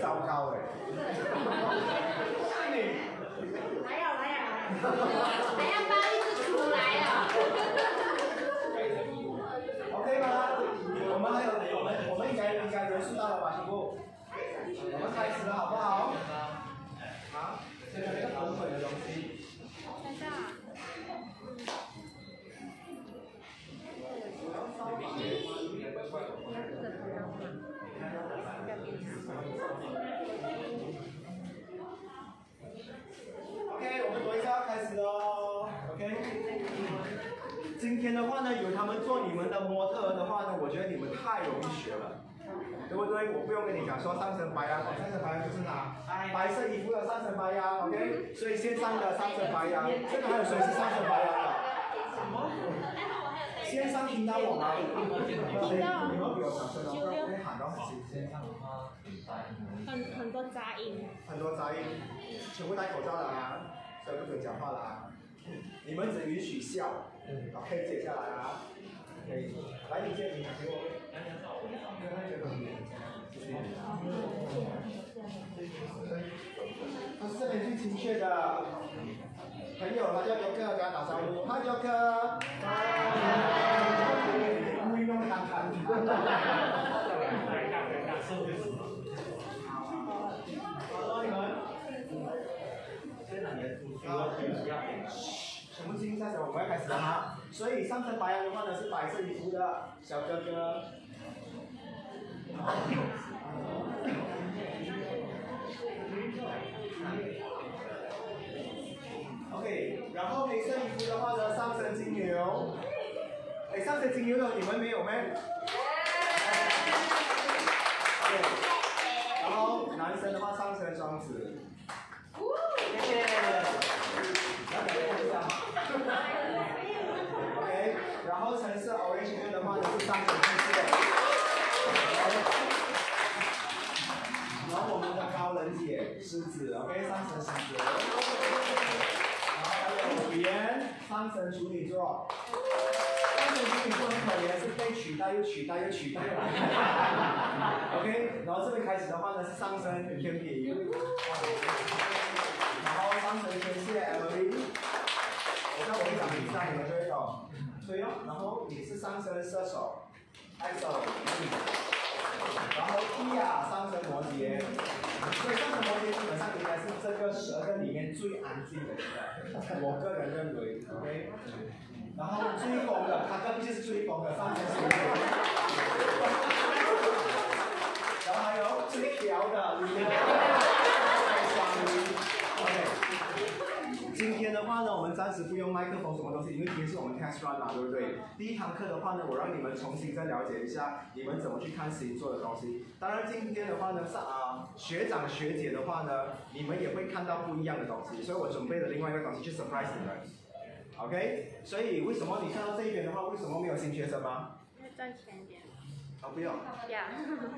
糟糕哎。来呀来呀还要包一只出来啊 OK 吗？我们还有我们我们应该应该人数到了吧，我们开始好不好？好，现在这个粉粉的东西。OK，我们等一下要开始喽。OK。今天的话呢，有他们做你们的模特的话呢，我觉得你们太容易学了，对不对？我不用跟你讲说上身白羊，上身白羊就是拿白色衣服的上身白羊，OK？所以线上的上身白羊，现在还有谁是上身白羊的？线上听到我吗？听到。你们比我小声哦，不然我会喊到很清线上的话，很很多杂音。很多杂音，全部戴口罩了啊，所以不准讲话了啊。你们只允许笑，OK，接下来啊，可以，来你先，你给我，跟他是这边最亲切的。朋友，他叫 Joker，跟他打招呼，嗨 Joker，故意弄看全部静下来，我们要开始了哈。所以上身白羊的话呢是白色衣服的小哥哥。OK，然后黑色衣服的话呢上身金牛。哎，上身金牛的你们没有没？对。然后男生的话上身双子。谢谢。要改变一下吗？OK，然后橙色 orange 的话呢是上层巨蟹。然后我们的高冷姐狮子，OK，三层狮子。然后还有语言上层处女座。上层处女座很可怜，是被取代又取代又取代了。OK，然后这边开始的话呢是上升天平。然后上升天蝎 Emily，我在我们讲比赛，你们就会懂。对哦，然后你是上升射手，EXO，然后 Tia 上升摩羯，所以上升摩羯基本上应该是这个十二个里面最安静的一个，我个人认为，OK。然后追风的，他根本就是追风的上升星座。然后还有最调的，你双鱼，OK。今天的话呢，我们暂时不用麦克风什么东西，因为今天是我们 test run 嘛，对不对？第一堂课的话呢，我让你们重新再了解一下你们怎么去看星座的东西。当然今天的话呢，上啊学长学姐的话呢，你们也会看到不一样的东西，所以我准备了另外一个东西去 surprise 你们。OK，所以为什么你看到这一边的话，为什么没有新学生吗？因为站前一点。啊，不用，呀。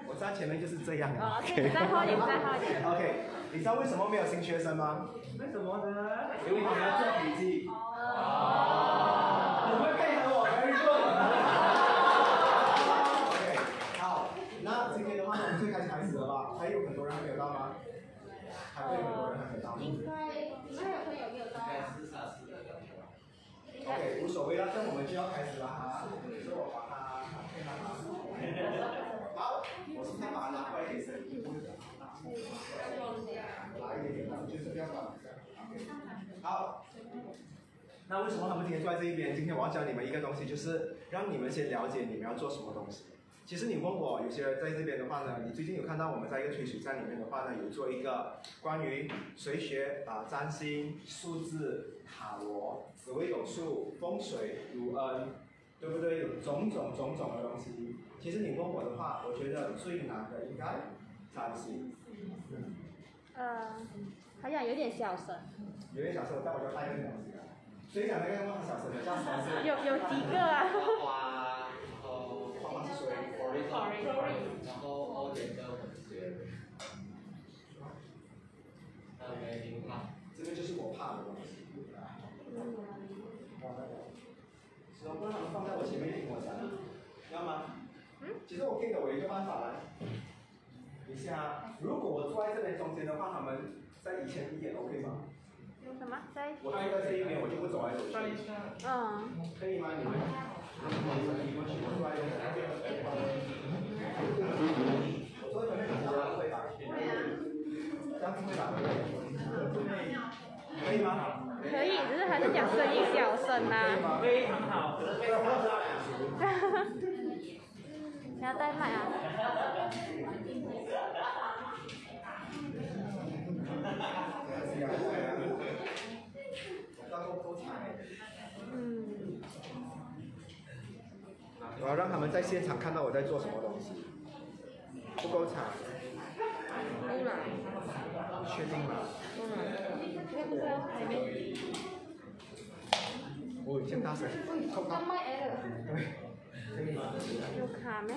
我站前面就是这样。哦，OK，再后一点，再后一点。OK，你知道为什么没有新学生吗？为什么呢？因为你们要做笔记。哦。你会配合我，very good。OK，好，那今天的话呢，我们最开始开始了吧？还有很多人还没有到吗？还会有很多人还没有到。应该，你们有朋友没有到啊？OK，无所谓了，这我们就要开始了哈。所以我把它配上好，我是先把它拿过来给谁？来一点点，就是不要管。好。那为什么他们今天坐在这一边？今天我要教你们一个东西，就是让你们先了解你们要做什么东西。其实你问我，有些人在这边的话呢，你最近有看到我们在一个吹水站里面的话呢，有做一个关于谁学啊、占星、数字、塔罗、紫微斗数、风水、卢恩，对不对？有种种种种的东西。其实你问我的话，我觉得最难的应该占星。呃，好像有点小声。有点小声，但我就带个东西。谁讲那个那么小声的？叫什么是？有有几个啊？花，然后花花是谁？然后欧点的文学，还有梅林帕。这个就是我怕的东西。是哦，不们放在我前面听我讲，知道吗？嗯。其实我可以的，我有一个办法来。等一下，如果我坐在这边中间的话，他们在以前一点 OK 吗？有什么在？我待在这一边，我就不走来走去。嗯。可以吗？你们？我坐在这边，我坐在这边很多会打。会啊。这样子会打对不对？可以吗？可以，只是还是讲声音小声呐。非常好。哈哈。你要带麦啊？嗯。我要让他们在现场看到我在做什么东西。不够长。够了。确定吗？够了。这个不是还没。哦，这么大声。他麦来了。对。有卡吗？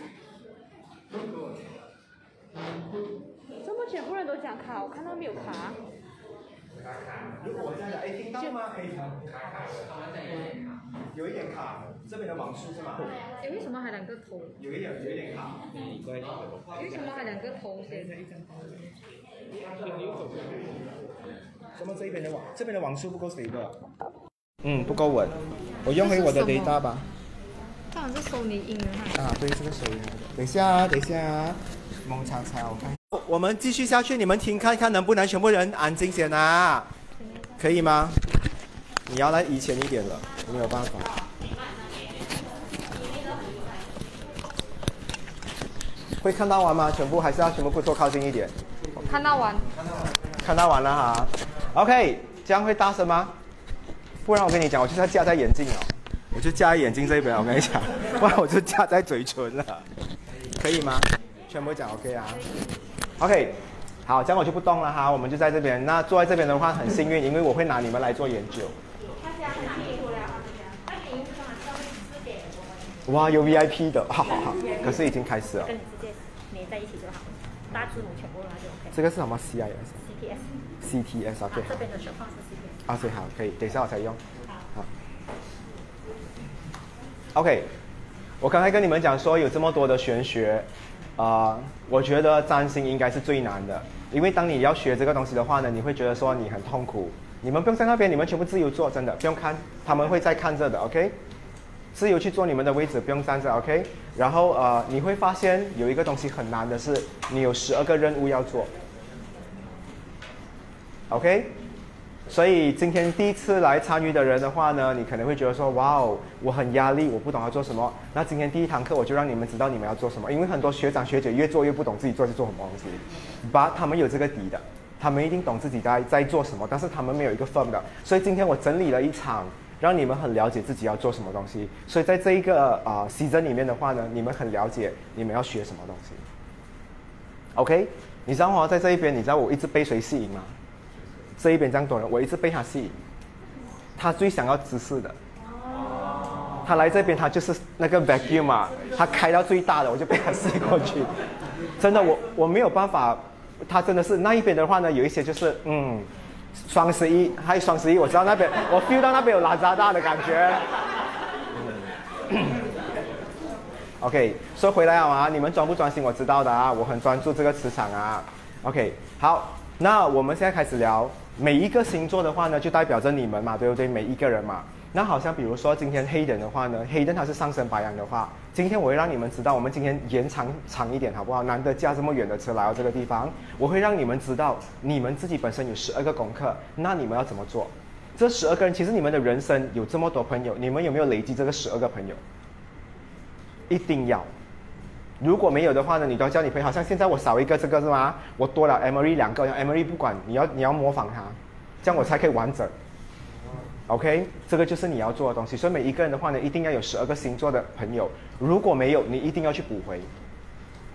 这么全部人都讲卡？我看到没有卡。如果我这样讲，哎，听到吗？可以。有一点卡，这边的网速是吗？哎，为什么还两个头？有一点，有一点卡。为什么还两个头？什么这边的网，这边的网速不够 stable。嗯，不够稳。我用回我的雷达吧。这好像是收你音的啊，对，这个收音的。等一下啊，等一下啊，蒙查查，我看。我们继续下去，你们听看看能不能全部人安静些啊？可以吗？你要来移前一点了，没有办法。会看到完吗？全部还是要全部坐靠近一点。看到完。看到完了哈。OK，这样会大声吗？不然我跟你讲，我就要架在眼镜哦。我就架在眼睛这边，我跟你讲，不然我就架在嘴唇了，可以吗？全部讲 OK 啊？OK，好，这样我就不动了哈，我们就在这边。那坐在这边的话很幸运，因为我会拿你们来做研究。哇，有 VIP 的，好好好，可是已经开始了。跟你直接连在一起就好，大字母全部拿就 OK。这个是什么？CIS？CTS。CTS，OK。这边的手放是 CTS。啊，对，好，可以，等一下我才用。好 OK，我刚才跟你们讲说有这么多的玄学，啊，我觉得占星应该是最难的，因为当你要学这个东西的话呢，你会觉得说你很痛苦。你们不用在那边，你们全部自由做，真的不用看，他们会在看着的，OK？自由去做你们的位置，不用站着，OK？然后呃，你会发现有一个东西很难的是，你有十二个任务要做，OK？所以今天第一次来参与的人的话呢，你可能会觉得说，哇哦，我很压力，我不懂要做什么。那今天第一堂课我就让你们知道你们要做什么，因为很多学长学姐越做越不懂自己做是做什么东西，把他们有这个底的，他们一定懂自己在在做什么，但是他们没有一个分的。所以今天我整理了一场，让你们很了解自己要做什么东西。所以在这一个啊西征里面的话呢，你们很了解你们要学什么东西。OK，你知道吗？在这一边，你知道我一直被谁吸引吗？这一边这样多人，我一直被他吸引。他最想要知识的。他来这边，他就是那个 vacuum 嘛，他开到最大的，我就被他吸过去。真的，我我没有办法。他真的是那一边的话呢，有一些就是嗯，双十一还有双十一，我知道那边，我 feel 到那边有拉扎大的感觉。OK，说回来啊，你们专不专心？我知道的啊，我很专注这个磁场啊。OK，好，那我们现在开始聊。每一个星座的话呢，就代表着你们嘛，对不对？每一个人嘛。那好像比如说今天黑人的话呢，黑人他是上升白羊的话，今天我会让你们知道，我们今天延长长一点好不好？难得驾这么远的车来到这个地方，我会让你们知道，你们自己本身有十二个功课，那你们要怎么做？这十二个人，其实你们的人生有这么多朋友，你们有没有累积这个十二个朋友？一定要。如果没有的话呢，你都要叫你朋友。好像现在我少一个这个是吗？我多了 Emery 两个，Emery 不管你要你要模仿他，这样我才可以完整。OK，这个就是你要做的东西。所以每一个人的话呢，一定要有十二个星座的朋友。如果没有，你一定要去补回。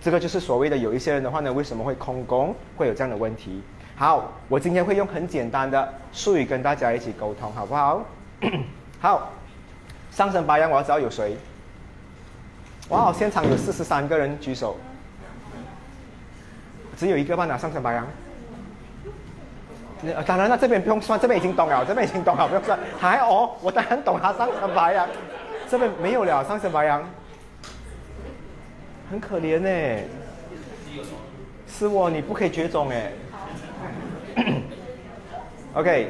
这个就是所谓的有一些人的话呢，为什么会空宫，会有这样的问题？好，我今天会用很简单的术语跟大家一起沟通，好不好？好，上升白羊，我要知道有谁？哇，现场有四十三个人举手，只有一个半？拿上升白羊。呃当然了，这边不用算，这边已经懂了，这边已经懂了，不用算。还哦，我当然懂他上升白羊，这边没有了上升白羊，很可怜呢。是我，你不可以绝种哎。OK，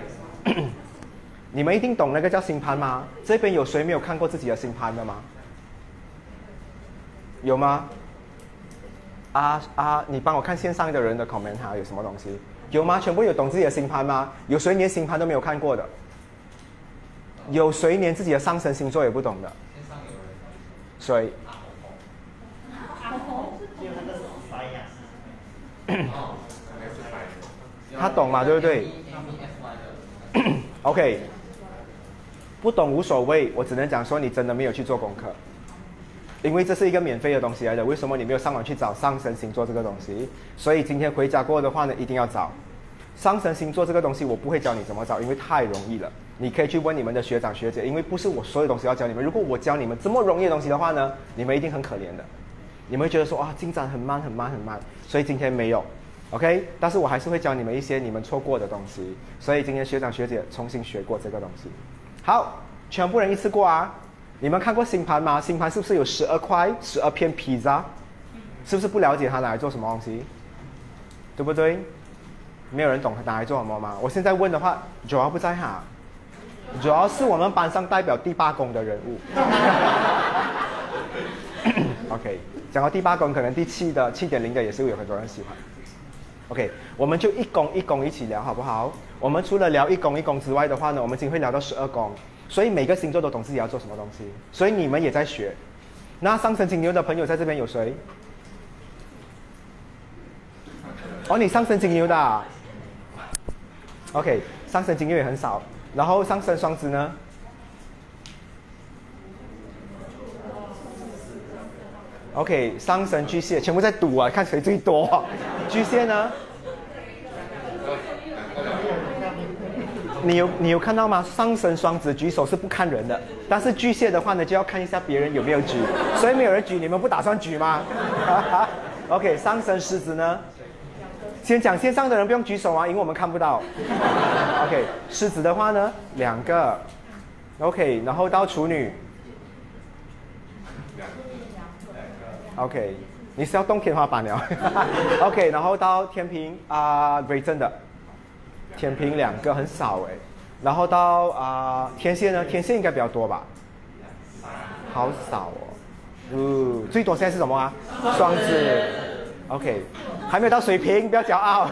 你们一定懂那个叫星盘吗？这边有谁没有看过自己的星盘的吗？有吗？啊啊！你帮我看线上的人的 comment 哈，有什么东西？有吗？全部有懂自己的星盘吗？有谁连星盘都没有看过的？有谁连自己的上升星座也不懂的？线上有人谁？他懂嘛？对不对 E？OK，不懂无所谓，我只能讲说你真的没有去做功课，因为这是一个免费的东西来的。为什么你没有上网去找上升星座这个东西？所以今天回家过的话呢，一定要找上升星座这个东西。我不会教你怎么找，因为太容易了。你可以去问你们的学长学姐，因为不是我所有东西要教你们。如果我教你们这么容易的东西的话呢，你们一定很可怜的。你们会觉得说啊，进展很慢很慢很慢，所以今天没有，OK？但是我还是会教你们一些你们错过的东西，所以今天学长学姐重新学过这个东西。好，全部人一次过啊！你们看过星盘吗？星盘是不是有十二块、十二片披萨？是不是不了解它拿来做什么东西？对不对？没有人懂它拿来做什么吗？我现在问的话，主要不在哈，主要是我们班上代表第八宫的人物。OK，讲到第八宫，可能第七的七点零的也是有很多人喜欢。OK，我们就一宫一宫一起聊好不好？我们除了聊一宫一宫之外的话呢，我们今天会聊到十二宫，所以每个星座都懂自己要做什么东西，所以你们也在学。那上升金牛的朋友在这边有谁？哦，你上升金牛的、啊、？OK，上升金牛也很少，然后上升双子呢？OK，上升巨蟹全部在赌啊，看谁最多。巨蟹呢？你有你有看到吗？上升双子举手是不看人的，但是巨蟹的话呢，就要看一下别人有没有举，所以没有人举，你们不打算举吗？OK，上升狮子呢？先讲线上的人不用举手啊，因为我们看不到。OK，狮子的话呢，两个。OK，然后到处女。OK，你是要动天花板了。OK，然后到天平啊，瑞真的，天平两个很少哎。然后到啊、天线呢，天线应该比较多吧？好少哦。嗯，最多现在是什么啊？双子。OK，还没有到水瓶，不要骄傲。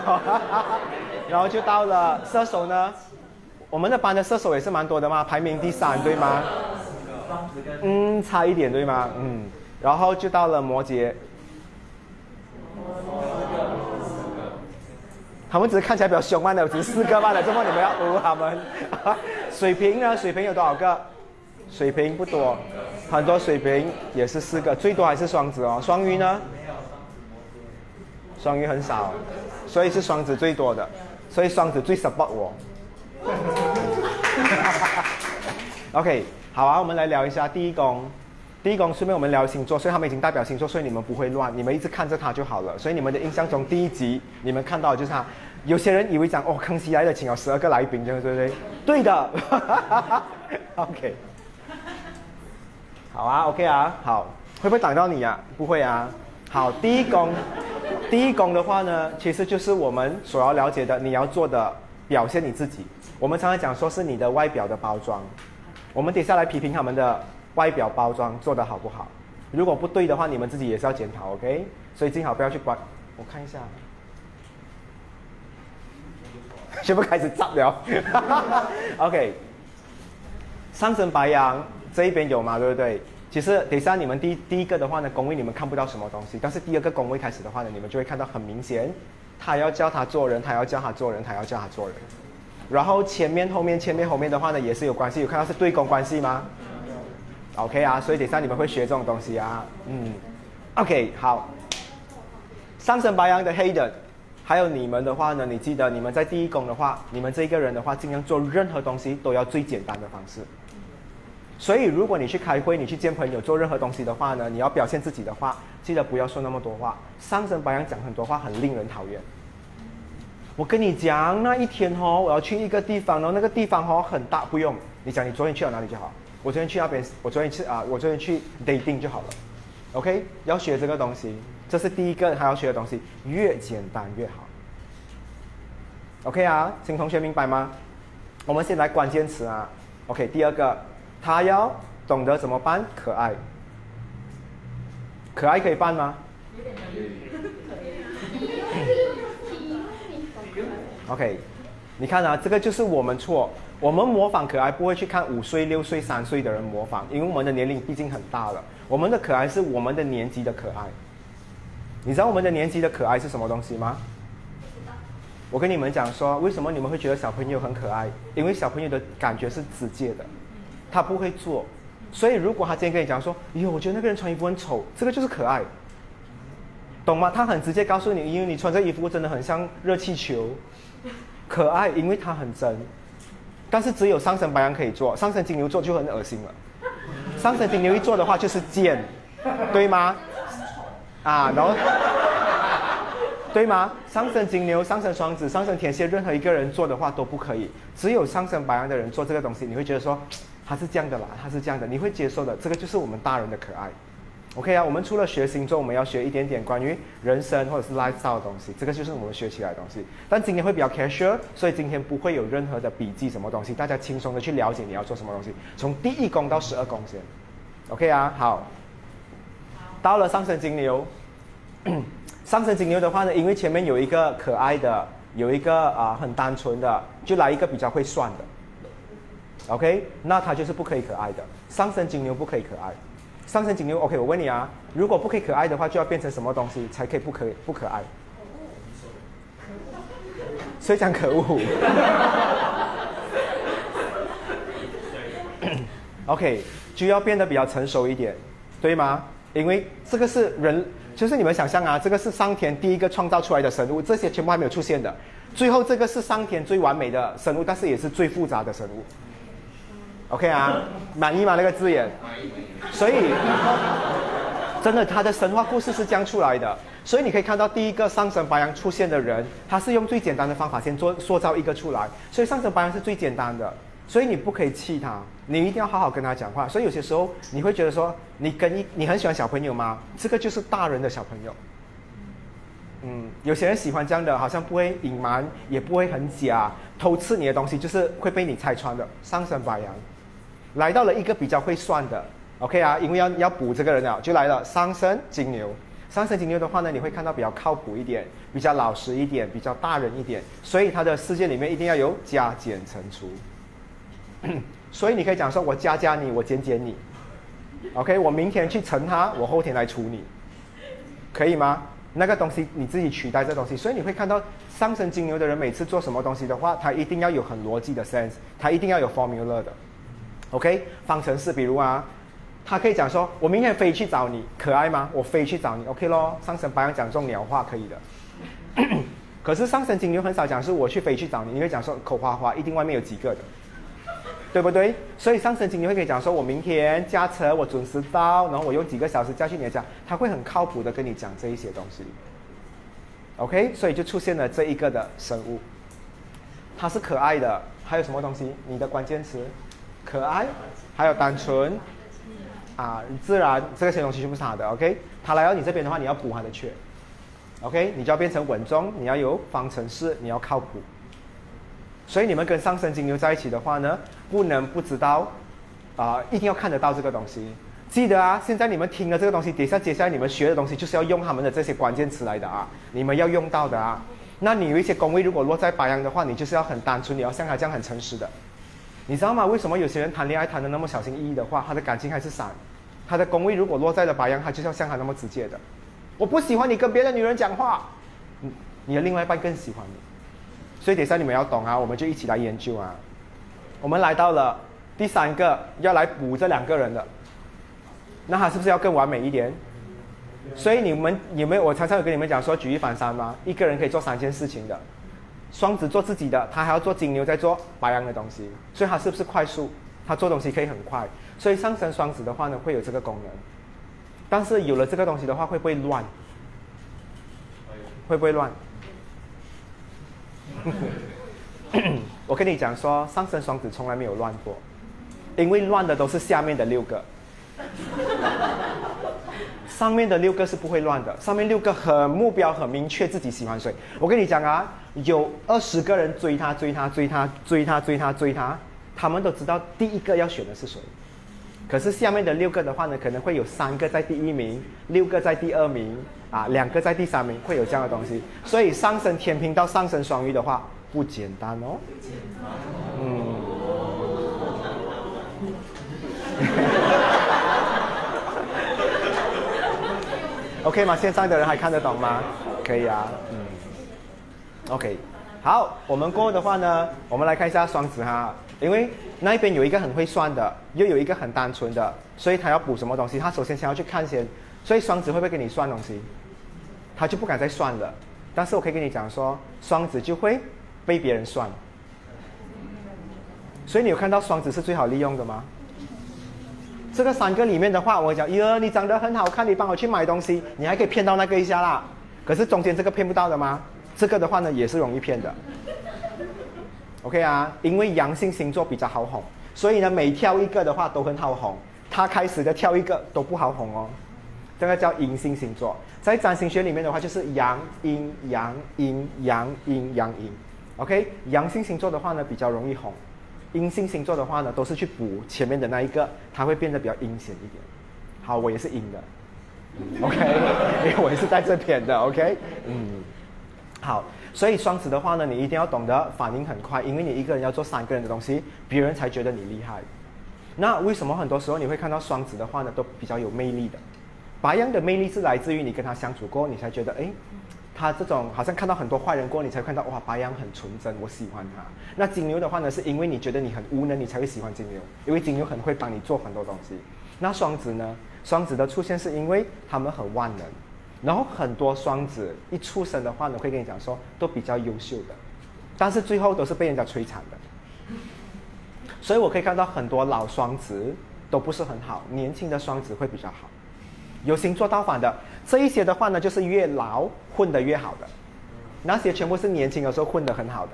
然后就到了射手呢，我们的班的射手也是蛮多的嘛，排名第三对吗？嗯，差一点对吗？嗯。然后就到了摩羯，他们只是看起来比较凶悍的，只是四个罢了。这么你们要侮他们？水瓶呢？水瓶有多少个？水瓶不多，很多水瓶也是四个，最多还是双子哦。双鱼呢？双鱼很少，所以是双子最多的，所以双子最 support 我。OK，好啊，我们来聊一下第一宫。第一宫顺便我们聊星座，所以他们已经代表星座，所以你们不会乱，你们一直看着他就好了。所以你们的印象中第一集你们看到的就是他。有些人以为讲哦，康熙来了，请了十二个来宾，这样对不对？对的。OK。好啊，OK 啊，好，会不会挡到你啊？不会啊。好，第一宫，第一宫的话呢，其实就是我们所要了解的，你要做的表现你自己。我们常常讲说是你的外表的包装，我们等下来批评他们的外表包装做得好不好。如果不对的话，你们自己也是要检讨，OK？所以最好不要去管。我看一下，全部开始炸了。OK，上升白羊这一边有吗？对不对？其实等一下你们第第一个的话呢，宫位你们看不到什么东西，但是第二个宫位开始的话呢，你们就会看到很明显，他要教他做人，他要教他做人，他要教他做人。然后前面后面前面后面的话呢，也是有关系，有看到是对宫关系吗？OK 啊，所以等下你们会学这种东西啊，嗯，OK 好。上升白羊的 Hayden，还有你们的话呢，你记得你们在第一宫的话，你们这一个人的话，尽量做任何东西都要最简单的方式。所以，如果你去开会，你去见朋友，做任何东西的话呢，你要表现自己的话，记得不要说那么多话。上升白羊讲很多话，很令人讨厌。我跟你讲，那一天哦，我要去一个地方，然后那个地方哦很大，不用你讲，你昨天去了哪里就好。我昨天去那边，我昨天去啊，我昨天去 dating 就好了。OK，要学这个东西，这是第一个还要学的东西，越简单越好。OK 啊，请同学明白吗？我们先来关键词啊。OK，第二个。他要懂得怎么办可爱，可爱可以办吗？OK，你看啊，这个就是我们错。我们模仿可爱不会去看五岁、六岁、三岁的人模仿，因为我们的年龄毕竟很大了。我们的可爱是我们的年纪的可爱。你知道我们的年纪的可爱是什么东西吗？我跟你们讲说，为什么你们会觉得小朋友很可爱？因为小朋友的感觉是直接的。他不会做，所以如果他今天跟你讲说，哟，我觉得那个人穿衣服很丑，这个就是可爱，懂吗？他很直接告诉你，因为你穿这衣服真的很像热气球，可爱，因为他很真。但是只有上升白羊可以做，上升金牛座就很恶心了。上升金牛一做的话就是贱，对吗？啊，然后，对吗？上升金牛、上升双子、上升天蝎，任何一个人做的话都不可以，只有上升白羊的人做这个东西，你会觉得说。他是这样的啦，他是这样的，你会接受的。这个就是我们大人的可爱，OK 啊？我们除了学星座，我们要学一点点关于人生或者是 lifestyle 的东西，这个就是我们学起来的东西。但今天会比较 casual，所以今天不会有任何的笔记什么东西，大家轻松的去了解你要做什么东西。从第一宫到十二宫先，OK 啊？好，到了上升金牛，上升金牛的话呢，因为前面有一个可爱的，有一个啊很单纯的，就来一个比较会算的。OK，那他就是不可以可爱的。上升金牛不可以可爱，上升金牛 OK，我问你啊，如果不可以可爱的话，就要变成什么东西才可以不可以不可爱？所以讲可恶。OK，就要变得比较成熟一点，对吗？因为这个是人，就是你们想象啊，这个是上天第一个创造出来的生物，这些全部还没有出现的。最后这个是上天最完美的生物，但是也是最复杂的生物。OK 啊，满意吗？那个字眼，所以真的，他的神话故事是这样出来的。所以你可以看到，第一个上升白羊出现的人，他是用最简单的方法先做塑造一个出来。所以上升白羊是最简单的，所以你不可以气他，你一定要好好跟他讲话。所以有些时候你会觉得说，你跟一你很喜欢小朋友吗？这个就是大人的小朋友。嗯，有些人喜欢这样的，好像不会隐瞒，也不会很假，偷吃你的东西，就是会被你拆穿的。上升白羊。来到了一个比较会算的，OK 啊，因为要要补这个人了，就来了上升金牛。上升金牛的话呢，你会看到比较靠谱一点，比较老实一点，比较大人一点，所以他的世界里面一定要有加减乘除。所以你可以讲说，我加加你，我减减你，OK，我明天去乘他，我后天来除你，可以吗？那个东西你自己取代这东西，所以你会看到上升金牛的人每次做什么东西的话，他一定要有很逻辑的 sense，他一定要有 formula 的。OK，方程式，比如啊，他可以讲说，我明天飞去找你，可爱吗？我飞去找你，OK 咯。上升白羊讲这种鸟话可以的，可是上升金牛很少讲是我去飞去找你，你会讲说口花花，一定外面有几个的，对不对？所以上升金牛会可以讲说，我明天驾车，我准时到，然后我用几个小时驾去你的家，他会很靠谱的跟你讲这一些东西。OK，所以就出现了这一个的生物，它是可爱的，还有什么东西？你的关键词？可爱，还有单纯，啊，自然，这些东西全部是他的，OK。他来到你这边的话，你要补他的缺，OK。你就要变成稳重，你要有方程式，你要靠谱。所以你们跟上升金牛在一起的话呢，不能不知道，啊，一定要看得到这个东西。记得啊，现在你们听了这个东西，等下接下来你们学的东西就是要用他们的这些关键词来的啊，你们要用到的啊。那你有一些宫位如果落在白羊的话，你就是要很单纯，你要像他这样很诚实的。你知道吗？为什么有些人谈恋爱谈的那么小心翼翼的话，他的感情还是散？他的宫位如果落在了白羊，他就要像他那么直接的。我不喜欢你跟别的女人讲话，你你的另外一半更喜欢你。所以等下你们要懂啊，我们就一起来研究啊。我们来到了第三个要来补这两个人的，那他是不是要更完美一点？所以你们有没有？我常常有跟你们讲说举一反三吗？一个人可以做三件事情的。双子做自己的，他还要做金牛在做白羊的东西，所以他是不是快速？他做东西可以很快。所以上升双子的话呢，会有这个功能。但是有了这个东西的话，会不会乱？会不会乱？我跟你讲说，上升双子从来没有乱过，因为乱的都是下面的六个，上面的六个是不会乱的。上面六个很目标很明确，自己喜欢谁。我跟你讲啊，有二十个人追他，追他，追他，追他，追他，追他，他们都知道第一个要选的是谁。可是下面的六个的话呢，可能会有三个在第一名，六个在第二名，啊，两个在第三名，会有这样的东西。所以上升天平到上升双鱼的话，不简单哦。嗯。OK 吗？线上的人还看得懂吗？可以啊，OK，好，我们过后的话呢，我们来看一下双子哈。因为那边有一个很会算的，又有一个很单纯的，所以他要补什么东西？他首先先要去看先。所以双子会不会跟你算东西？他就不敢再算了。但是我可以跟你讲说，双子就会被别人算。所以你有看到双子是最好利用的吗？这个三个里面的话，我讲，哟，你长得很好看，你帮我去买东西，你还可以骗到那个一下啦。可是中间这个骗不到的吗？这个的话呢，也是容易骗的。OK 啊，因为阳性星座比较好哄，所以呢，每跳一个的话都很好哄。他开始的跳一个都不好哄哦，这个叫阴性星座。在占星学里面的话，就是阳阴阳阴阳阴阳阴。OK，阳性星座的话呢比较容易哄，阴性星座的话呢都是去补前面的那一个，它会变得比较阴险一点。好，我也是阴的，OK，因为我也是在这边的，OK，嗯，好。所以双子的话呢，你一定要懂得反应很快，因为你一个人要做三个人的东西，别人才觉得你厉害。那为什么很多时候你会看到双子的话呢，都比较有魅力的？白羊的魅力是来自于你跟他相处过，你才觉得哎，他这种好像看到很多坏人过，你才看到哇，白羊很纯真，我喜欢他。那金牛的话呢，是因为你觉得你很无能，你才会喜欢金牛，因为金牛很会帮你做很多东西。那双子呢？双子的出现是因为他们很万能。然后很多双子一出生的话呢，会跟你讲说都比较优秀的，但是最后都是被人家摧残的。所以我可以看到很多老双子都不是很好，年轻的双子会比较好。有星座倒反的这一些的话呢，就是越老混得越好的，那些全部是年轻的时候混得很好的，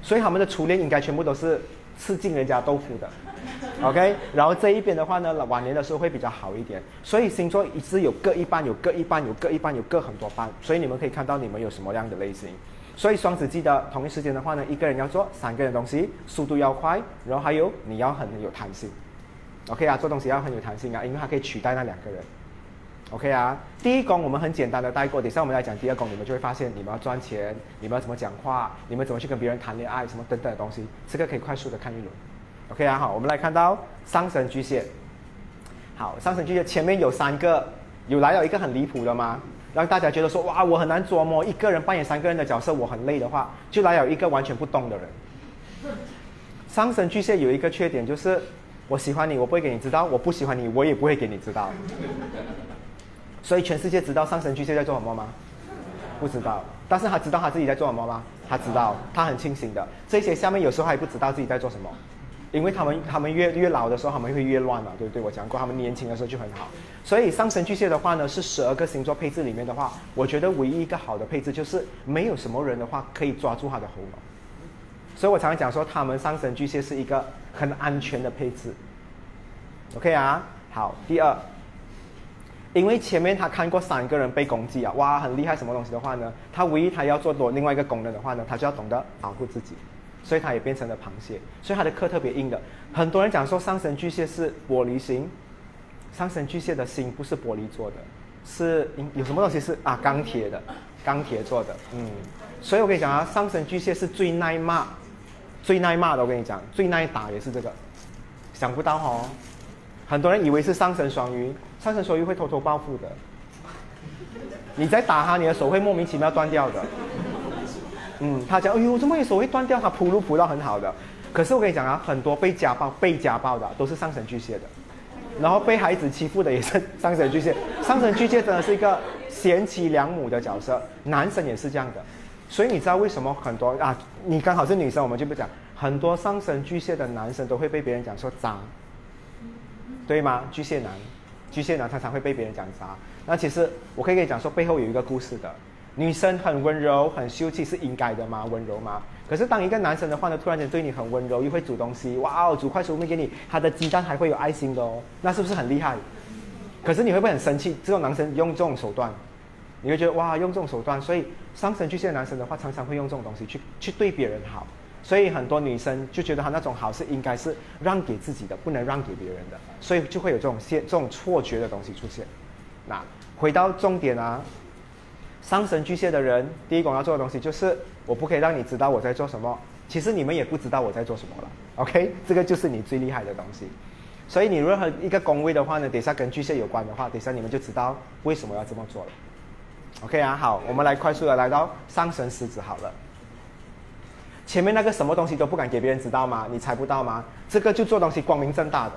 所以他们的初恋应该全部都是吃尽人家豆腐的。OK，然后这一边的话呢，晚年的时候会比较好一点。所以星座一直有各一半，有各一半，有各一半，有各很多半。所以你们可以看到你们有什么样的类型。所以双子记得同一时间的话呢，一个人要做三个人东西，速度要快，然后还有你要很有弹性。OK 啊，做东西要很有弹性啊，因为它可以取代那两个人。OK 啊，第一宫我们很简单的带过，等下我们来讲第二宫，你们就会发现你们要赚钱，你们要怎么讲话，你们怎么去跟别人谈恋爱，什么等等的东西，这个可以快速的看一轮。OK 啊，好，我们来看到上升巨蟹。好，上升巨蟹前面有三个，有来了一个很离谱的吗？让大家觉得说，哇，我很难琢磨，一个人扮演三个人的角色，我很累的话，就来了一个完全不动的人。上升巨蟹有一个缺点就是，我喜欢你，我不会给你知道；我不喜欢你，我也不会给你知道。所以全世界知道上升巨蟹在做什么吗？不知道。但是他知道他自己在做什么吗？他知道，他很清醒的。这些下面有时候还不知道自己在做什么，因为他们他们越越老的时候，他们会越乱嘛，对不对？我讲过，他们年轻的时候就很好。所以上升巨蟹的话呢，是十二个星座配置里面的话，我觉得唯一一个好的配置就是没有什么人的话可以抓住他的喉咙。所以我常常讲说，他们上升巨蟹是一个很安全的配置。OK 啊，好，第二。因为前面他看过三个人被攻击啊，哇，很厉害什么东西的话呢？他唯一他要做多另外一个功能的话呢，他就要懂得保护自己，所以它也变成了螃蟹，所以它的壳特别硬的。很多人讲说上升巨蟹是玻璃心，上升巨蟹的心不是玻璃做的，是有什么东西是啊钢铁的，钢铁做的，嗯。所以我跟你讲啊，上升巨蟹是最耐骂，最耐骂的。我跟你讲，最耐打也是这个，想不到哦。很多人以为是上升双鱼。上升双鱼会偷偷报复的，你在打他，你的手会莫名其妙断掉的。嗯，他讲，哎呦，怎么一手会断掉？他铺路铺到很好的，可是我跟你讲啊，很多被家暴、被家暴的都是上升巨蟹的，然后被孩子欺负的也是上升巨蟹。上升巨蟹真的是一个贤妻良母的角色，男生也是这样的。所以你知道为什么很多啊？你刚好是女生，我们就不讲。很多上升巨蟹的男生都会被别人讲说渣，对吗？巨蟹男，巨蟹男常常会被别人讲渣。那其实我可以跟你讲说，背后有一个故事的。女生很温柔、很秀气是应该的吗？温柔吗？可是当一个男生的话呢，突然间对你很温柔，又会煮东西，哇哦，煮快熟面给你，他的鸡蛋还会有爱心的哦，那是不是很厉害？可是你会不会很生气？这种男生用这种手段，你会觉得哇，用这种手段，所以上升巨蟹男生的话，常常会用这种东西去去对别人好，所以很多女生就觉得他那种好是应该是让给自己的，不能让给别人的，所以就会有这种现这种错觉的东西出现。那回到重点啊，上升巨蟹的人，第一个要做的东西就是我不可以让你知道我在做什么，其实你们也不知道我在做什么了，OK？这个就是你最厉害的东西。所以你任何一个宫位的话呢，等下跟巨蟹有关的话，等下你们就知道为什么要这么做了。OK 啊，好，我们来快速的来到上升狮子好了。前面那个什么东西都不敢给别人知道吗？你猜不到吗？这个就做东西光明正大的。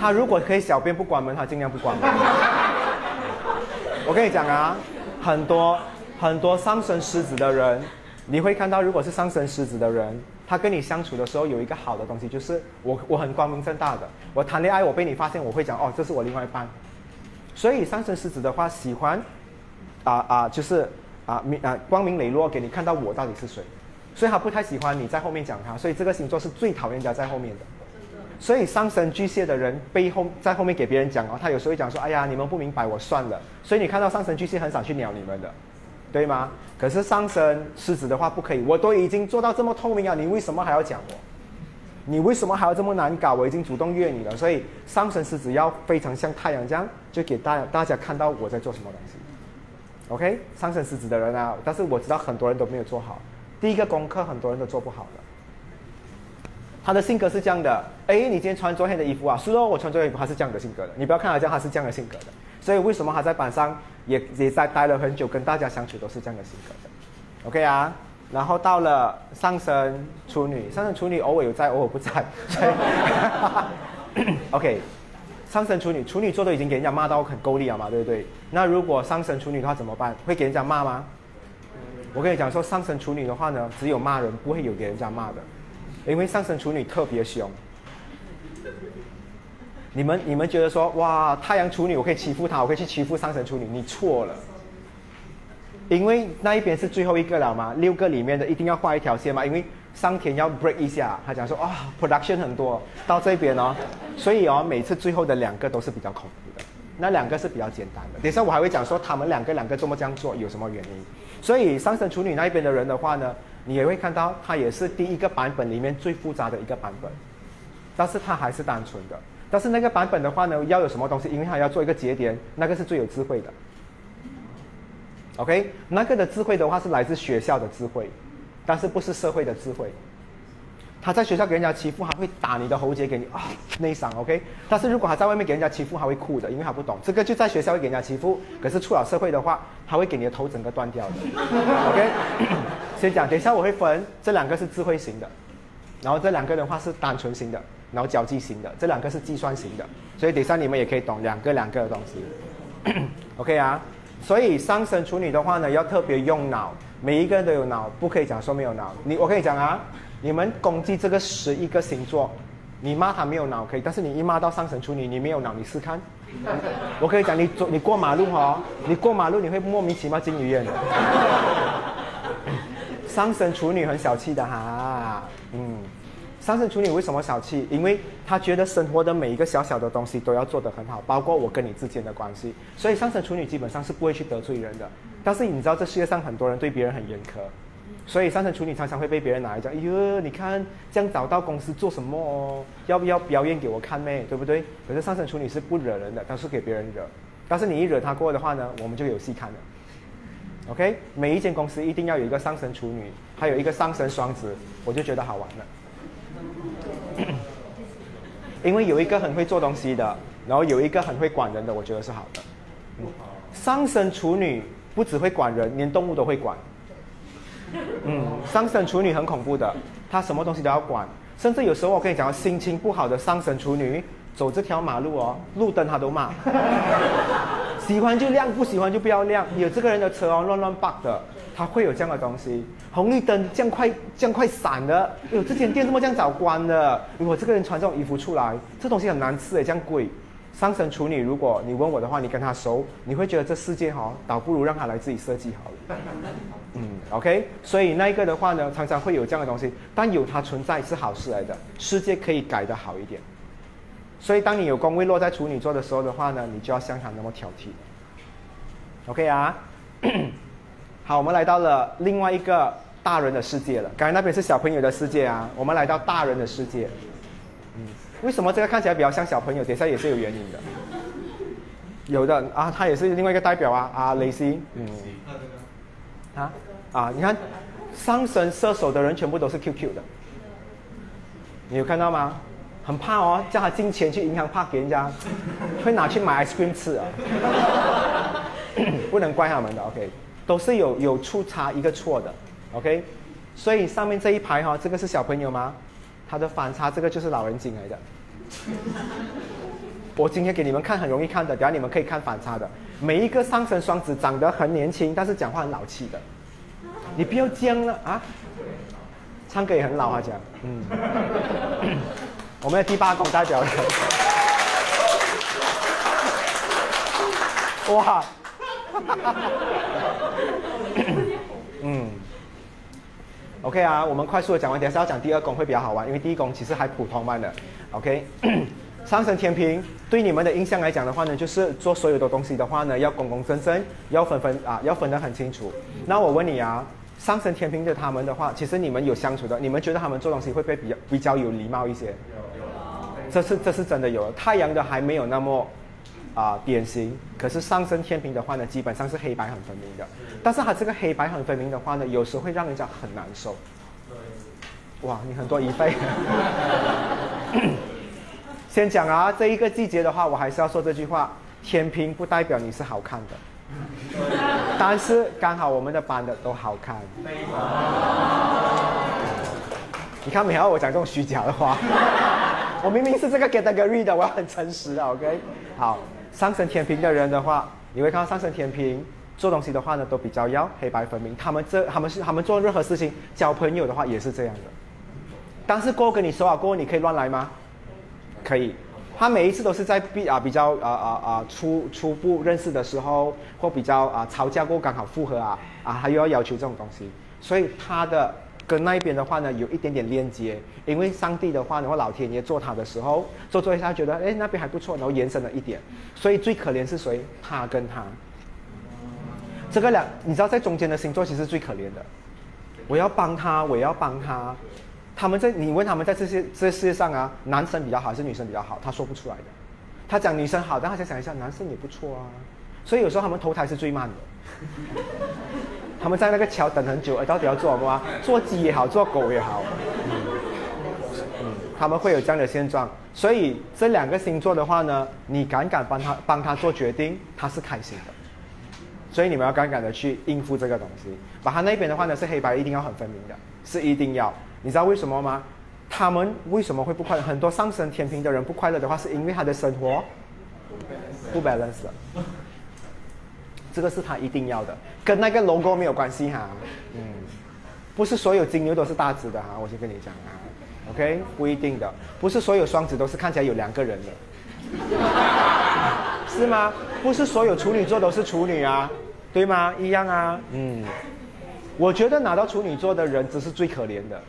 他如果可以小便不关门，他尽量不关门。我跟你讲啊，很多很多上升狮子的人，你会看到，如果是上升狮子的人。他跟你相处的时候有一个好的东西，就是我我很光明正大的。我谈恋爱，我被你发现，我会讲哦，这是我另外一半。所以上升狮子的话，喜欢啊啊，就是啊明啊光明磊落给你看到我到底是谁。所以他不太喜欢你在后面讲他，所以这个星座是最讨厌人家在后面的。所以上升巨蟹的人背后在后面给别人讲哦，他有时候会讲说，哎呀，你们不明白，我算了。所以你看到上升巨蟹很少去鸟你们的。对吗？可是上升狮子的话不可以，我都已经做到这么透明了，你为什么还要讲我？你为什么还要这么难搞？我已经主动约你了，所以上升狮子要非常像太阳这样，就给大大家看到我在做什么东西。OK，上升狮子的人啊，但是我知道很多人都没有做好，第一个功课很多人都做不好的。他的性格是这样的，哎，你今天穿昨天的衣服啊？是哦，我穿昨天衣服，他是这样的性格的。你不要看他这样，他是这样的性格的。所以为什么他在班上？也也在待了很久，跟大家相处都是这样的性格的，OK 啊。然后到了上升处女，上升处女偶尔有在，偶尔不在，所以 OK。上升处女，处女座都已经给人家骂到很够力了嘛，对不对？那如果上升处女的话怎么办？会给人家骂吗？我跟你讲说，上升处女的话呢，只有骂人，不会有给人家骂的，因为上升处女特别凶。你们你们觉得说哇太阳处女我可以欺负他我可以去欺负上升处女你错了，因为那一边是最后一个了嘛六个里面的一定要画一条线嘛因为上天要 break 一下他讲说啊 production 很多到这边哦。所以哦每次最后的两个都是比较恐怖的那两个是比较简单的。等一下我还会讲说他们两个两个这么这样做有什么原因？所以上升处女那一边的人的话呢你也会看到它也是第一个版本里面最复杂的一个版本，但是它还是单纯的。但是那个版本的话呢，要有什么东西？因为它要做一个节点，那个是最有智慧的。OK，那个的智慧的话是来自学校的智慧，但是不是社会的智慧。他在学校给人家欺负，还会打你的喉结给你啊内伤。OK，但是如果他在外面给人家欺负，他会哭的，因为他不懂这个就在学校会给人家欺负，可是出了社会的话，他会给你的头整个断掉的。OK，先讲，等一下我会分这两个是智慧型的，然后这两个的话是单纯型的。然后交际型的，这两个是计算型的，所以等一下你们也可以懂两个两个的东西。OK 啊，所以上升处女的话呢，要特别用脑，每一个人都有脑，不可以讲说没有脑。你我可以讲啊，你们攻击这个十一个星座，你骂他没有脑可以，但是你一骂到上升处女，你没有脑，你试看。我可以讲，你走你过马路哦，你过马路你会莫名其妙进医院的。上升处女很小气的哈，嗯。上升处女为什么小气？因为他觉得生活的每一个小小的东西都要做得很好，包括我跟你之间的关系。所以上升处女基本上是不会去得罪人的。但是你知道这世界上很多人对别人很严苛，所以上升处女常常会被别人拿来讲：“哎呦，你看这样找到公司做什么哦？要不要表演给我看咩？对不对？”可是上升处女是不惹人的，但是给别人惹。但是你一惹他过的话呢，我们就有戏看了。OK，每一间公司一定要有一个上升处女，还有一个上升双子，我就觉得好玩了。因为有一个很会做东西的，然后有一个很会管人的，我觉得是好的。上升处女不只会管人，连动物都会管。嗯，上升处女很恐怖的，她什么东西都要管，甚至有时候我跟你讲，心情不好的上升处女走这条马路哦，路灯她都骂。喜欢就亮，不喜欢就不要亮。有这个人的车哦，乱乱的，他会有这样的东西。红绿灯这样快，这样快闪的，哎呦，这间店怎么这样早关的？如果这个人穿这种衣服出来，这东西很难吃诶，这样贵。上升处女，如果你问我的话，你跟他熟，你会觉得这世界哈，倒不如让他来自己设计好了。嗯，OK，所以那一个的话呢，常常会有这样的东西，但有它存在是好事来的，世界可以改得好一点。所以当你有宫位落在处女座的时候的话呢，你就要像他那么挑剔。OK 啊，好，我们来到了另外一个大人的世界了。刚才那边是小朋友的世界啊，我们来到大人的世界。嗯，为什么这个看起来比较像小朋友？等下也是有原因的。有的啊，他也是另外一个代表啊，啊，雷西，嗯，啊，啊，你看，上升射手的人全部都是 QQ 的，你有看到吗？很怕哦，叫他进钱去银行，怕给人家会拿去买 ice cream 吃啊，不能怪他们的，OK，都是有有出差一个错的，OK，所以上面这一排哈，这个是小朋友吗？他的反差这个就是老人精来的。我今天给你们看很容易看的，等下你们可以看反差的。每一个上升双子长得很年轻，但是讲话很老气的，你不要僵了啊！唱歌也很老啊，讲，嗯。我们的第八宫代表人，哇，嗯，OK 啊，我们快速的讲完，等下要讲第二宫会比较好玩，因为第一宫其实还普通般的，OK。上升天平对你们的印象来讲的话呢，就是做所有的东西的话呢，要公公正正，要分分啊，要分得很清楚。那我问你啊，上升天平的他们的话，其实你们有相处的，你们觉得他们做东西会不会比较比较有礼貌一些？有这是这是真的有，太阳的还没有那么啊典型，可是上升天平的话呢，基本上是黑白很分明的。但是它这个黑白很分明的话呢，有时会让人家很难受。哇，你很多疑费。先讲啊，这一个季节的话，我还是要说这句话：天平不代表你是好看的，但是刚好我们的班的都好看。你看没有？我讲这种虚假的话。我明明是这个 category 的，我要很诚实的，OK？好，上升天平的人的话，你会看到上升天平做东西的话呢，都比较要黑白分明。他们这他们是他们做任何事情，交朋友的话也是这样的。但是过跟你说好过，你可以乱来吗？可以。他每一次都是在比啊比较啊啊啊初初步认识的时候，或比较啊吵架过刚好复合啊啊，他又要要求这种东西，所以他的。跟那一边的话呢，有一点点链接，因为上帝的话呢，或老天爷做他的时候，做做一下觉得，哎，那边还不错，然后延伸了一点，所以最可怜是谁？他跟他，这个两，你知道在中间的星座其实最可怜的，我要帮他，我要帮他，他们在你问他们在这些这世界上啊，男生比较好还是女生比较好？他说不出来的，他讲女生好，但他想想一下，男生也不错啊，所以有时候他们投胎是最慢的。他们在那个桥等很久，哎，到底要做什么？做鸡也好，做狗也好，嗯，他们会有这样的现状。所以这两个星座的话呢，你敢敢帮他帮他做决定，他是开心的。所以你们要敢敢的去应付这个东西。把他那边的话呢，是黑白一定要很分明的，是一定要。你知道为什么吗？他们为什么会不快乐？很多上升天平的人不快乐的话，是因为他的生活不 balance。这个是他一定要的，跟那个 logo 没有关系哈。嗯，不是所有金牛都是大只的哈，我先跟你讲啊。OK，不一定的，不是所有双子都是看起来有两个人的，是吗？不是所有处女座都是处女啊，对吗？一样啊。嗯，我觉得拿到处女座的人只是最可怜的。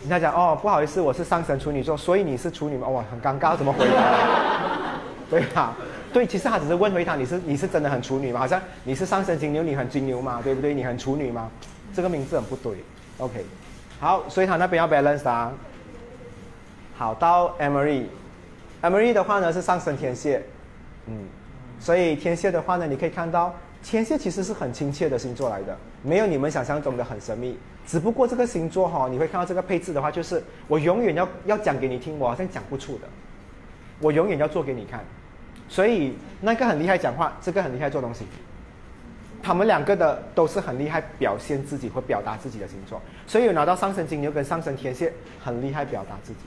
人家讲哦，不好意思，我是上升处女座，所以你是处女吗？哇，很尴尬，怎么回答？对吧？对，其实他只是问回他，你是你是真的很处女吗？好像你是上升金牛，你很金牛嘛，对不对？你很处女吗？这个名字很不对。OK，好，所以他那边要 balance 啊。好，到 Emery，Emery 的话呢是上升天蝎，嗯，所以天蝎的话呢，你可以看到天蝎其实是很亲切的星座来的，没有你们想象中的很神秘。只不过这个星座哈，你会看到这个配置的话，就是我永远要要讲给你听，我好像讲不出的，我永远要做给你看。所以那个很厉害讲话，这个很厉害做东西。他们两个的都是很厉害表现自己或表达自己的星座，所以有拿到上升金牛跟上升天蝎很厉害表达自己。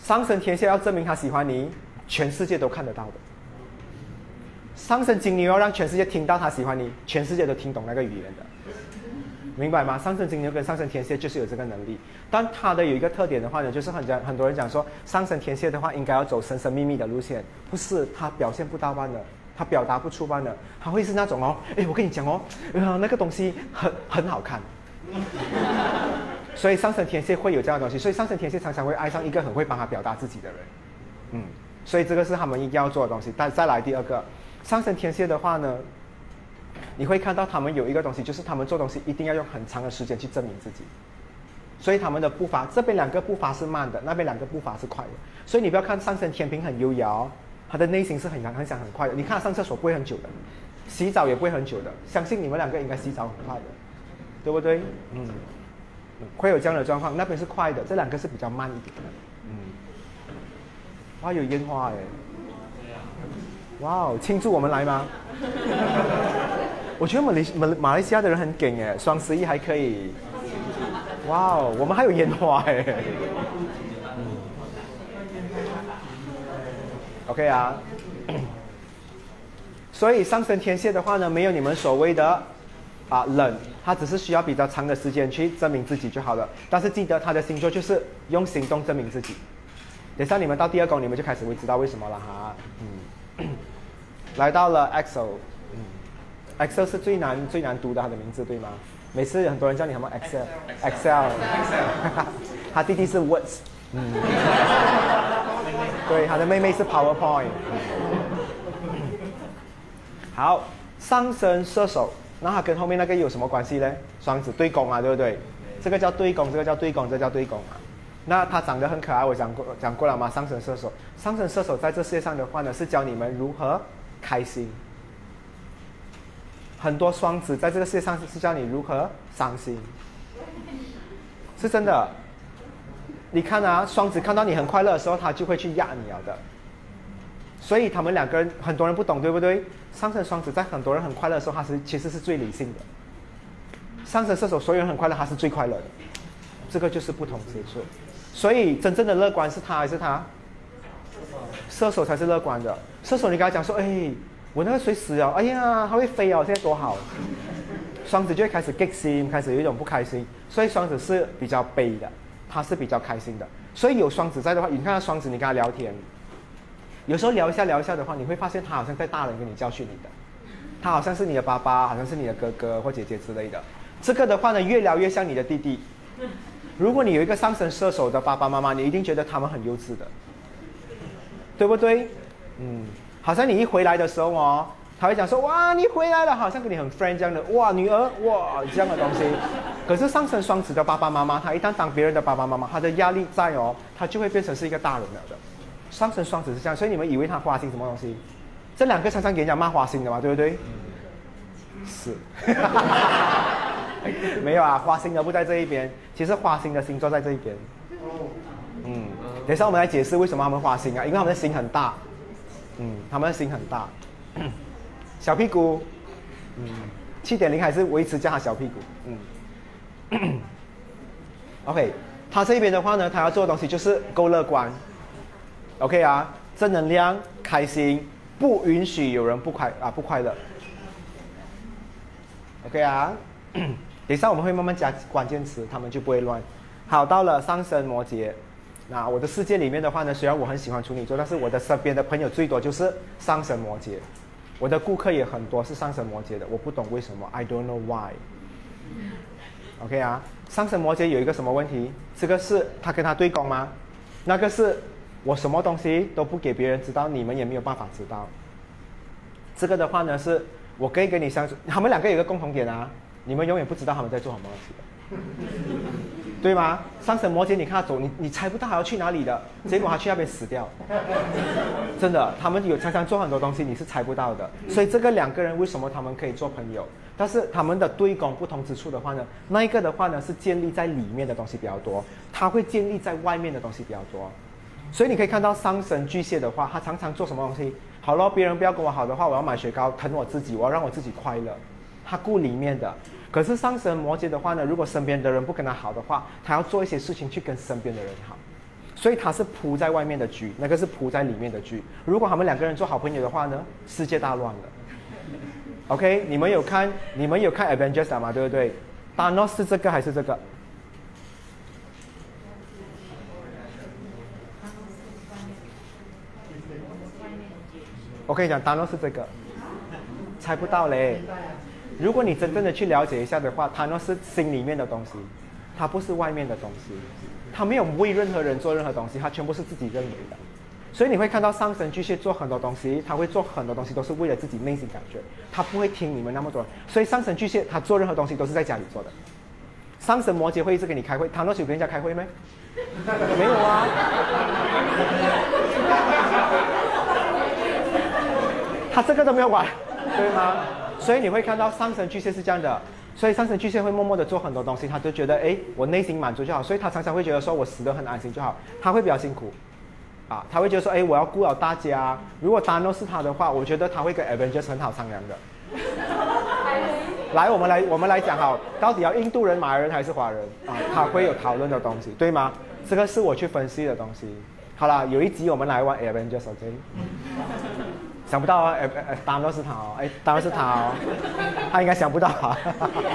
上升天蝎要证明他喜欢你，全世界都看得到的。上升金牛要让全世界听到他喜欢你，全世界都听懂那个语言的，明白吗？上升金牛跟上升天蝎就是有这个能力，但他的有一个特点的话呢，就是很讲很多人讲说上升天蝎的话应该要走神神秘秘的路线，不是他表现不到般的，他表达不出般的，他会是那种哦，哎，我跟你讲哦，呃，那个东西很很好看，所以上升天蝎会有这样的东西，所以上升天蝎常常会爱上一个很会帮他表达自己的人，嗯，所以这个是他们一定要做的东西。但再来第二个。上升天蝎的话呢，你会看到他们有一个东西，就是他们做东西一定要用很长的时间去证明自己，所以他们的步伐这边两个步伐是慢的，那边两个步伐是快的。所以你不要看上升天平很优雅，他的内心是很很很想很快的。你看他上厕所不会很久的，洗澡也不会很久的。相信你们两个应该洗澡很快的，对不对？嗯，会有这样的状况。那边是快的，这两个是比较慢一点的。嗯，哇，有烟花哎。哇哦，庆祝我们来吗？我觉得马来马马来西亚的人很梗哎，双十一还可以。哇哦，我们还有烟花哎。OK 啊。所以上升天蝎的话呢，没有你们所谓的啊冷，他只是需要比较长的时间去证明自己就好了。但是记得他的星座就是用行动证明自己。等下你们到第二宫，你们就开始会知道为什么了哈。嗯。来到了 Excel，嗯，Excel 是最难最难读的他的名字对吗？每次很多人叫你什么 Excel，Excel，他弟弟是 Words，嗯，对，他的妹妹是 PowerPoint。好，上升射手，那他跟后面那个有什么关系呢？双子对攻啊，对不对？这个叫对攻，这个叫对攻，这叫对攻啊。那他长得很可爱，我讲过讲过了吗？上升射手，上升射手在这世界上的话呢，是教你们如何开心。很多双子在这个世界上是教你如何伤心，是真的。你看啊，双子看到你很快乐的时候，他就会去压你了的。所以他们两个人很多人不懂，对不对？上升双子在很多人很快乐的时候，他是其实是最理性的。上升射手所有人很快乐，他是最快乐的。这个就是不同之处。所以真正的乐观是他还是他？射手才是乐观的。射手，你跟他讲说：“哎，我那个水死了，哎呀，它会飞哦，现在多好。”双子就会开始 get 心，开始有一种不开心。所以双子是比较悲的，他是比较开心的。所以有双子在的话，你看到双子，你跟他聊天，有时候聊一下聊一下的话，你会发现他好像在大人跟你教训你的，他好像是你的爸爸，好像是你的哥哥或姐姐之类的。这个的话呢，越聊越像你的弟弟。如果你有一个上升射手的爸爸妈妈，你一定觉得他们很幼稚的，对不对？嗯，好像你一回来的时候哦，他会讲说哇你回来了，好像跟你很 friend 这样的，哇女儿哇这样的东西。可是上升双子的爸爸妈妈，他一旦当别人的爸爸妈妈，他的压力在哦，他就会变成是一个大人了的。上升双子是这样，所以你们以为他花心什么东西？这两个常常给人家骂花心的嘛，对不对？是。没有啊，花心的不在这一边，其实花心的星座在这一边。嗯，等一下我们来解释为什么他们花心啊？因为他们的心很大。嗯，他们的心很大。小屁股。嗯，七点零还是维持叫他小屁股。嗯。OK，他这边的话呢，他要做的东西就是够乐观。OK 啊，正能量，开心，不允许有人不快啊不快乐。OK 啊。等一下我们会慢慢加关键词，他们就不会乱。好，到了上升摩羯，那我的世界里面的话呢，虽然我很喜欢处女座，但是我的身边的朋友最多就是上升摩羯，我的顾客也很多是上升摩羯的，我不懂为什么，I don't know why。OK 啊，上升摩羯有一个什么问题？这个是他跟他对攻吗？那个是我什么东西都不给别人知道，你们也没有办法知道。这个的话呢，是我可以跟你相处，他们两个有一个共同点啊。你们永远不知道他们在做什么东西的，对吗？上升摩羯，你看他走，你你猜不到他要去哪里的，结果他去那边死掉。真的，他们有常常做很多东西，你是猜不到的。所以这个两个人为什么他们可以做朋友？但是他们的对攻不同之处的话呢，那一个的话呢是建立在里面的东西比较多，他会建立在外面的东西比较多。所以你可以看到上升巨蟹的话，他常常做什么东西？好了，别人不要跟我好的话，我要买雪糕疼我自己，我要让我自己快乐。他顾里面的，可是上升摩羯的话呢，如果身边的人不跟他好的话，他要做一些事情去跟身边的人好。所以他是铺在外面的局，那个是铺在里面的局。如果他们两个人做好朋友的话呢，世界大乱了。OK，你们有看你们有看 Avengers 吗？对不对？Thanos 是这个还是这个？我跟你讲，Thanos 是这个，猜不到嘞。如果你真正的去了解一下的话他那是心里面的东西，它不是外面的东西，他没有为任何人做任何东西，他全部是自己认为的。所以你会看到上神巨蟹做很多东西，他会做很多东西都是为了自己内心感觉，他不会听你们那么多。所以上神巨蟹他做任何东西都是在家里做的。上神摩羯会一直跟你开会，他诺有跟人家开会没？没有啊。他这个都没有管，对吗？所以你会看到上神巨蟹是这样的，所以上神巨蟹会默默的做很多东西，他就觉得哎，我内心满足就好，所以他常常会觉得说我死得很安心就好，他会比较辛苦。啊，他会觉得说，哎，我要顾好大家。如果丹诺是他的话，我觉得他会跟 Avengers 很好商量的。来，我们来，我们来讲好，到底要印度人、马来人还是华人啊？他会有讨论的东西，对吗？这个是我去分析的东西。好了，有一集我们来玩 Avengers，OK？想不到啊，哎哎，丹诺是他哦，哎，当然是他哦，他应该想不到啊。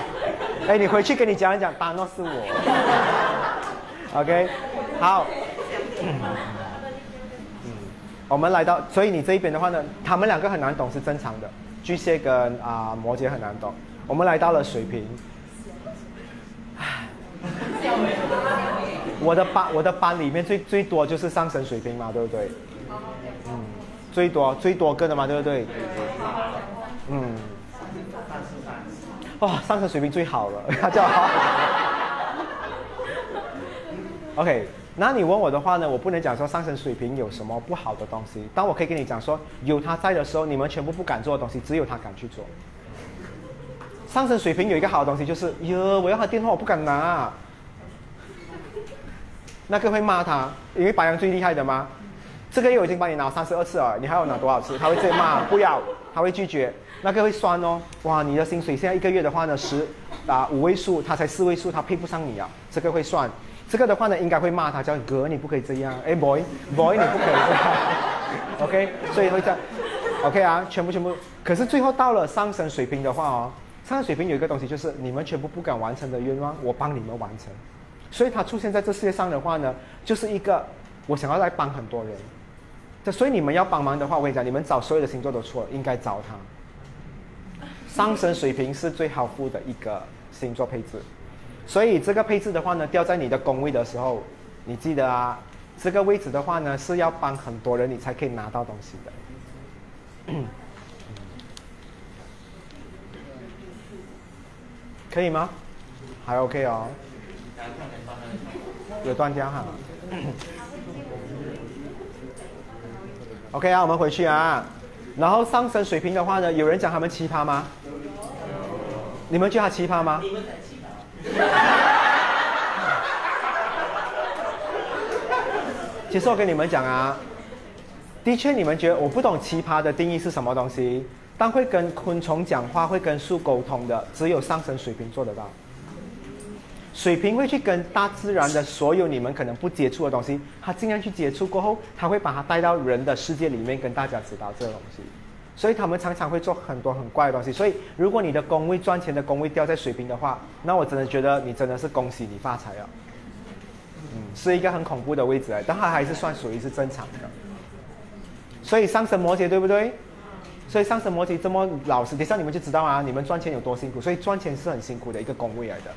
哎，你回去跟你家人讲，丹诺是我。OK，好。我们来到，所以你这一边的话呢，他们两个很难懂是正常的。巨蟹跟啊摩羯很难懂。我们来到了水瓶。我的班我的班里面最最多就是上升水平嘛，对不对？最多最多个的嘛，对不对？嗯。哇，上升水平最好了，他叫好。OK。那你问我的话呢？我不能讲说上升水平有什么不好的东西，但我可以跟你讲说，有他在的时候，你们全部不敢做的东西，只有他敢去做。上升水平有一个好的东西就是，哟，我要他电话，我不敢拿。那个会骂他，因为白羊最厉害的吗？这个月我已经帮你拿三十二次了，你还要拿多少次？他会直接骂，不要，他会拒绝。那个会酸哦，哇，你的薪水现在一个月的话呢，十啊五位数，他才四位数，他配不上你啊，这个会算。这个的话呢，应该会骂他，叫哥，你不可以这样。哎，boy，boy，你不可以这样。OK，所以会这样。OK 啊，全部全部。可是最后到了上升水平的话哦，上升水平有一个东西就是你们全部不敢完成的愿望，我帮你们完成。所以他出现在这世界上的话呢，就是一个我想要来帮很多人。这所以你们要帮忙的话，我跟你讲，你们找所有的星座都错了，应该找他。上升水平是最好付的一个星座配置。所以这个配置的话呢，掉在你的工位的时候，你记得啊，这个位置的话呢，是要帮很多人，你才可以拿到东西的。可以吗？还 OK 哦。有断掉哈。OK 啊，我们回去啊。然后上升水平的话呢，有人讲他们奇葩吗？你们觉得他奇葩吗？其实我跟你们讲啊，的确你们觉得我不懂奇葩的定义是什么东西，但会跟昆虫讲话、会跟树沟通的，只有上升水平做得到。水瓶会去跟大自然的所有你们可能不接触的东西，他尽量去接触过后，他会把它带到人的世界里面，跟大家知道这个东西。所以他们常常会做很多很怪的东西。所以如果你的工位赚钱的工位掉在水瓶的话，那我真的觉得你真的是恭喜你发财了。嗯，是一个很恐怖的位置哎，但它还是算属于是正常的。所以上升摩羯对不对？所以上升摩羯这么老实，等下你们就知道啊，你们赚钱有多辛苦。所以赚钱是很辛苦的一个工位来的。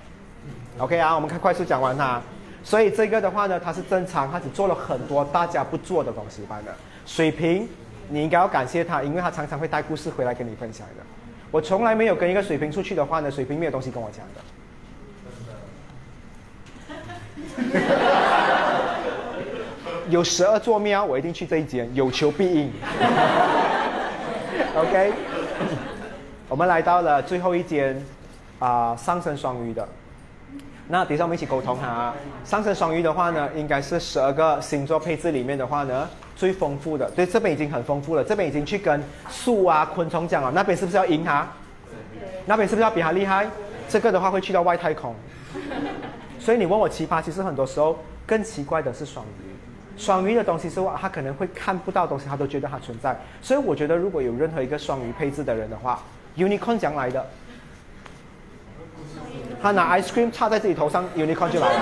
OK 啊，我们看快速讲完它。所以这个的话呢，它是正常，它只做了很多大家不做的东西般的水平。你应该要感谢他，因为他常常会带故事回来跟你分享的。我从来没有跟一个水瓶出去的话呢，水瓶没有东西跟我讲的。有十二座庙，我一定去这一间，有求必应。OK，我们来到了最后一间，啊，上升双鱼的。那等一下我们一起沟通哈。上升双鱼的话呢，应该是十二个星座配置里面的话呢。最丰富的，对，这边已经很丰富了。这边已经去跟树啊、昆虫讲了，那边是不是要赢他？那边是不是要比他厉害？这个的话会去到外太空。所以你问我奇葩，其实很多时候更奇怪的是双鱼。双鱼的东西是他可能会看不到东西，他都觉得它存在。所以我觉得如果有任何一个双鱼配置的人的话，unicorn 将来的，他拿 ice cream 插在自己头上，unicorn 就来了。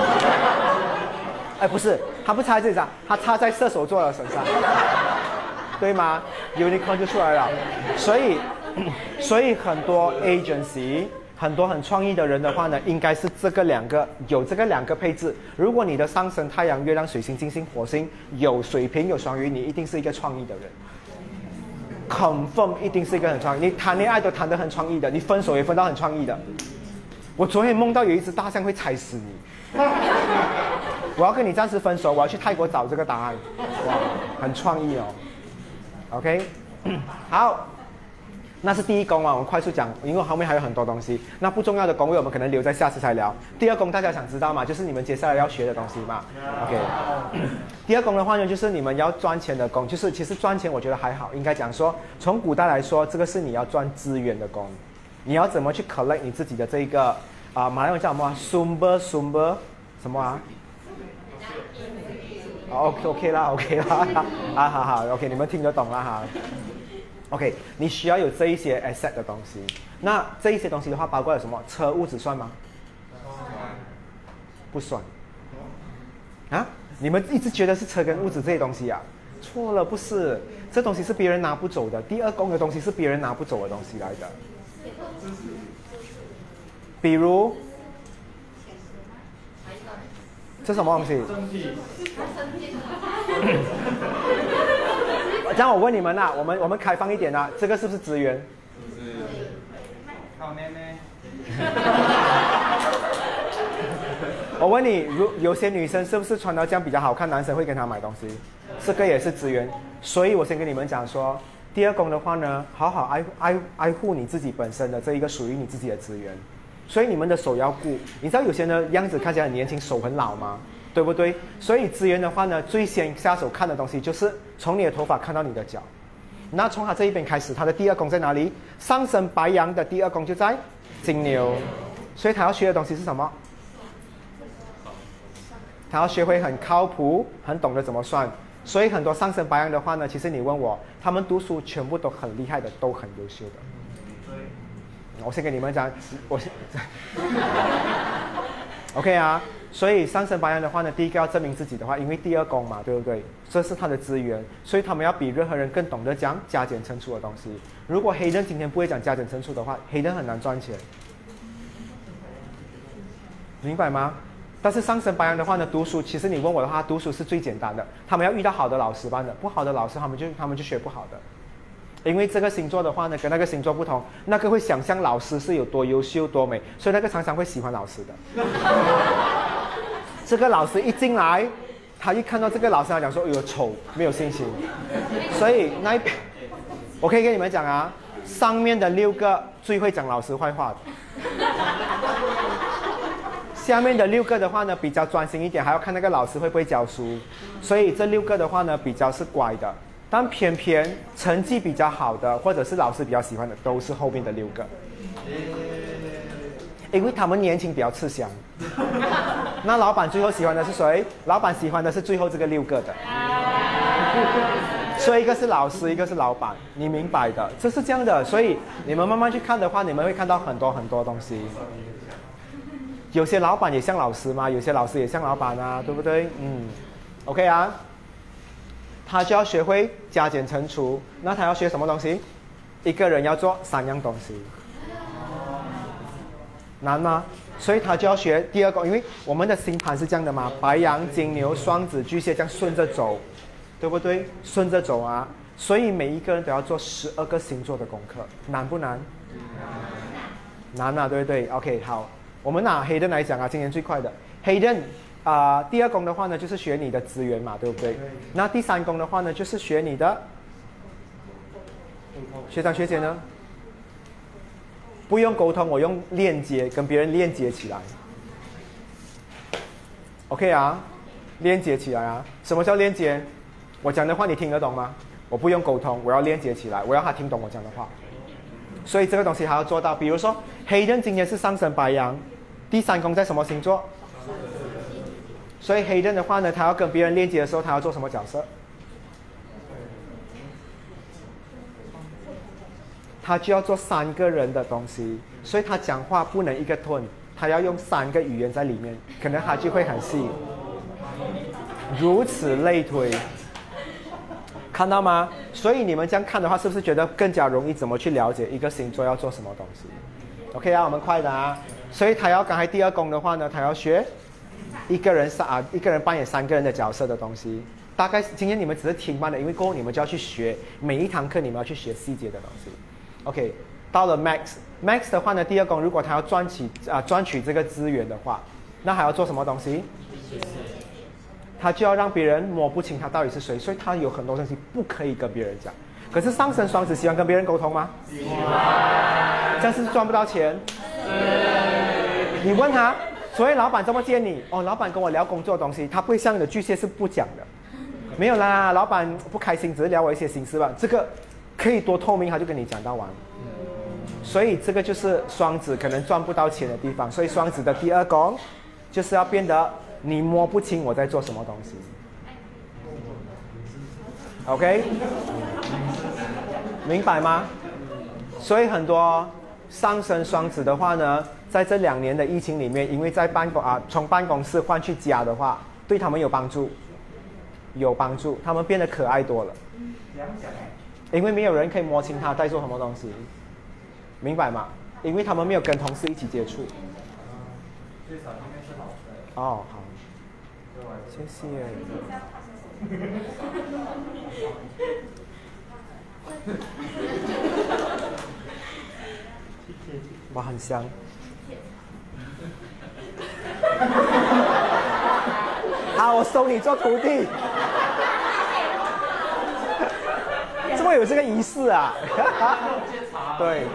哎，不是，他不插在自己上，他插在射手座的身上，对吗？unicorn 就出来了。所以，所以很多 agency。很多很创意的人的话呢，应该是这个两个有这个两个配置。如果你的上升太阳、月亮、水星、金星、火星有水瓶有双鱼，你一定是一个创意的人。confirm 一定是一个很创意，你谈恋爱都谈得很创意的，你分手也分到很创意的。我昨天梦到有一只大象会踩死你，我要跟你暂时分手，我要去泰国找这个答案。哇，很创意哦。OK，好。那是第一宫啊，我们快速讲，因为后面还有很多东西。那不重要的宫位，我们可能留在下次才聊。第二宫大家想知道吗？就是你们接下来要学的东西嘛。OK。第二宫的话呢，就是你们要赚钱的宫，就是其实赚钱我觉得还好，应该讲说，从古代来说，这个是你要赚资源的宫。你要怎么去 collect 你自己的这个啊，马来文叫什么？sumber sumber 什么啊？OK OK 啦 OK 啦，啊好好 OK，你们听得懂啦哈。OK，你需要有这一些 asset 的东西。那这一些东西的话，包括有什么？车、物质算吗？不算。啊？你们一直觉得是车跟物质这些东西啊？错了，不是。这东西是别人拿不走的。第二宫的东西是别人拿不走的东西来的。比如，这什么东西？这样我问你们啦，我们我们开放一点啦，这个是不是资源？是。靠妹妹。我问你，如有些女生是不是穿到这样比较好看，男生会跟她买东西？这个也是资源。所以我先跟你们讲说，第二宫的话呢，好好爱爱爱护你自己本身的这一个属于你自己的资源。所以你们的手要顾。你知道有些人样子看起来很年轻，手很老吗？对不对？所以资源的话呢，最先下手看的东西就是从你的头发看到你的脚。那从他这一边开始，他的第二宫在哪里？上升白羊的第二宫就在金牛，所以他要学的东西是什么？他要学会很靠谱，很懂得怎么算。所以很多上升白羊的话呢，其实你问我，他们读书全部都很厉害的，都很优秀的。我先跟你们讲，我先。OK 啊。所以上升白羊的话呢，第一个要证明自己的话，因为第二宫嘛，对不对？这是他的资源，所以他们要比任何人更懂得讲加减乘除的东西。如果黑人今天不会讲加减乘除的话，黑人很难赚钱，明白吗？但是上升白羊的话呢，读书其实你问我的话，读书是最简单的。他们要遇到好的老师班的，不好的老师他们就他们就学不好的。因为这个星座的话呢，跟那个星座不同，那个会想象老师是有多优秀多美，所以那个常常会喜欢老师的。这个老师一进来，他一看到这个老师，他讲说：“哎呦，丑，没有信心。”所以那一边，我可以跟你们讲啊，上面的六个最会讲老师坏话的，下面的六个的话呢，比较专心一点，还要看那个老师会不会教书。所以这六个的话呢，比较是乖的，但偏偏成绩比较好的，或者是老师比较喜欢的，都是后面的六个。因为他们年轻比较吃香，那老板最后喜欢的是谁？老板喜欢的是最后这个六个的，所以一个是老师，一个是老板，你明白的，这是这样的。所以你们慢慢去看的话，你们会看到很多很多东西。有些老板也像老师嘛，有些老师也像老板啊，对不对？嗯，OK 啊，他就要学会加减乘除，那他要学什么东西？一个人要做三样东西。难吗？所以他就要学第二个，因为我们的星盘是这样的嘛，白羊、金牛、双子、巨蟹这样顺着走，对不对？顺着走啊！所以每一个人都要做十二个星座的功课，难不难？难啊，对不对？OK，好，我们拿黑灯来讲啊，今年最快的黑灯啊，第二宫的话呢，就是学你的资源嘛，对不对？那第三宫的话呢，就是学你的学长学姐呢？不用沟通，我用链接跟别人链接起来。OK 啊，链接起来啊！什么叫链接？我讲的话你听得懂吗？我不用沟通，我要链接起来，我要他听懂我讲的话。所以这个东西还要做到。比如说，黑人今天是上升白羊，第三宫在什么星座？所以黑人的话呢，他要跟别人链接的时候，他要做什么角色？他就要做三个人的东西，所以他讲话不能一个 tone，他要用三个语言在里面，可能他就会很细。如此类推，看到吗？所以你们这样看的话，是不是觉得更加容易怎么去了解一个星座要做什么东西？OK 啊，我们快的啊。所以他要刚才第二宫的话呢，他要学一个人三啊，一个人扮演三个人的角色的东西。大概今天你们只是听班的，因为过后你们就要去学每一堂课，你们要去学细节的东西。OK，到了 Max，Max 的话呢，第二宫如果他要赚取啊赚取这个资源的话，那还要做什么东西？他就要让别人摸不清他到底是谁，所以他有很多东西不可以跟别人讲。可是上升双子喜欢跟别人沟通吗？喜欢。这样是赚不到钱。你问他，所以老板这么见你？哦，老板跟我聊工作的东西，他不会像你的巨蟹是不讲的。没有啦，老板不开心，只是聊我一些心事吧。这个可以多透明，他就跟你讲到完。所以这个就是双子可能赚不到钱的地方。所以双子的第二宫就是要变得。你摸不清我在做什么东西，OK？明白吗？所以很多上升双子的话呢，在这两年的疫情里面，因为在办公啊，从办公室换去家的话，对他们有帮助，有帮助，他们变得可爱多了。因为没有人可以摸清他在做什么东西，明白吗？因为他们没有跟同事一起接触。哦，好。谢谢。哇，很香。好，我收你做徒弟。怎么有这个仪式啊？对。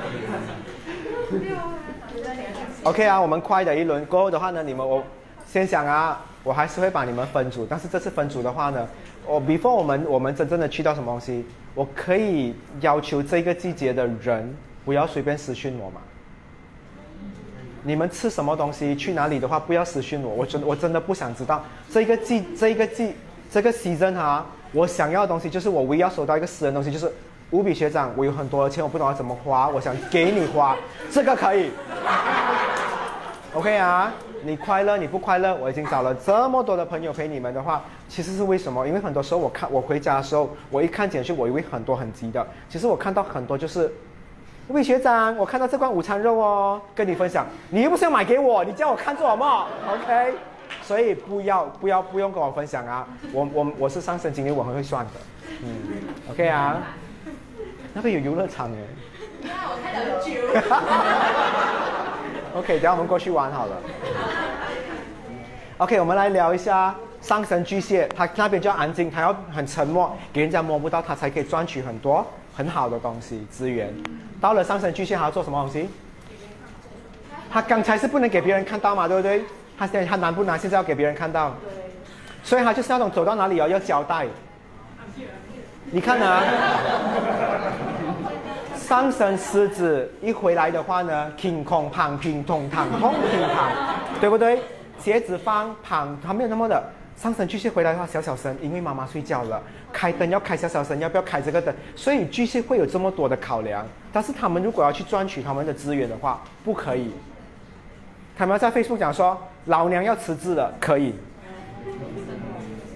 OK 啊，我们快的一轮过后的话呢，你们我先想啊。我还是会把你们分组，但是这次分组的话呢，我 before 我们我们真正的去到什么东西，我可以要求这个季节的人不要随便私讯我嘛。你们吃什么东西，去哪里的话，不要私讯我，我真我真的不想知道这个季这个季这个 season 哈，我想要的东西就是我唯一要收到一个私人东西，就是无比学长，我有很多的钱，我不懂得怎么花，我想给你花，这个可以，OK 啊。你快乐，你不快乐？我已经找了这么多的朋友陪你们的话，其实是为什么？因为很多时候我看我回家的时候，我一看简讯，我以为很多很急的，其实我看到很多就是，魏学长，我看到这罐午餐肉哦，跟你分享，你又不是要买给我，你叫我看做什么？OK，所以不要不要不用跟我分享啊，我我我是上升精灵，我很会算的，嗯，OK 啊，那边有游乐场哎，那我开了酒。OK，等下我们过去玩好了。OK，我们来聊一下上升巨蟹，他那边就要安静，他要很沉默，给人家摸不到，他才可以赚取很多很好的东西资源。到了上升巨蟹，还要做什么东西？他刚才是不能给别人看到嘛，对不对？他现在他难不难？现在要给别人看到。所以他就是那种走到哪里哦要交代。你看啊。上升狮子一回来的话呢，空空胖平通躺通平躺，对不对？鞋子放旁，他没有那么的。上升巨蟹回来的话，小小声，因为妈妈睡觉了。开灯要开小小声，要不要开这个灯？所以巨蟹会有这么多的考量。但是他们如果要去赚取他们的资源的话，不可以。他们要在 Facebook 讲说，老娘要辞职了，可以。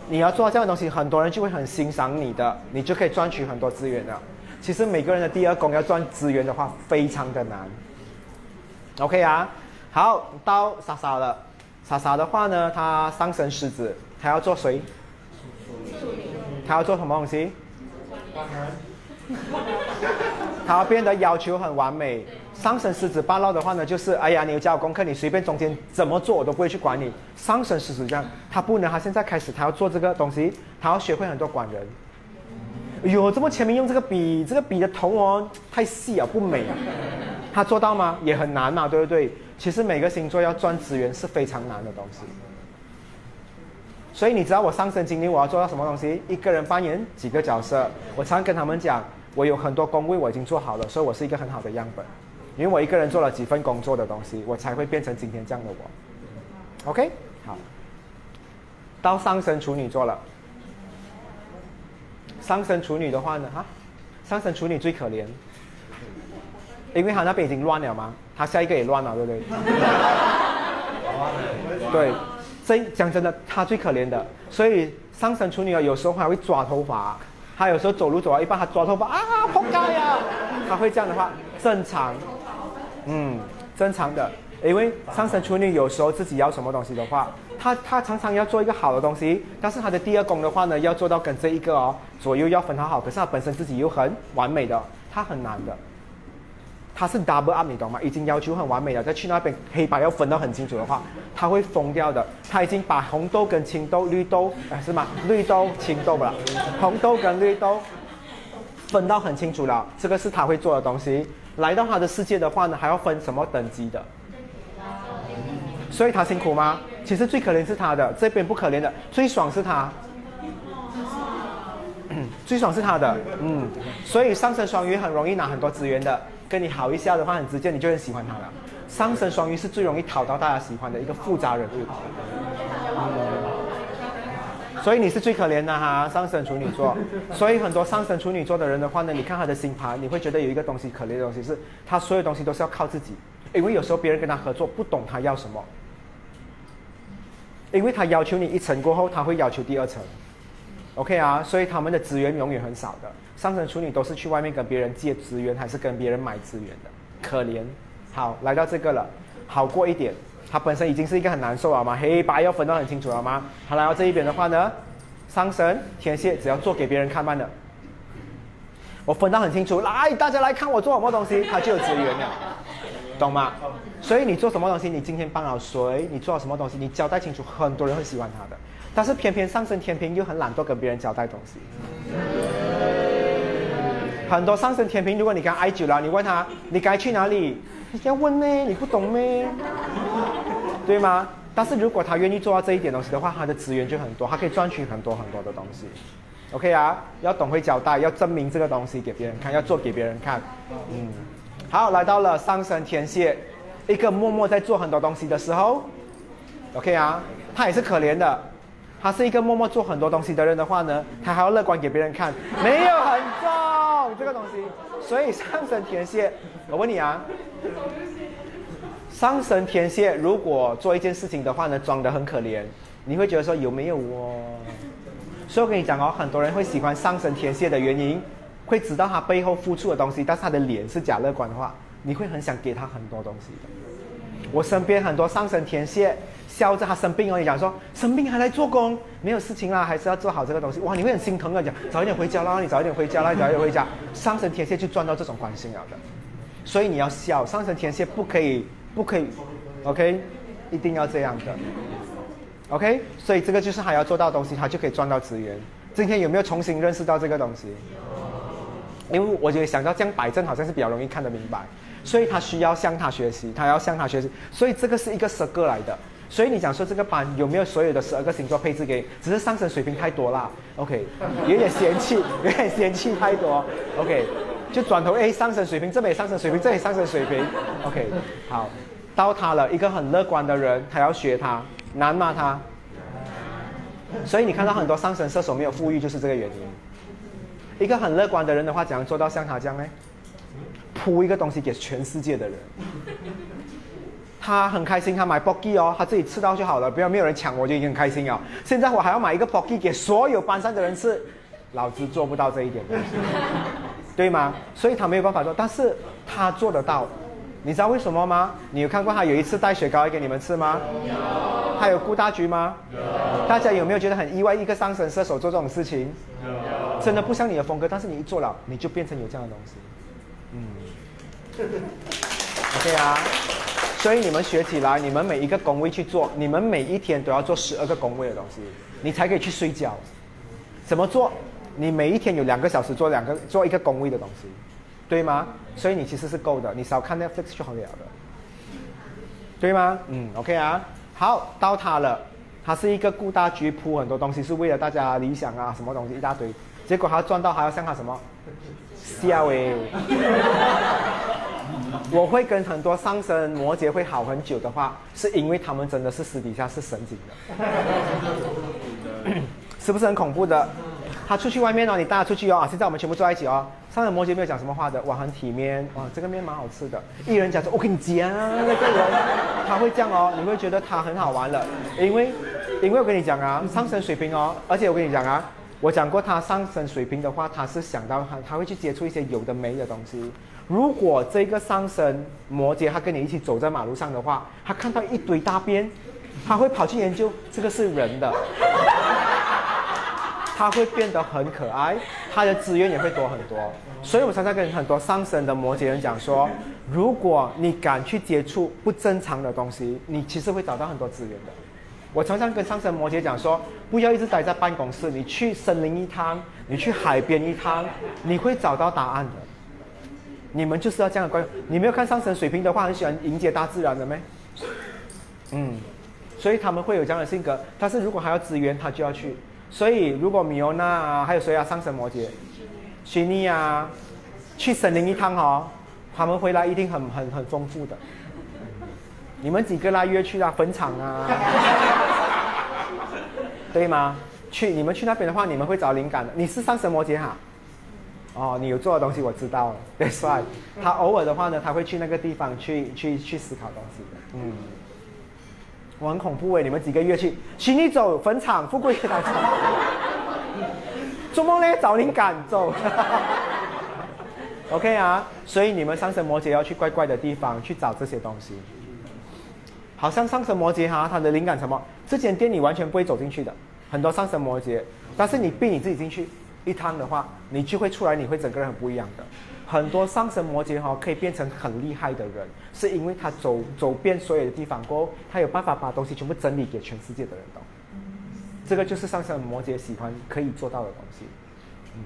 你要做到这样的东西，很多人就会很欣赏你的，你就可以赚取很多资源了。其实每个人的第二宫要赚资源的话，非常的难。OK 啊，好，到莎莎了。莎莎的话呢，她上升狮子，她要做谁？她要做什么东西？她要变得要求很完美。上升狮子霸道的话呢，就是哎呀，你有教功课，你随便中间怎么做，我都不会去管你。上升狮子这样，他不能，他现在开始，他要做这个东西，他要学会很多管人。哎呦，这么前面用这个笔，这个笔的头哦太细啊，不美啊。他做到吗？也很难嘛，对不对？其实每个星座要赚资源是非常难的东西。所以你知道我上升经历我要做到什么东西？一个人扮演几个角色？我常跟他们讲，我有很多工位我已经做好了，所以我是一个很好的样本。因为我一个人做了几份工作的东西，我才会变成今天这样的我。OK，好。到上升处女座了。上升处女的话呢，哈，上升处女最可怜，因为他那边已经乱了嘛，他下一个也乱了，对不对？对，这讲真的，他最可怜的，所以上升处女啊，有时候还会抓头发，他有时候走路走到一半，他抓头发啊，扑街呀，他会这样的话，正常，嗯，正常的，因为上升处女有时候自己要什么东西的话，他他常常要做一个好的东西，但是他的第二宫的话呢，要做到跟这一个哦左右要分好好，可是他本身自己又很完美的，他很难的。他是 double up，你懂吗？已经要求很完美了，再去那边黑白要分得很清楚的话，他会疯掉的。他已经把红豆跟青豆、绿豆，哎是吗？绿豆、青豆不了，红豆跟绿豆分到很清楚了，这个是他会做的东西。来到他的世界的话呢，还要分什么等级的？所以他辛苦吗？其实最可怜是他的，这边不可怜的，最爽是他。最爽是他的，嗯，所以上升双鱼很容易拿很多资源的，跟你好一下的话很直接，你就很喜欢他了。上升双鱼是最容易讨到大家喜欢的一个复杂人物，所以你是最可怜的哈，上升处女座。所以很多上升处女座的人的话呢，你看他的星盘，你会觉得有一个东西可怜的东西是，他所有东西都是要靠自己，因为有时候别人跟他合作不懂他要什么，因为他要求你一层过后，他会要求第二层。OK 啊，所以他们的资源永远很少的。上升处女都是去外面跟别人借资源，还是跟别人买资源的，可怜。好，来到这个了，好过一点。他本身已经是一个很难受了嘛，黑白要分得很清楚了吗？好，来到这一边的话呢，上升天蝎只要做给别人看慢的，我分得很清楚，来大家来看我做什么东西，他就有资源了，懂吗？所以你做什么东西，你今天帮了谁，你做了什么东西，你交代清楚，很多人会喜欢他的。但是偏偏上升天平又很懒惰，跟别人交代东西。很多上升天平，如果你跟他爱久了，你问他你该去哪里，你要问呢？你不懂咩？对吗？但是如果他愿意做到这一点东西的话，他的资源就很多，他可以赚取很多很多的东西。OK 啊，要懂会交代，要证明这个东西给别人看，要做给别人看。嗯，好，来到了上升天蝎，一个默默在做很多东西的时候，OK 啊，他也是可怜的。他是一个默默做很多东西的人的话呢，他还要乐观给别人看，没有很重这个东西。所以上升天蝎，我问你啊，上升天蝎如果做一件事情的话呢，装得很可怜，你会觉得说有没有哦？所以我跟你讲哦，很多人会喜欢上升天蝎的原因，会知道他背后付出的东西，但是他的脸是假乐观的话，你会很想给他很多东西的。我身边很多上升天蝎。笑着他生病哦，你讲说生病还来做工，没有事情啦，还是要做好这个东西。哇，你会很心疼的，讲早一点回家啦，你早一点回家啦，你早一点回家。上升天蝎就赚到这种关心了的，所以你要笑。上升天蝎不可以，不可以，OK，一定要这样的，OK。所以这个就是他要做到东西，他就可以赚到资源。今天有没有重新认识到这个东西？因为我觉得想到这样摆正，好像是比较容易看得明白，所以他需要向他学习，他要向他学习。所以这个是一个 circle 来的。所以你讲说这个班有没有所有的十二个星座配置给？只是上升水平太多啦，OK，有点嫌弃，有点嫌弃太多，OK，就转头哎上升水平，这边上升水平，这里上升水平，OK，好，到他了，一个很乐观的人，他要学他，难吗他？所以你看到很多上升射手没有富裕，就是这个原因。一个很乐观的人的话，怎样做到像他这样呢？铺一个东西给全世界的人。他很开心，他买 b o g y 哦，他自己吃到就好了，不要没有人抢，我就已经很开心了。现在我还要买一个 b o g y 给所有班上的人吃，老子做不到这一点，对吗？所以他没有办法做，但是他做得到。你知道为什么吗？你有看过他有一次带雪糕给你们吃吗？有。他有顾大局吗？大家有没有觉得很意外？一个上神射手做这种事情，真的不像你的风格，但是你一做了，你就变成有这样的东西。嗯。OK 啊。所以你们学起来，你们每一个工位去做，你们每一天都要做十二个工位的东西，你才可以去睡觉。怎么做？你每一天有两个小时做两个做一个工位的东西，对吗？所以你其实是够的，你少看 Netflix 就好了的，对吗？嗯，OK 啊，好，到他了，他是一个顾大局，铺很多东西是为了大家理想啊，什么东西一大堆，结果他赚到还要向他什么？笑诶。我会跟很多上升摩羯会好很久的话，是因为他们真的是私底下是神经的。是不是很恐怖的？他出去外面哦，你带他出去哦。现在我们全部坐在一起哦。上升摩羯没有讲什么话的，哇，很体面，哇，这个面蛮好吃的。艺人讲说，我跟你讲，那个人他会这样哦，你会觉得他很好玩了，因为因为我跟你讲啊，上升水平哦，而且我跟你讲啊，我讲过他上升水平的话，他是想到他他会去接触一些有的没的东西。如果这个上升摩羯他跟你一起走在马路上的话，他看到一堆大便，他会跑去研究这个是人的。他会变得很可爱，他的资源也会多很多。所以我常常跟很多上升的摩羯人讲说，如果你敢去接触不正常的东西，你其实会找到很多资源的。我常常跟上升摩羯讲说，不要一直待在办公室，你去森林一趟，你去海边一趟，你会找到答案的。你们就是要这样的关系。你没有看上升水平的话，很喜欢迎接大自然的没？嗯，所以他们会有这样的性格。但是如果还要资源，他就要去。所以，如果米欧娜啊，还有谁啊，上升摩羯，徐妮啊，去森林一趟哦，他们回来一定很很很丰富的。你们几个啦，约去啦坟场啊，对吗？去你们去那边的话，你们会找灵感的。你是上升摩羯哈？哦，你有做的东西我知道了，That's right。他偶尔的话呢，他会去那个地方去去去思考东西的，嗯。我很恐怖哎！你们几个月去，请你走坟场，富贵大场。做梦呢，找灵感走。OK 啊，所以你们上升摩羯要去怪怪的地方去找这些东西。好像上升摩羯哈，他的灵感什么？这间店你完全不会走进去的，很多上升摩羯，但是你逼你自己进去一趟的话，你就会出来，你会整个人很不一样的。很多上升摩羯哈可以变成很厉害的人，是因为他走走遍所有的地方过后，他有办法把东西全部整理给全世界的人懂。这个就是上升摩羯喜欢可以做到的东西。嗯，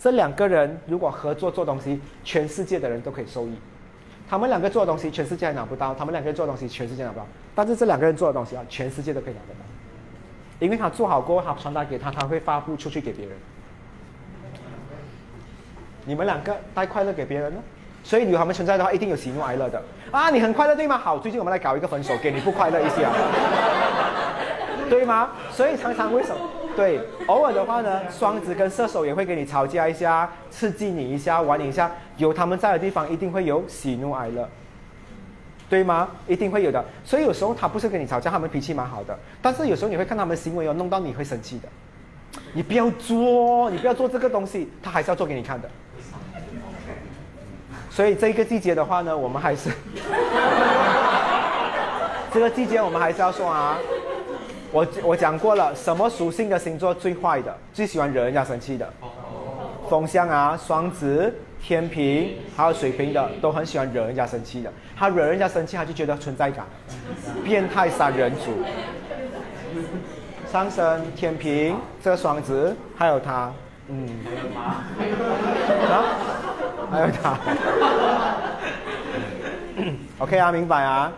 这两个人如果合作做东西，全世界的人都可以受益。他们两个做的东西，全世界还拿不到；他们两个人做的东西，全世界拿不到。但是这两个人做的东西啊，全世界都可以拿得到，因为他做好过后，他传达给他，他会发布出去给别人。你们两个带快乐给别人呢，所以有他们存在的话，一定有喜怒哀乐的啊！你很快乐对吗？好，最近我们来搞一个分手，给你不快乐一下，对吗？所以常常为什么？对，偶尔的话呢，双子跟射手也会跟你吵架一下，刺激你一下，玩你一下。有他们在的地方，一定会有喜怒哀乐，对吗？一定会有的。所以有时候他不是跟你吵架，他们脾气蛮好的，但是有时候你会看他们行为哦，弄到你会生气的。你不要做，你不要做这个东西，他还是要做给你看的。所以这个季节的话呢，我们还是 这个季节我们还是要说啊，我我讲过了，什么属性的星座最坏的，最喜欢惹人家生气的？风象啊，双子、天平还有水瓶的，都很喜欢惹人家生气的。他惹人家生气，他就觉得存在感，变态三人组。上升天平，这个双子，还有他，嗯，啊。还有他，OK 啊，明白啊。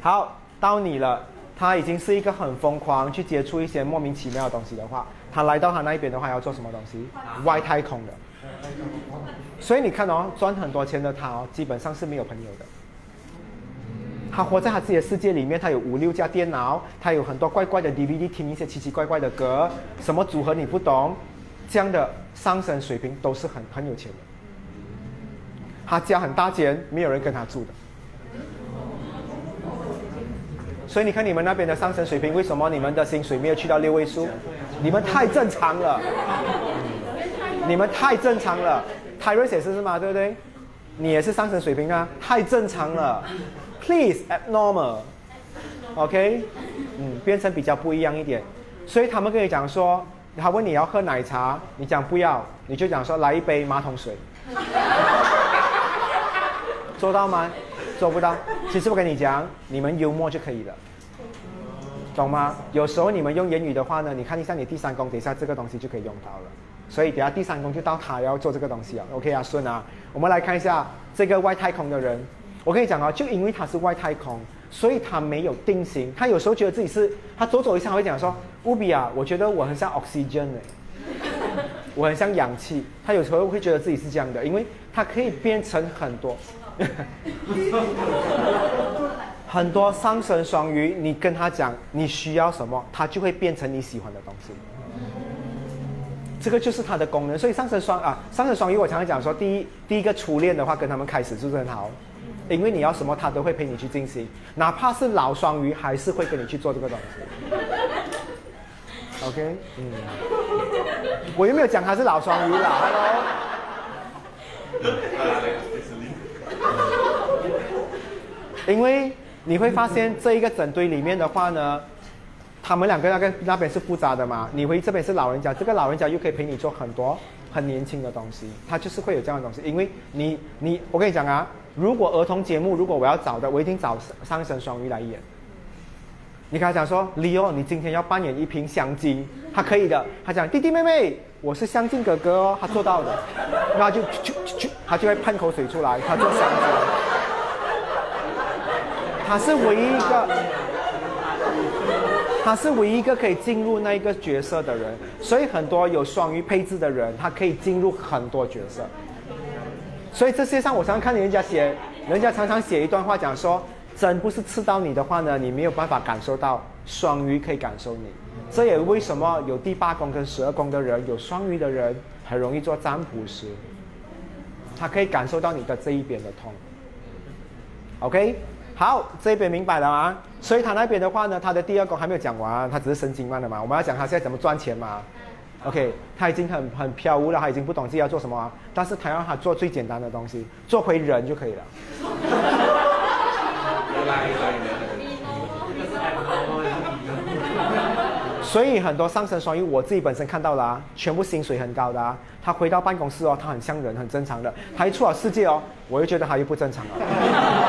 好，到你了。他已经是一个很疯狂去接触一些莫名其妙的东西的话，他来到他那一边的话，要做什么东西？外太空的。所以你看哦，赚很多钱的他哦，基本上是没有朋友的。他活在他自己的世界里面，他有五六架电脑，他有很多怪怪的 DVD，听一些奇奇怪怪的歌，什么组合你不懂，这样的上升水平都是很很有钱的。他家很大间，没有人跟他住的，所以你看你们那边的上升水平，为什么你们的薪水没有去到六位数？你们太正常了，你们太正常了。泰瑞也是是吗？对不对？你也是上升水平啊，太正常了。Please abnormal，OK？嗯，变成比较不一样一点。所以他们跟你讲说，他问你要喝奶茶，你讲不要，你就讲说来一杯马桶水。做到吗？做不到。其实我跟你讲，你们幽默就可以了，懂吗？有时候你们用言语的话呢，你看一下你第三宫，等一下这个东西就可以用到了。所以等下第三宫就到他要做这个东西啊。OK 啊，顺啊。我们来看一下这个外太空的人。我跟你讲啊，就因为他是外太空，所以他没有定型。他有时候觉得自己是，他走走一下会讲说，乌比啊，我觉得我很像 oxygen 哎，我很像氧气。他有时候会觉得自己是这样的，因为他可以变成很多。很多上升双鱼，你跟他讲你需要什么，他就会变成你喜欢的东西。这个就是它的功能。所以上升双啊，上升双鱼，我常常讲说，第一第一个初恋的话，跟他们开始就是很好，因为你要什么，他都会陪你去进行，哪怕是老双鱼，还是会跟你去做这个东西。OK，嗯，我又没有讲他是老双鱼啦，Hello。因为你会发现这一个整堆里面的话呢，他们两个那个那边是复杂的嘛，你回这边是老人家，这个老人家又可以陪你做很多很年轻的东西，他就是会有这样的东西。因为你你我跟你讲啊，如果儿童节目如果我要找的，我一定找上升双鱼来演。你跟他讲说，Leo，你今天要扮演一瓶香精，他可以的。他讲弟弟妹妹，我是香精哥哥哦，他做到的。那就就就他就会喷口水出来，他做香精。他是唯一一个，他是唯一一个可以进入那一个角色的人。所以很多有双鱼配置的人，他可以进入很多角色。所以这世界上，我常常看人家写，人家常常写一段话讲说。针不是刺到你的话呢，你没有办法感受到双鱼可以感受你。这也为什么有第八宫跟十二宫的人，有双鱼的人很容易做占卜师，他可以感受到你的这一边的痛。OK，好，这边明白了吗？所以他那边的话呢，他的第二宫还没有讲完，他只是神经慢的嘛。我们要讲他现在怎么赚钱嘛。OK，他已经很很飘忽了，他已经不懂自己要做什么，但是他让他做最简单的东西，做回人就可以了。所以很多上升双鱼，我自己本身看到了，全部薪水很高的啊。他回到办公室哦，他很像人，很正常的。他一出了世界哦，我又觉得他又不正常了。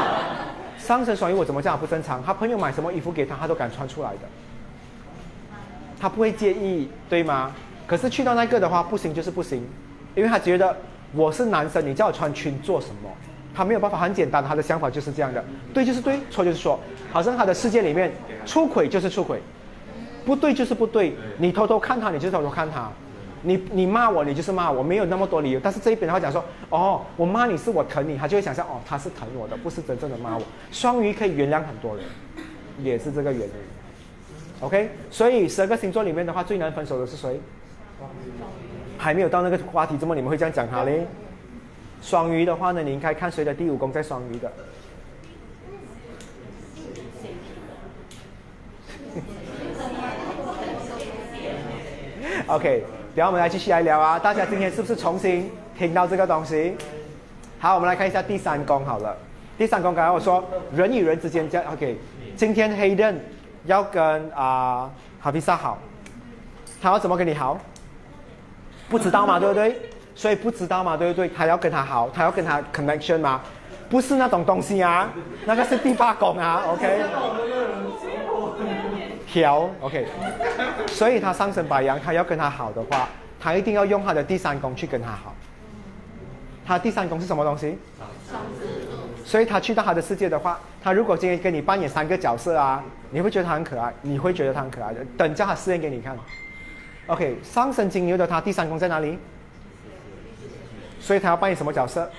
上升双鱼我怎么讲不正常？他朋友买什么衣服给他，他都敢穿出来的。他不会介意，对吗？可是去到那个的话，不行就是不行，因为他觉得我是男生，你叫我穿裙做什么？他没有办法，很简单，他的想法就是这样的，对就是对，错就是错，好像他的世界里面出轨就是出轨，不对就是不对，你偷偷看他，你就偷偷看他，你你骂我，你就是骂我，没有那么多理由。但是这一边的话讲说，哦，我骂你是我疼你，他就会想象，哦，他是疼我的，不是真正的骂我。双鱼可以原谅很多人，也是这个原因。OK，所以十二个星座里面的话，最难分手的是谁？还没有到那个话题，怎么你们会这样讲他嘞？双鱼的话呢，你应该看谁的第五宫在双鱼的。OK，等下我们来继续来聊啊！大家今天是不是重新听到这个东西？好，我们来看一下第三宫好了。第三宫刚才我说人与人之间这样 OK，今天黑人要跟啊哈比萨好，他要怎么跟你好？不知道嘛，对不对？所以不知道嘛，对不对？他要跟他好，他要跟他 connection 吗？不是那种东西啊，那个是第八宫啊，OK。调 OK，所以他上升白羊，他要跟他好的话，他一定要用他的第三宫去跟他好。他第三宫是什么东西？所以他去到他的世界的话，他如果今天跟你扮演三个角色啊，你会觉得他很可爱，你会觉得他很可爱的。等叫他试验给你看。OK，上升金牛的他第三宫在哪里？所以他要扮演什么角色？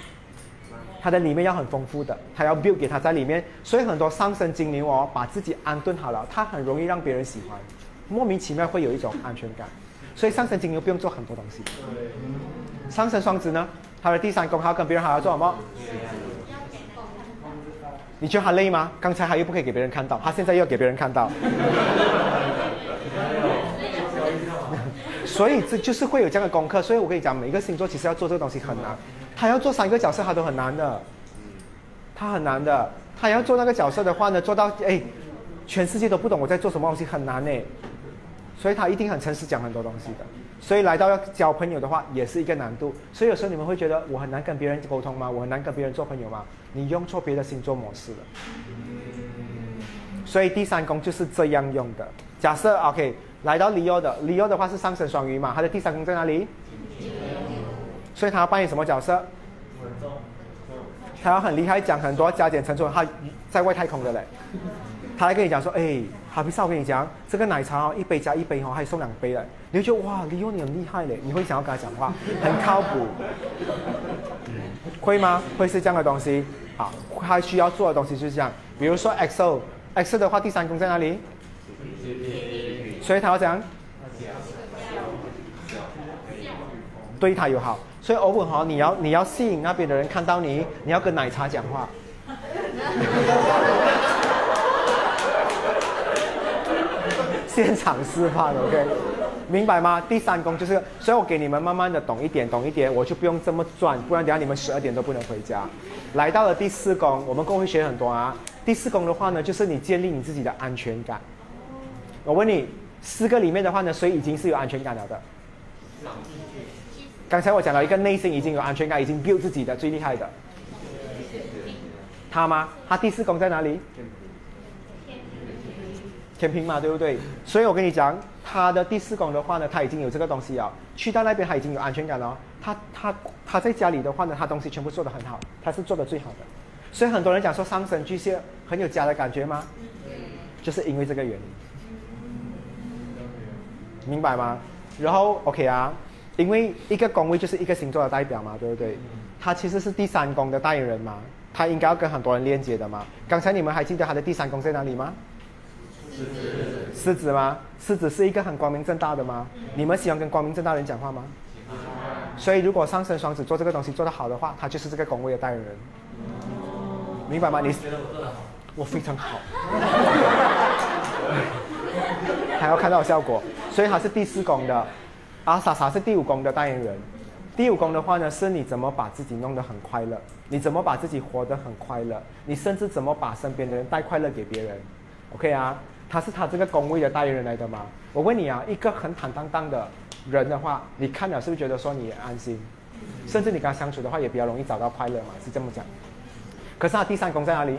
它的里面要很丰富的，它要 build 给他在里面。所以很多上升金牛哦，把自己安顿好了，他很容易让别人喜欢，莫名其妙会有一种安全感。所以上升金牛不用做很多东西。上升双子呢，他的第三宫还要跟别人好好做什么？你觉得他累吗？刚才他又不可以给别人看到，他现在又要给别人看到。所以这就是会有这样的功课，所以我跟你讲，每一个星座其实要做这个东西很难，他要做三个角色，他都很难的，他很难的，他要做那个角色的话呢，做到哎，全世界都不懂我在做什么东西，很难呢，所以他一定很诚实讲很多东西的，所以来到要交朋友的话，也是一个难度，所以有时候你们会觉得我很难跟别人沟通吗？我很难跟别人做朋友吗？你用错别的星座模式了，所以第三宫就是这样用的，假设 OK。来到里奥的里奥的话是上升双鱼嘛，他的第三宫在哪里？所以他要扮演什么角色？他要很厉害，讲很多加减乘除，他在外太空的嘞。他来跟你讲说，哎，哈比萨，我跟你讲，这个奶茶哦，一杯加一杯哦，还送两杯嘞。你就觉得哇，里奥你很厉害嘞，你会想要跟他讲话，很靠谱。会吗？会是这样的东西。好，他需要做的东西就是这样。比如说 XO，XO 的话第三宫在哪里？所以他要讲对他友好，所以偶尔哈，你要你要吸引那边的人看到你，你要跟奶茶讲话。现场示范，OK，明白吗？第三宫就是，所以我给你们慢慢的懂一点，懂一点，我就不用这么转，不然等下你们十二点都不能回家。来到了第四宫，我们共会学很多啊。第四宫的话呢，就是你建立你自己的安全感。我问你，四个里面的话呢，谁已经是有安全感了的？刚才我讲了一个内心已经有安全感，已经 build 自己的最厉害的。他吗？他第四宫在哪里？天平嘛，对不对？所以我跟你讲，他的第四宫的话呢，他已经有这个东西了。去到那边，他已经有安全感了。他他他在家里的话呢，他东西全部做得很好，他是做的最好的。所以很多人讲说上升巨蟹很有家的感觉吗？就是因为这个原因，明白吗？然后 OK 啊，因为一个宫位就是一个星座的代表嘛，对不对？他其实是第三宫的代言人嘛，他应该要跟很多人链接的嘛。刚才你们还记得他的第三宫在哪里吗？狮子，狮子吗？狮子是一个很光明正大的吗？你们喜欢跟光明正大的人讲话吗？所以如果上升双子做这个东西做得好的话，他就是这个宫位的代言人，明白吗？你我非常好，还要看到效果，所以他是第四宫的，阿莎莎是第五宫的代言人。第五宫的话呢，是你怎么把自己弄得很快乐？你怎么把自己活得很快乐？你甚至怎么把身边的人带快乐给别人？OK 啊？他是他这个工位的代言人来的吗？我问你啊，一个很坦荡荡的人的话，你看了是不是觉得说你也安心？甚至你跟他相处的话，也比较容易找到快乐嘛？是这么讲。可是他第三宫在哪里？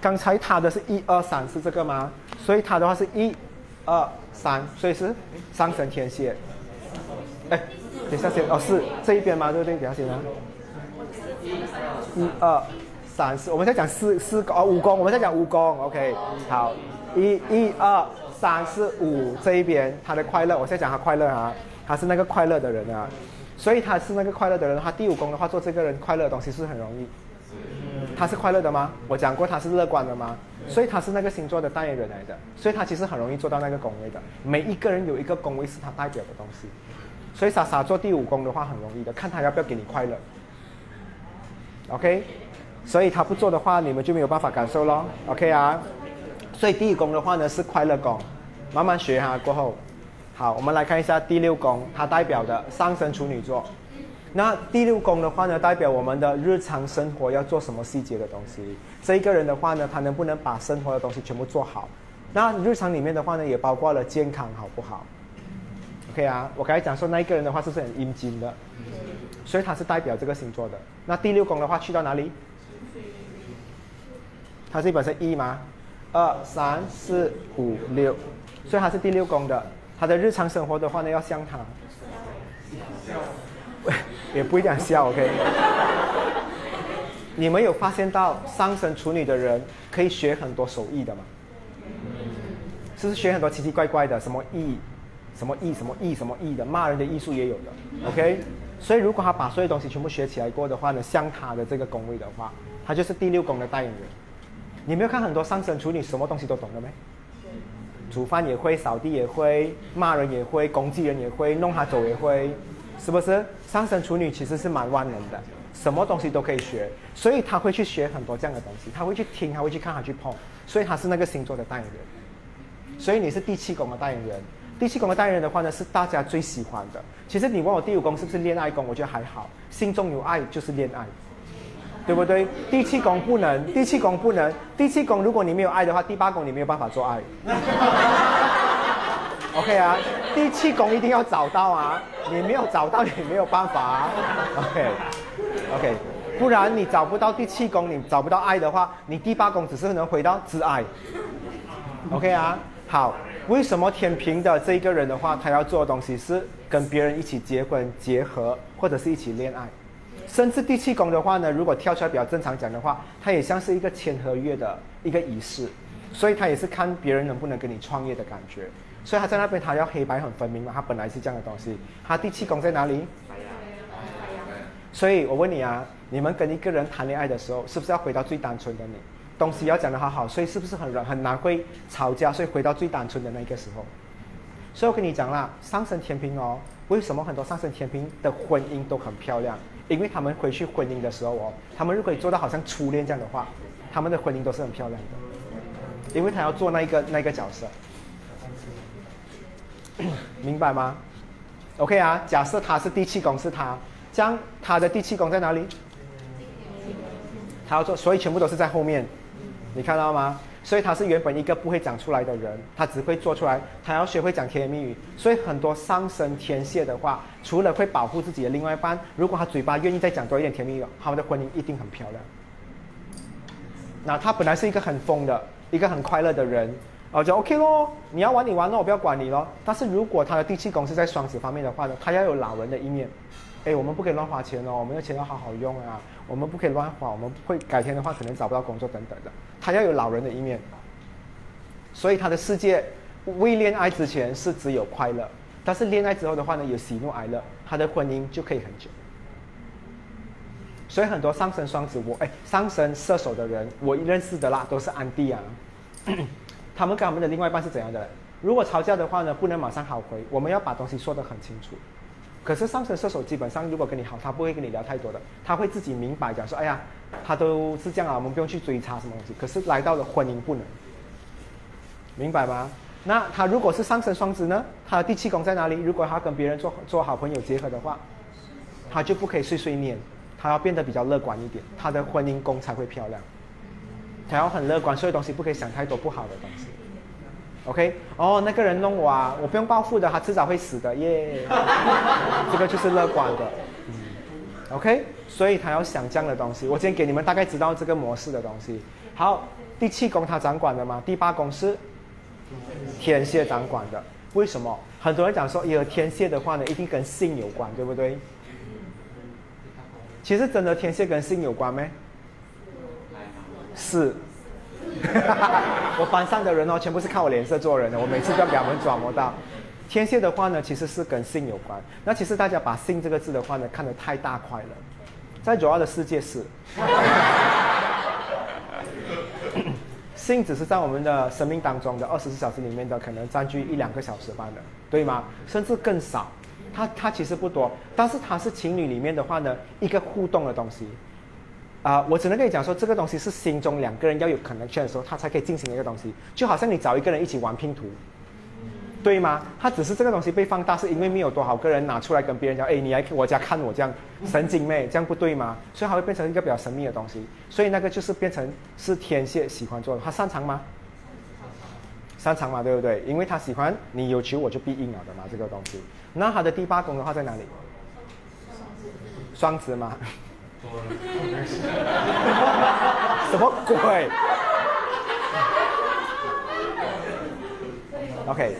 刚才他的是一二三是这个吗？所以他的话是一二三，所以是上升天蝎。哎，等一下先哦，是这一边吗？对不对？等下先。一二三四，我们在讲四四个哦，五宫，我们在讲五宫，OK，好，一一二三四五这一边他的快乐，我在讲他快乐啊，他是那个快乐的人啊，所以他是那个快乐的人，他第五宫的话做这个人快乐的东西是很容易，他是快乐的吗？我讲过他是乐观的吗？所以他是那个星座的代言人来的，所以他其实很容易做到那个宫位的，每一个人有一个宫位是他代表的东西，所以莎莎做第五宫的话很容易的，看他要不要给你快乐。OK，所以他不做的话，你们就没有办法感受咯。OK 啊，所以第一宫的话呢是快乐宫，慢慢学哈。过后，好，我们来看一下第六宫，它代表的上升处女座。那第六宫的话呢，代表我们的日常生活要做什么细节的东西。这一个人的话呢，他能不能把生活的东西全部做好？那日常里面的话呢，也包括了健康好不好？OK 啊，我刚才讲说那一个人的话是不是很阴茎的？所以他是代表这个星座的。那第六宫的话去到哪里？它是一本身一吗？二三四五六，所以它是第六宫的。他的日常生活的话呢，要像他，也不一定笑，OK。你们有发现到上升处女的人可以学很多手艺的吗？是不是学很多奇奇怪怪的，什么艺，什么艺，什么艺，什么艺的，骂人的艺术也有的，OK。所以，如果他把所有东西全部学起来过的话呢，像他的这个宫位的话，他就是第六宫的代言人。你没有看很多上升处女什么东西都懂的没？煮饭也会，扫地也会，骂人也会，攻击人也会，弄他走也会，是不是？上升处女其实是蛮万能的，什么东西都可以学，所以他会去学很多这样的东西，他会去听，他会去看，他去碰，所以他是那个星座的代言人。所以你是第七宫的代言人。第七宫的代言人的话呢，是大家最喜欢的。其实你问我第五宫是不是恋爱宫，我觉得还好，心中有爱就是恋爱，对不对？第七宫不能，第七宫不能，第七宫如果你没有爱的话，第八宫你没有办法做爱。OK 啊，第七宫一定要找到啊，你没有找到你没有办法啊。OK，OK，不然你找不到第七宫，你找不到爱的话，你第八宫只是能回到自爱。OK 啊，好。为什么天平的这一个人的话，他要做的东西是跟别人一起结婚、结合，或者是一起恋爱，甚至第七宫的话呢，如果跳出来比较正常讲的话，它也像是一个签合约的一个仪式，所以他也是看别人能不能跟你创业的感觉，所以他在那边他要黑白很分明嘛，他本来是这样的东西，他第七宫在哪里？所以我问你啊，你们跟一个人谈恋爱的时候，是不是要回到最单纯的你？东西要讲得好好，所以是不是很难很难会吵架？所以回到最单纯的那个时候。所以我跟你讲啦，上升天平哦，为什么很多上升天平的婚姻都很漂亮？因为他们回去婚姻的时候哦，他们如果做到好像初恋这样的话，他们的婚姻都是很漂亮的，因为他要做那一个那个角色，明白吗？OK 啊，假设他是第七宫是他，这样他的第七宫在哪里？他要做，所以全部都是在后面，你看到吗？所以他是原本一个不会讲出来的人，他只会做出来，他要学会讲甜言蜜语。所以很多上升天蝎的话，除了会保护自己的另外一半，如果他嘴巴愿意再讲多一点甜蜜语，他们的婚姻一定很漂亮。那他本来是一个很疯的、一个很快乐的人，哦就 OK 咯，你要玩你玩咯，我不要管你咯。但是如果他的第七宫是在双子方面的话呢，他要有老人的一面。哎，我们不可以乱花钱哦，我们的钱要好好用啊，我们不可以乱花，我们会改天的话可能找不到工作等等的。他要有老人的一面，所以他的世界未恋爱之前是只有快乐，但是恋爱之后的话呢，有喜怒哀乐，他的婚姻就可以很久。所以很多上升双子，我哎上升射手的人，我认识的啦，都是安迪啊。他们跟他们的另外一半是怎样的？如果吵架的话呢，不能马上好回，我们要把东西说得很清楚。可是上升射手基本上，如果跟你好，他不会跟你聊太多的，他会自己明白讲说，哎呀，他都是这样啊，我们不用去追查什么东西。可是来到了婚姻不能，明白吗？那他如果是上升双子呢？他的第七宫在哪里？如果他跟别人做做好朋友结合的话，他就不可以碎碎念，他要变得比较乐观一点，他的婚姻宫才会漂亮。他要很乐观，所有东西不可以想太多不好的东西。OK，哦，那个人弄我啊，我不用报复的，他迟早会死的耶。这个就是乐观的，OK，所以他要想这样的东西。我今天给你们大概知道这个模式的东西。好，第七宫他掌管的嘛？第八宫是天蝎掌管的。为什么？很多人讲说，有天蝎的话呢，一定跟性有关，对不对？其实真的天蝎跟性有关没？是。我班上的人哦，全部是看我脸色做人的。我每次都要给他们转磨到。天蝎的话呢，其实是跟性有关。那其实大家把性这个字的话呢，看得太大块了。在主要的世界是，性只是在我们的生命当中的二十四小时里面的可能占据一两个小时罢了，对吗？甚至更少。它它其实不多，但是它是情侣里面的话呢，一个互动的东西。啊，我只能跟你讲说，这个东西是心中两个人要有 connection 的时候，他才可以进行一个东西。就好像你找一个人一起玩拼图，对吗？他只是这个东西被放大，是因为没有多少个人拿出来跟别人讲，哎，你来我家看我这样神经妹，这样不对吗？所以它会变成一个比较神秘的东西。所以那个就是变成是天蝎喜欢做的，他擅长吗？擅长嘛，对不对？因为他喜欢你有求我就必应了的嘛，这个东西。那他的第八宫的话在哪里？双子吗？什么鬼？OK，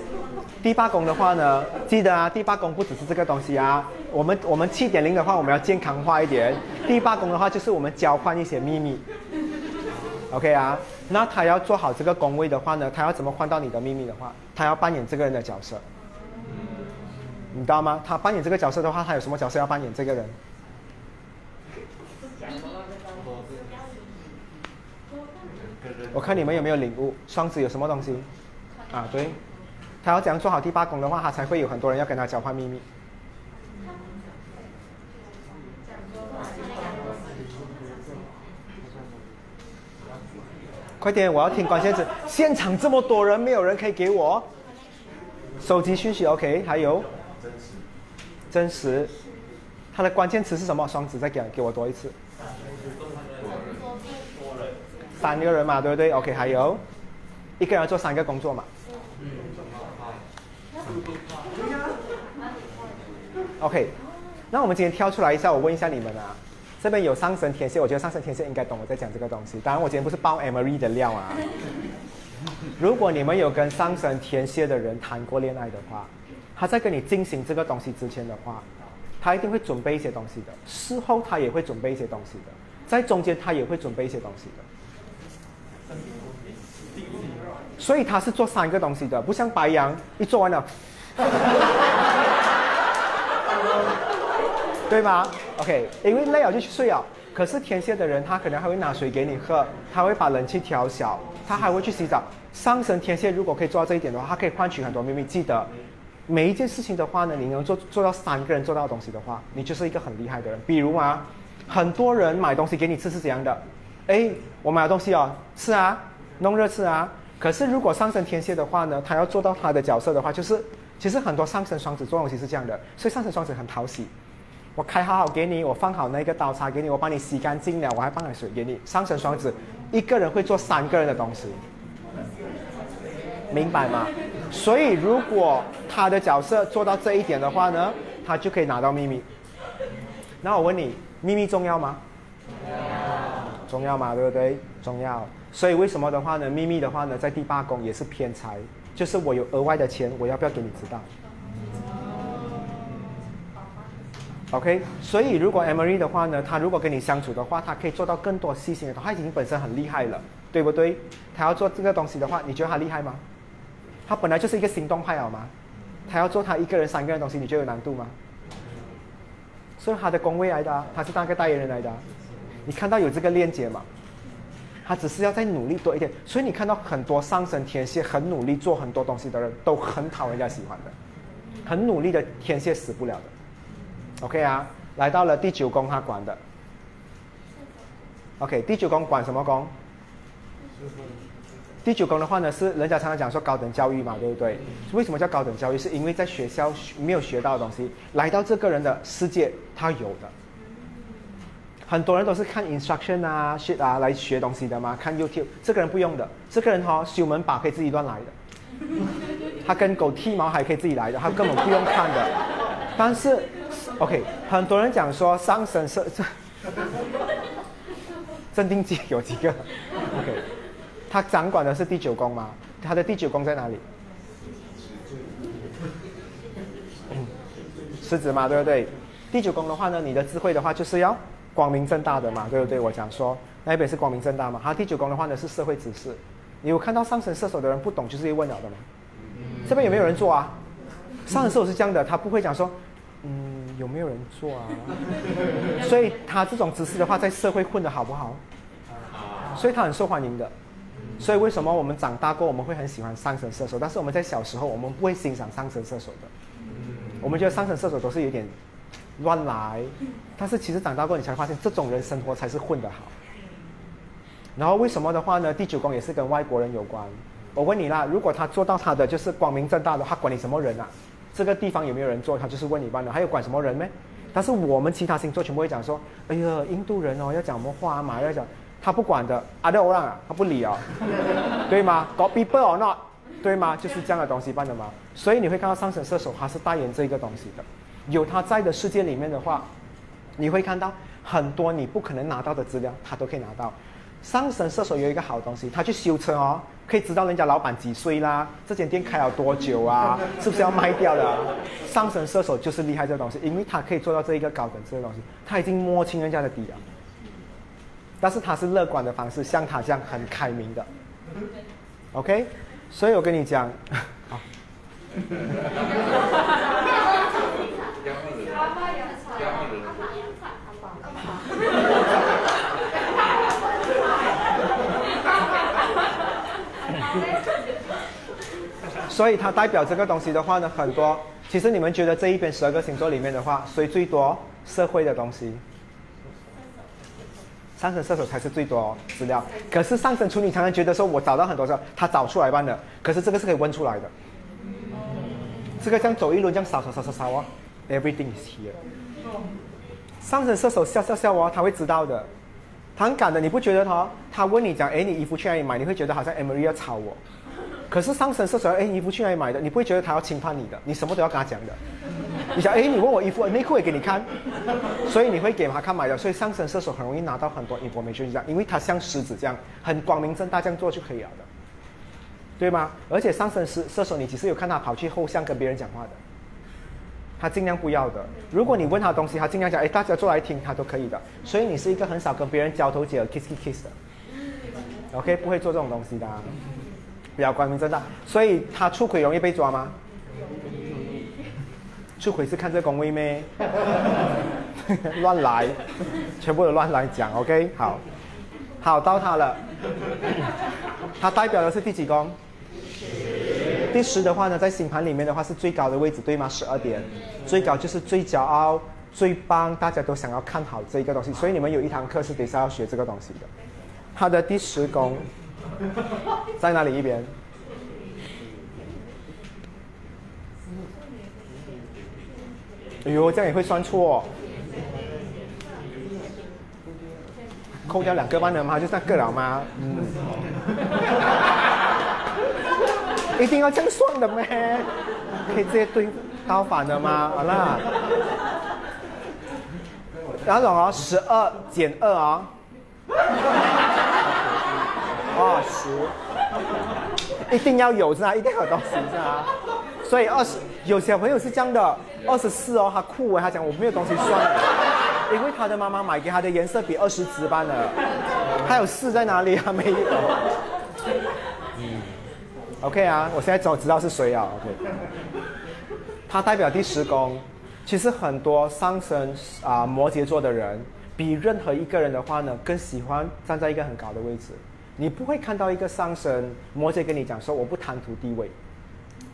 第八宫的话呢，记得啊，第八宫不只是这个东西啊。我们我们七点零的话，我们要健康化一点。第八宫的话，就是我们交换一些秘密。OK 啊，那他要做好这个宫位的话呢，他要怎么换到你的秘密的话，他要扮演这个人的角色。你知道吗？他扮演这个角色的话，他有什么角色要扮演这个人？我看你们有没有领悟，双子有什么东西？啊，对，他要怎样做好第八宫的话，他才会有很多人要跟他交换秘密。快点，我要听关键词。现场这么多人，没有人可以给我手机讯息。OK，还有真实，真实，它的关键词是什么？双子再给给我多一次。三个人嘛，对不对？OK，还有一个人要做三个工作嘛。OK，那我们今天跳出来一下，我问一下你们啊，这边有上升天蝎，我觉得上升天蝎应该懂我在讲这个东西。当然，我今天不是爆 Emery 的料啊。如果你们有跟上升天蝎的人谈过恋爱的话，他在跟你进行这个东西之前的话，他一定会准备一些东西的，事后他也会准备一些东西的，在中间他也会准备一些东西的。所以他是做三个东西的，不像白羊一做完了，对吗？OK，因为累了就去睡了。可是天蝎的人，他可能还会拿水给你喝，他会把冷气调小，他还会去洗澡。上升天蝎如果可以做到这一点的话，他可以换取很多秘密。记得，每一件事情的话呢，你能做做到三个人做到的东西的话，你就是一个很厉害的人。比如啊，很多人买东西给你吃是怎样的？哎，我买了东西哦，吃啊，弄热吃啊。可是如果上升天蝎的话呢，他要做到他的角色的话，就是其实很多上升双子做东西是这样的，所以上升双子很讨喜。我开好好给你，我放好那个刀叉给你，我帮你洗干净了，我还放点水给你。上升双子一个人会做三个人的东西，明白吗？所以如果他的角色做到这一点的话呢，他就可以拿到秘密。那我问你，秘密重要吗？重要嘛，对不对？重要。所以为什么的话呢？秘密的话呢，在第八宫也是偏财，就是我有额外的钱，我要不要给你知道？OK，所以如果 Emery 的话呢，他如果跟你相处的话，他可以做到更多细心的，他已经本身很厉害了，对不对？他要做这个东西的话，你觉得他厉害吗？他本来就是一个行动派好吗？他要做他一个人、三个人东西，你觉得有难度吗？所以他的工位来的，他是当个代言人来的，你看到有这个链接吗？他只是要再努力多一点，所以你看到很多上升天蝎很努力做很多东西的人都很讨人家喜欢的，很努力的天蝎死不了的。OK 啊，来到了第九宫，他管的。OK，第九宫管什么宫？第九宫的话呢，是人家常常讲说高等教育嘛，对不对？为什么叫高等教育？是因为在学校没有学到的东西，来到这个人的世界，他有的。很多人都是看 instruction 啊、shit 啊来学东西的嘛，看 YouTube。这个人不用的，这个人哈修门把可以自己乱来的，他跟狗剃毛还可以自己来的，他根本不用看的。但是。OK，很多人讲说上神是这 镇定剂有几个？OK，他掌管的是第九宫吗？他的第九宫在哪里？狮子嘛，对不对？第九宫的话呢，你的智慧的话就是要光明正大的嘛，对不对？我讲说那边是光明正大嘛。他第九宫的话呢是社会指示。你有看到上升射手的人不懂就是问了的吗？这边有没有人做啊？上升射手是这样的，他不会讲说。嗯，有没有人做啊？所以他这种姿势的话，在社会混的好不好？所以他很受欢迎的。所以为什么我们长大过，我们会很喜欢上升射手？但是我们在小时候，我们不会欣赏上升射手的。我们觉得上升射手都是有点乱来。但是其实长大过，你才发现这种人生活才是混的好。然后为什么的话呢？第九宫也是跟外国人有关。我问你啦，如果他做到他的就是光明正大的，他管你什么人啊？这个地方有没有人做？他就是问你班的，还有管什么人没？但是我们其他星座全部会讲说：“哎呀，印度人哦，要讲什么话嘛？要讲他不管的，阿德欧拉他不理哦，对吗？God people or not，对吗？就是这样的东西办的嘛。所以你会看到上升射手他是代言这个东西的，有他在的世界里面的话，你会看到很多你不可能拿到的资料，他都可以拿到。上神射手有一个好东西，他去修车哦。可以知道人家老板几岁啦，这间店开了多久啊，是不是要卖掉了？上神射手就是厉害这个东西，因为他可以做到这一个高等这个东西，他已经摸清人家的底了。但是他是乐观的方式，像他这样很开明的。OK，所以我跟你讲，所以它代表这个东西的话呢，很多。其实你们觉得这一边十二个星座里面的话，谁最多社会的东西？上升射手才是最多资料。可是上升处女常常觉得说，我找到很多时候，他找出来办的。可是这个是可以问出来的。这个这样走一轮，这样扫扫扫扫扫啊，everything is here。上升射手笑笑笑哦，他会知道的，他很敢的。你不觉得他？他问你讲，哎，你衣服去哪里买？你会觉得好像 Emily 要吵我。可是上升射手，哎，衣服去哪里买的？你不会觉得他要侵犯你的？你什么都要跟他讲的。你想，哎，你问我衣服内裤也给你看，所以你会给他看买的。所以上升射手很容易拿到很多 information，这样，因为他像狮子这样，很光明正大这样做就可以了的，对吗？而且上升射射手，你其实有看他跑去后巷跟别人讲话的，他尽量不要的。如果你问他东西，他尽量讲，哎，大家坐来听，他都可以的。所以你是一个很少跟别人交头接耳 kiss kiss kiss 的，OK，不会做这种东西的。比较光明正大，所以他出轨容易被抓吗？出轨是看这宫位咩？乱来，全部都乱来讲，OK？好，好到他了，他代表的是第几宫？第十的话呢，在星盘里面的话是最高的位置，对吗？十二点，最高就是最骄傲、最棒，大家都想要看好这一个东西，所以你们有一堂课是等下要学这个东西的。他的第十宫在哪里？一边？哎呦，这样也会算错、扣掉两个半的吗？就算个了吗？嗯。一定要这样算的咩？可以直接对倒反的吗？好啦。然后哦，十二减二啊、哦，十，一定要有是吧？一定要有东西是吧？所以二十，有小朋友是这样的，二十四哦，他酷哎，他讲我没有东西算，因为他的妈妈买给他的颜色比二十值班了，还有四在哪里啊？没有。，OK 啊，我现在早知道是谁啊，OK。他代表第十宫，其实很多上升啊、摩羯座的人，比任何一个人的话呢，更喜欢站在一个很高的位置。你不会看到一个上升摩羯跟你讲说我不贪图地位，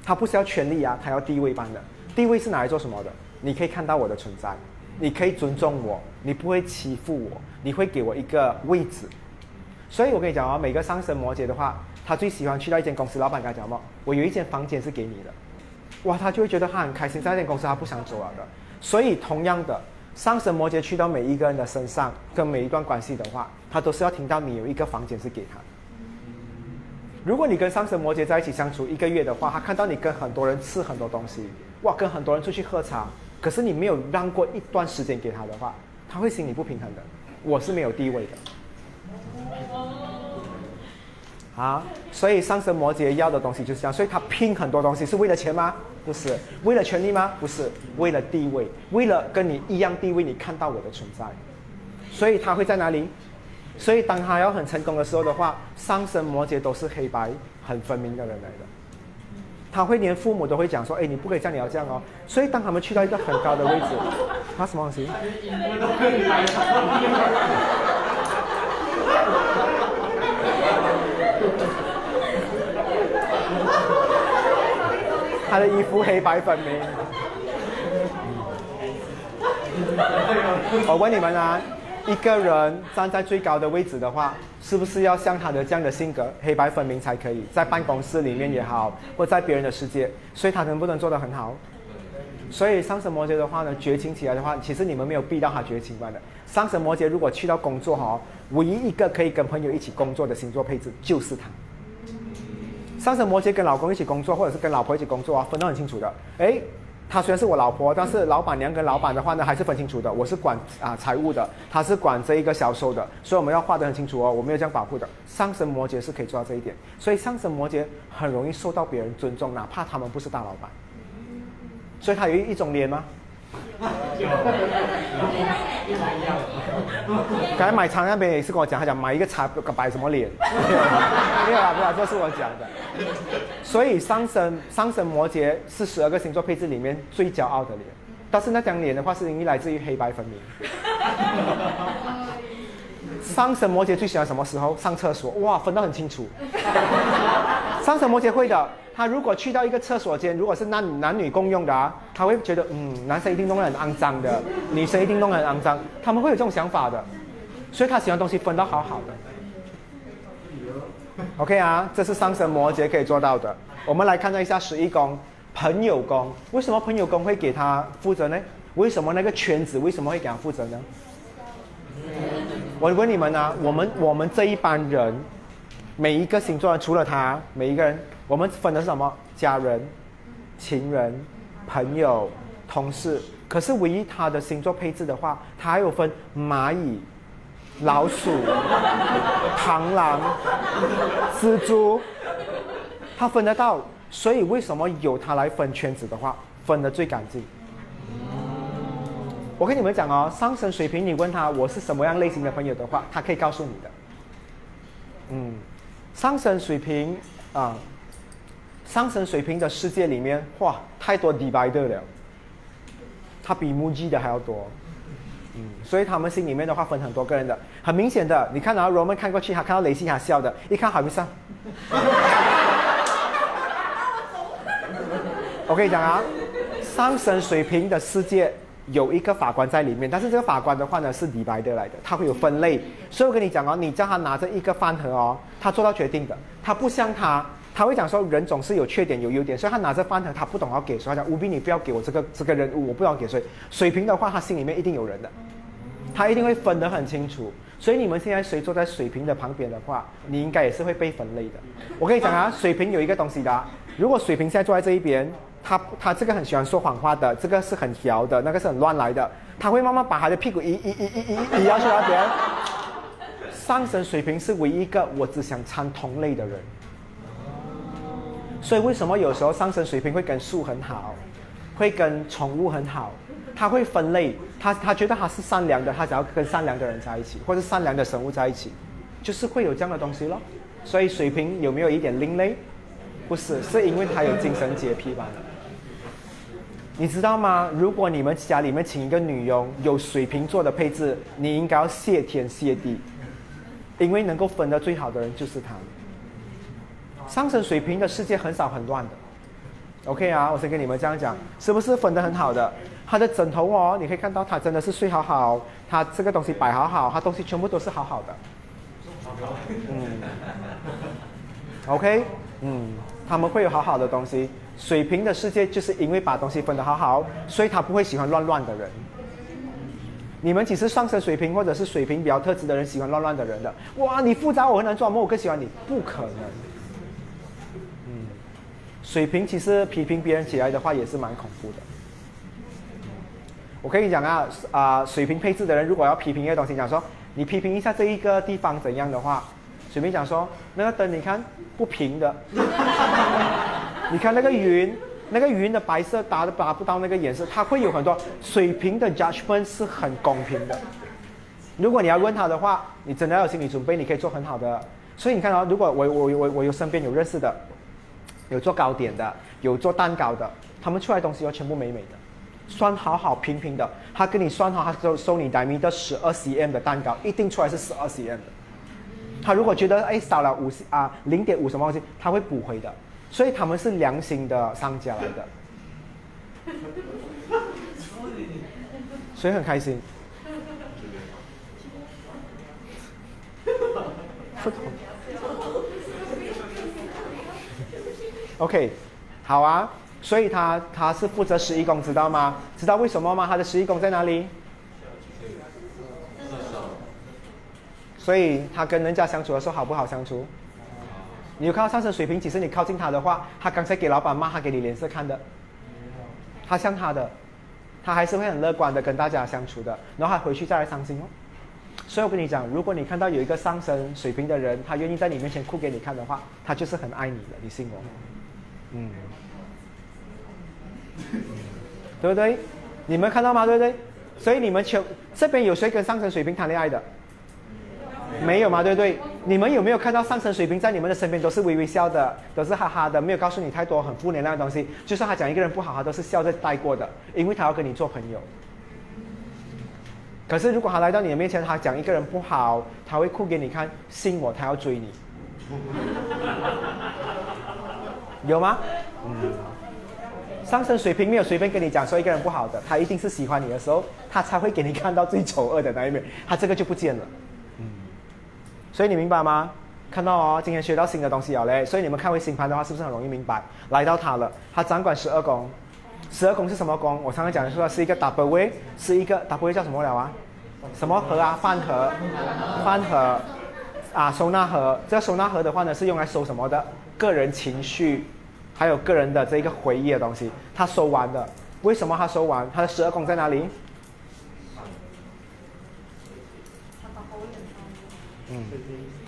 他不是要权力啊，他要地位般的。地位是拿来做什么的？你可以看到我的存在，你可以尊重我，你不会欺负我，你会给我一个位置。所以我跟你讲啊、每个上升摩羯的话，他最喜欢去到一间公司，老板跟他讲嘛，我有一间房间是给你的，哇，他就会觉得他很开心，在那间公司他不想走了的。所以同样的，上升摩羯去到每一个人的身上，跟每一段关系的话，他都是要听到你有一个房间是给他。如果你跟上升摩羯在一起相处一个月的话，他看到你跟很多人吃很多东西，哇，跟很多人出去喝茶，可是你没有让过一段时间给他的话，他会心里不平衡的。我是没有地位的。啊，所以上升摩羯要的东西就是这样，所以他拼很多东西是为了钱吗？不是，为了权利吗？不是，为了地位，为了跟你一样地位，你看到我的存在，所以他会在哪里？所以当他要很成功的时候的话，上升摩羯都是黑白很分明的人来的，他会连父母都会讲说，哎，你不可以这样，你要这样哦。所以当他们去到一个很高的位置，他什么东西？他的衣服黑白分明。我问你们啊，一个人站在最高的位置的话，是不是要像他的这样的性格，黑白分明才可以？在办公室里面也好，或在别人的世界，所以他能不能做得很好？所以上升摩羯的话呢，绝情起来的话，其实你们没有逼到他绝情般的。上升摩羯如果去到工作哈，唯一一个可以跟朋友一起工作的星座配置就是他。上升摩羯跟老公一起工作，或者是跟老婆一起工作啊，分得很清楚的。诶，她虽然是我老婆，但是老板娘跟老板的话呢，还是分清楚的。我是管啊财务的，他是管这一个销售的，所以我们要画得很清楚哦，我没有这样保护的。上升摩羯是可以做到这一点，所以上升摩羯很容易受到别人尊重，哪怕他们不是大老板。所以他有一种脸吗？刚才买茶那边也是跟我讲，他讲买一个茶摆什么脸？没有啦，没有啦，这是我讲的。所以上升上升摩羯是十二个星座配置里面最骄傲的脸，但是那张脸的话是因为来自于黑白分明。上升摩羯最喜欢什么时候上厕所？哇，分得很清楚。上升摩羯会的，他如果去到一个厕所间，如果是男男女共用的啊，他会觉得嗯，男生一定弄得很肮脏的，女生一定弄得很肮脏，他们会有这种想法的，所以他喜欢东西分得好好的。OK 啊，这是上升摩羯可以做到的。我们来看一下十一宫朋友宫，为什么朋友宫会给他负责呢？为什么那个圈子为什么会给他负责呢？我问你们啊，我们我们这一班人，每一个星座除了他，每一个人，我们分的是什么？家人、情人、朋友、同事。可是唯一他的星座配置的话，他还有分蚂蚁、老鼠、螳螂、蜘蛛，他分得到。所以为什么有他来分圈子的话，分得最干净？我跟你们讲哦，上升水平，你问他我是什么样类型的朋友的话，他可以告诉你的。嗯，上升水平啊，上升水平的世界里面，哇，太多 divider 了，他比 MUJI 的还要多。嗯，所以他们心里面的话分很多个人的，很明显的，你看到 Roman 看过去，他看到雷西，他笑的，一看海维上。我跟你讲啊，上升水平的世界有一个法官在里面，但是这个法官的话呢是李白的来的，他会有分类。所以我跟你讲哦，你叫他拿着一个饭盒哦，他做到决定的，他不像他，他会讲说人总是有缺点有优点，所以他拿着饭盒他不懂要给谁，他讲吴斌你不要给我这个这个人物，我不知道给谁。水平的话，他心里面一定有人的，他一定会分得很清楚。所以你们现在谁坐在水平的旁边的话，你应该也是会被分类的。我跟你讲啊，水平有一个东西的，如果水平现在坐在这一边。他他这个很喜欢说谎话的，这个是很调的，那个是很乱来的。他会慢慢把他的屁股移移移移移移下去那边。上升水平是唯一一个我只想参同类的人。所以为什么有时候上升水平会跟树很好，会跟宠物很好？他会分类，他他觉得他是善良的，他想要跟善良的人在一起，或者善良的生物在一起，就是会有这样的东西咯。所以水平有没有一点另类？不是，是因为他有精神洁癖罢了。你知道吗？如果你们家里面请一个女佣，有水瓶座的配置，你应该要谢天谢地，因为能够分得最好的人就是他。上升水瓶的世界很少很乱的，OK 啊？我先跟你们这样讲，是不是分得很好的？他的枕头哦，你可以看到他真的是睡好好，他这个东西摆好好，他东西全部都是好好的。嗯，OK，嗯，他们会有好好的东西。水平的世界就是因为把东西分得好好，所以他不会喜欢乱乱的人。你们只是上升水平或者是水平比较特质的人喜欢乱乱的人的。哇，你复杂我很难做，我更喜欢你，不可能。嗯，水平其实批评别人起来的话也是蛮恐怖的。我跟你讲啊，啊，水平配置的人如果要批评一个东西，讲说你批评一下这一个地方怎样的话，水平讲说那个灯你看不平的。你看那个云，那个云的白色达的达不到那个颜色，它会有很多水平的 judgment 是很公平的。如果你要问他的话，你真的要有心理准备，你可以做很好的。所以你看啊，如果我我我我有身边有认识的，有做糕点的，有做蛋糕的，他们出来东西要全部美美的，算好好平平的。他跟你算好，他收收你单米的十二 cm 的蛋糕，一定出来是十二 cm 的。他如果觉得哎少了五十啊零点五什么东西，他会补回的。所以他们是良心的商家来的，所以很开心。OK，好啊。所以他他是负责十一宫，知道吗？知道为什么吗？他的十一宫在哪里？所以他跟人家相处的时候好不好相处？你有看到上升水平？其实你靠近他的话，他刚才给老板骂，他给你脸色看的。他像他的，他还是会很乐观的跟大家相处的，然后他回去再来伤心哦。所以我跟你讲，如果你看到有一个上升水平的人，他愿意在你面前哭给你看的话，他就是很爱你的，你信我？嗯，对不对？你们看到吗？对不对？所以你们求这边有谁跟上升水平谈恋爱的？没有嘛，对不对？你们有没有看到上升水平在你们的身边都是微微笑的，都是哈哈的，没有告诉你太多很负能量的东西。就算他讲一个人不好，他都是笑着带过的，因为他要跟你做朋友。可是如果他来到你的面前，他讲一个人不好，他会哭给你看，信我，他要追你。有吗？嗯。上升水平没有随便跟你讲说一个人不好的，他一定是喜欢你的时候，他才会给你看到最丑恶的那一面，他这个就不见了。所以你明白吗？看到哦，今天学到新的东西了嘞。所以你们看回星盘的话，是不是很容易明白？来到它了，它掌管十二宫。十二宫是什么宫？我常常讲的说是一个 double way，是一个 double way 叫什么了啊？什么盒啊？饭盒，饭盒啊，收纳盒。这个收纳盒的话呢，是用来收什么的？个人情绪，还有个人的这一个回忆的东西。它收完的，为什么它收完？它的十二宫在哪里？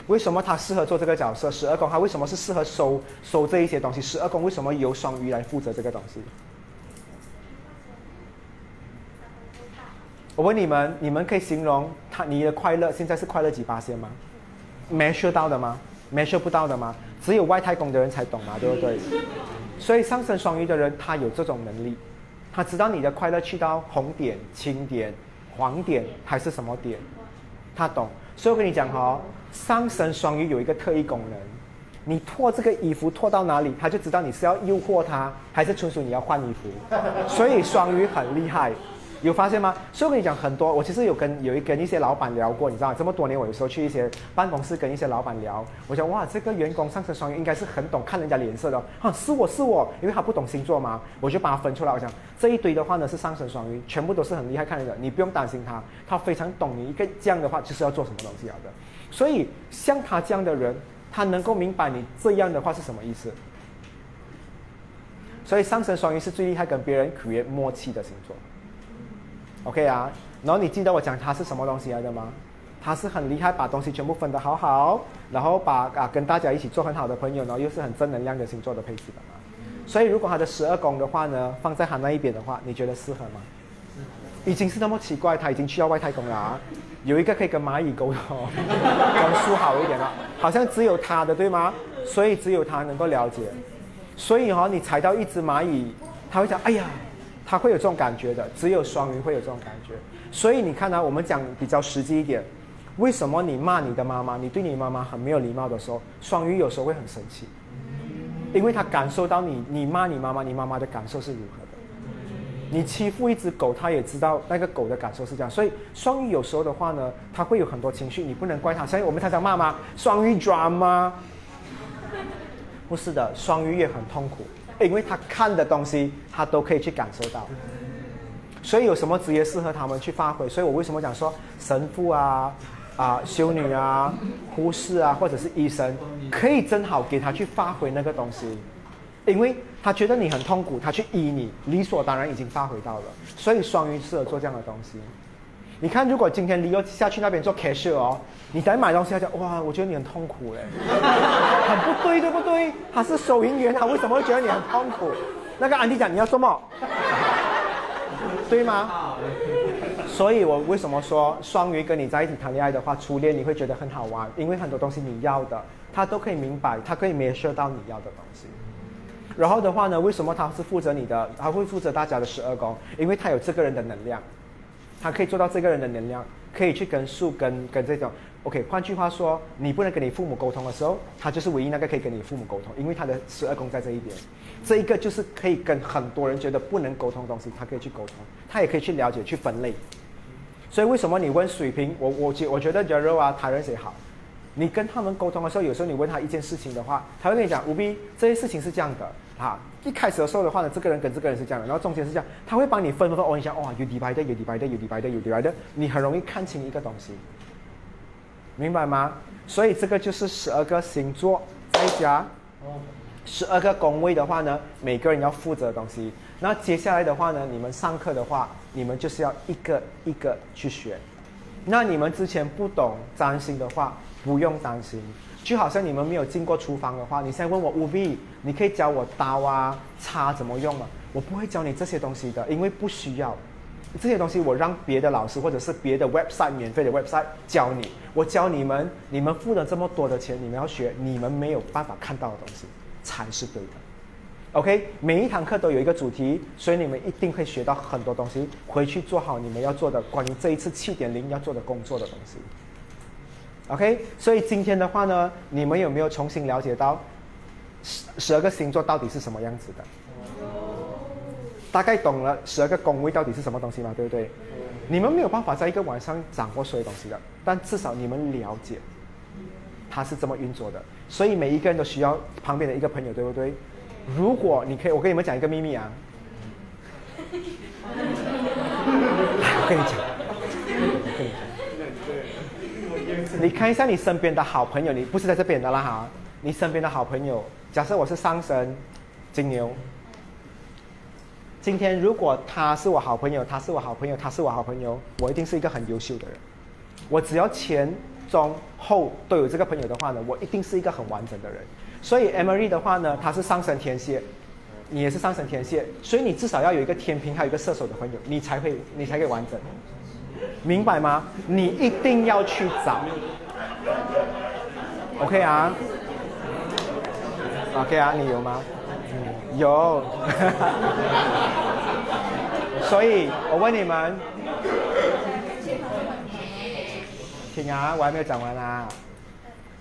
为什么他适合做这个角色？十二宫他为什么是适合收收这一些东西？十二宫为什么由双鱼来负责这个东西？我问你们，你们可以形容他你的快乐现在是快乐几八仙吗？measure 到的吗？measure 不到的吗？只有外太空的人才懂嘛，对不对？所以上升双鱼的人他有这种能力，他知道你的快乐去到红点、青点、黄点还是什么点，他懂。所以我跟你讲哈、哦，上升双鱼有一个特异功能，你脱这个衣服脱到哪里，他就知道你是要诱惑他，还是纯属你要换衣服。所以双鱼很厉害，有发现吗？所以我跟你讲很多，我其实有跟有一跟一些老板聊过，你知道？这么多年我有时候去一些办公室跟一些老板聊，我想哇，这个员工上升双鱼应该是很懂看人家脸色的，哈、是我是我，因为他不懂星座嘛，我就把它分出来，我想这一堆的话呢是上升双鱼，全部都是很厉害看人的，你不用担心他，他非常懂你一个这样的话就是要做什么东西了的，所以像他这样的人，他能够明白你这样的话是什么意思。所以上升双鱼是最厉害跟别人语言默契的星座。OK 啊，然后你记得我讲它是什么东西来的吗？他是很厉害，把东西全部分得好好，然后把啊跟大家一起做很好的朋友，然后又是很正能量的星座的配置的嘛。所以如果他的十二宫的话呢，放在他那一边的话，你觉得适合吗？已经是那么奇怪，他已经去到外太空了啊！有一个可以跟蚂蚁沟通，跟树好一点了，好像只有他的对吗？所以只有他能够了解。所以哈、哦，你踩到一只蚂蚁，他会讲哎呀，他会有这种感觉的，只有双鱼会有这种感觉。所以你看呢、我们讲比较实际一点，为什么你骂你的妈妈，你对你妈妈很没有礼貌的时候，双鱼有时候会很生气，因为他感受到你你骂你妈妈，你妈妈的感受是如何的。你欺负一只狗，他也知道那个狗的感受是这样，所以双鱼有时候的话呢，他会有很多情绪，你不能怪他。所以我们常常骂吗？双鱼抓吗不是的，双鱼也很痛苦，因为他看的东西，他都可以去感受到。所以有什么职业适合他们去发挥？所以我为什么讲说神父啊、啊修女啊、护士啊，或者是医生，可以正好给他去发挥那个东西，因为他觉得你很痛苦，他去医你，理所当然已经发挥到了。所以双鱼适合做这样的东西。你看，如果今天你又下去那边做 cashier 哦，你在买东西，他讲哇，我觉得你很痛苦嘞，很不对，对不对？他是收银员，他为什么会觉得你很痛苦？那个安迪讲你要做么？对吗？所以我为什么说双鱼跟你在一起谈恋爱的话，初恋你会觉得很好玩，因为很多东西你要的，他都可以明白，他可以 m e 到你要的东西。然后的话呢，为什么他是负责你的？他会负责大家的十二宫，因为他有这个人的能量，他可以做到这个人的能量，可以去跟树跟跟这种。OK，换句话说，你不能跟你父母沟通的时候，他就是唯一那个可以跟你父母沟通，因为他的十二宫在这一边。这一个就是可以跟很多人觉得不能沟通的东西，他可以去沟通，他也可以去了解、去分类。所以为什么你问水瓶，我我觉我觉得 Jero 啊，台人谁好？你跟他们沟通的时候，有时候你问他一件事情的话，他会跟你讲，吴 B 这件事情是这样的啊。一开始的时候的话呢，这个人跟这个人是这样的，然后中间是这样，他会帮你分分分。哦，你想哇，有 divided，有 divided，有 divided，有 divided，你很容易看清一个东西，明白吗？所以这个就是十二个星座再加十二个宫位的话呢，每个人要负责的东西。那接下来的话呢，你们上课的话，你们就是要一个一个去学。那你们之前不懂占星的话，不用担心。就好像你们没有进过厨房的话，你现在问我务必，你可以教我刀啊、叉怎么用吗？我不会教你这些东西的，因为不需要。这些东西我让别的老师或者是别的 website 免费的 website 教你。我教你们，你们付了这么多的钱，你们要学你们没有办法看到的东西，才是对的。OK，每一堂课都有一个主题，所以你们一定会学到很多东西，回去做好你们要做的关于这一次七点零要做的工作的东西。OK，所以今天的话呢，你们有没有重新了解到十十二个星座到底是什么样子的？大概懂了十二个宫位到底是什么东西嘛，对不对？你们没有办法在一个晚上掌握所有东西的，但至少你们了解它是这么运作的。所以每一个人都需要旁边的一个朋友，对不对？如果你可以，我跟你们讲一个秘密啊。我跟你讲，我跟你讲。你看一下你身边的好朋友，你不是在这边的啦哈，你身边的好朋友，假设我是上升金牛，今天如果他是我好朋友，他是我好朋友，他是我好朋友，我一定是一个很优秀的人。我只要前中后都有这个朋友的话呢，我一定是一个很完整的人。所以 M E 的话呢，他是上升天蝎，你也是上升天蝎，所以你至少要有一个天平，还有一个射手的朋友，你才会你才可以完整。明白吗？你一定要去找。OK 啊？OK 啊？你有吗？有。所以我问你们，听啊，我还没有讲完啊。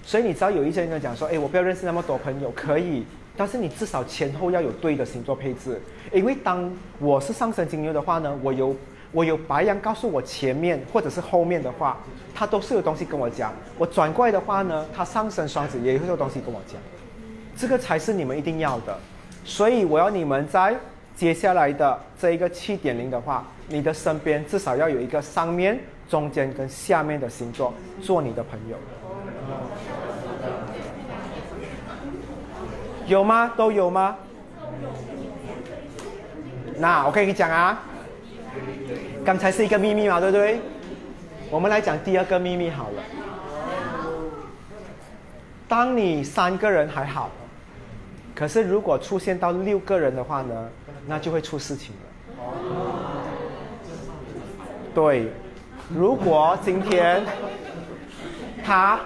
所以你知道有一些人跟我讲说，哎，我不要认识那么多朋友，可以，但是你至少前后要有对的星座配置，因为当我是上升金牛的话呢，我有我有白羊告诉我前面或者是后面的话，他都是有东西跟我讲。我转过来的话呢，他上升双子也会有东西跟我讲，这个才是你们一定要的。所以我要你们在接下来的这一个七点零的话，你的身边至少要有一个上面、中间跟下面的星座做你的朋友。有吗？都有吗？那我可以跟你讲啊，刚才是一个秘密嘛，对不对？我们来讲第二个秘密好了。当你三个人还好，可是如果出现到六个人的话呢，那就会出事情了。对，如果今天他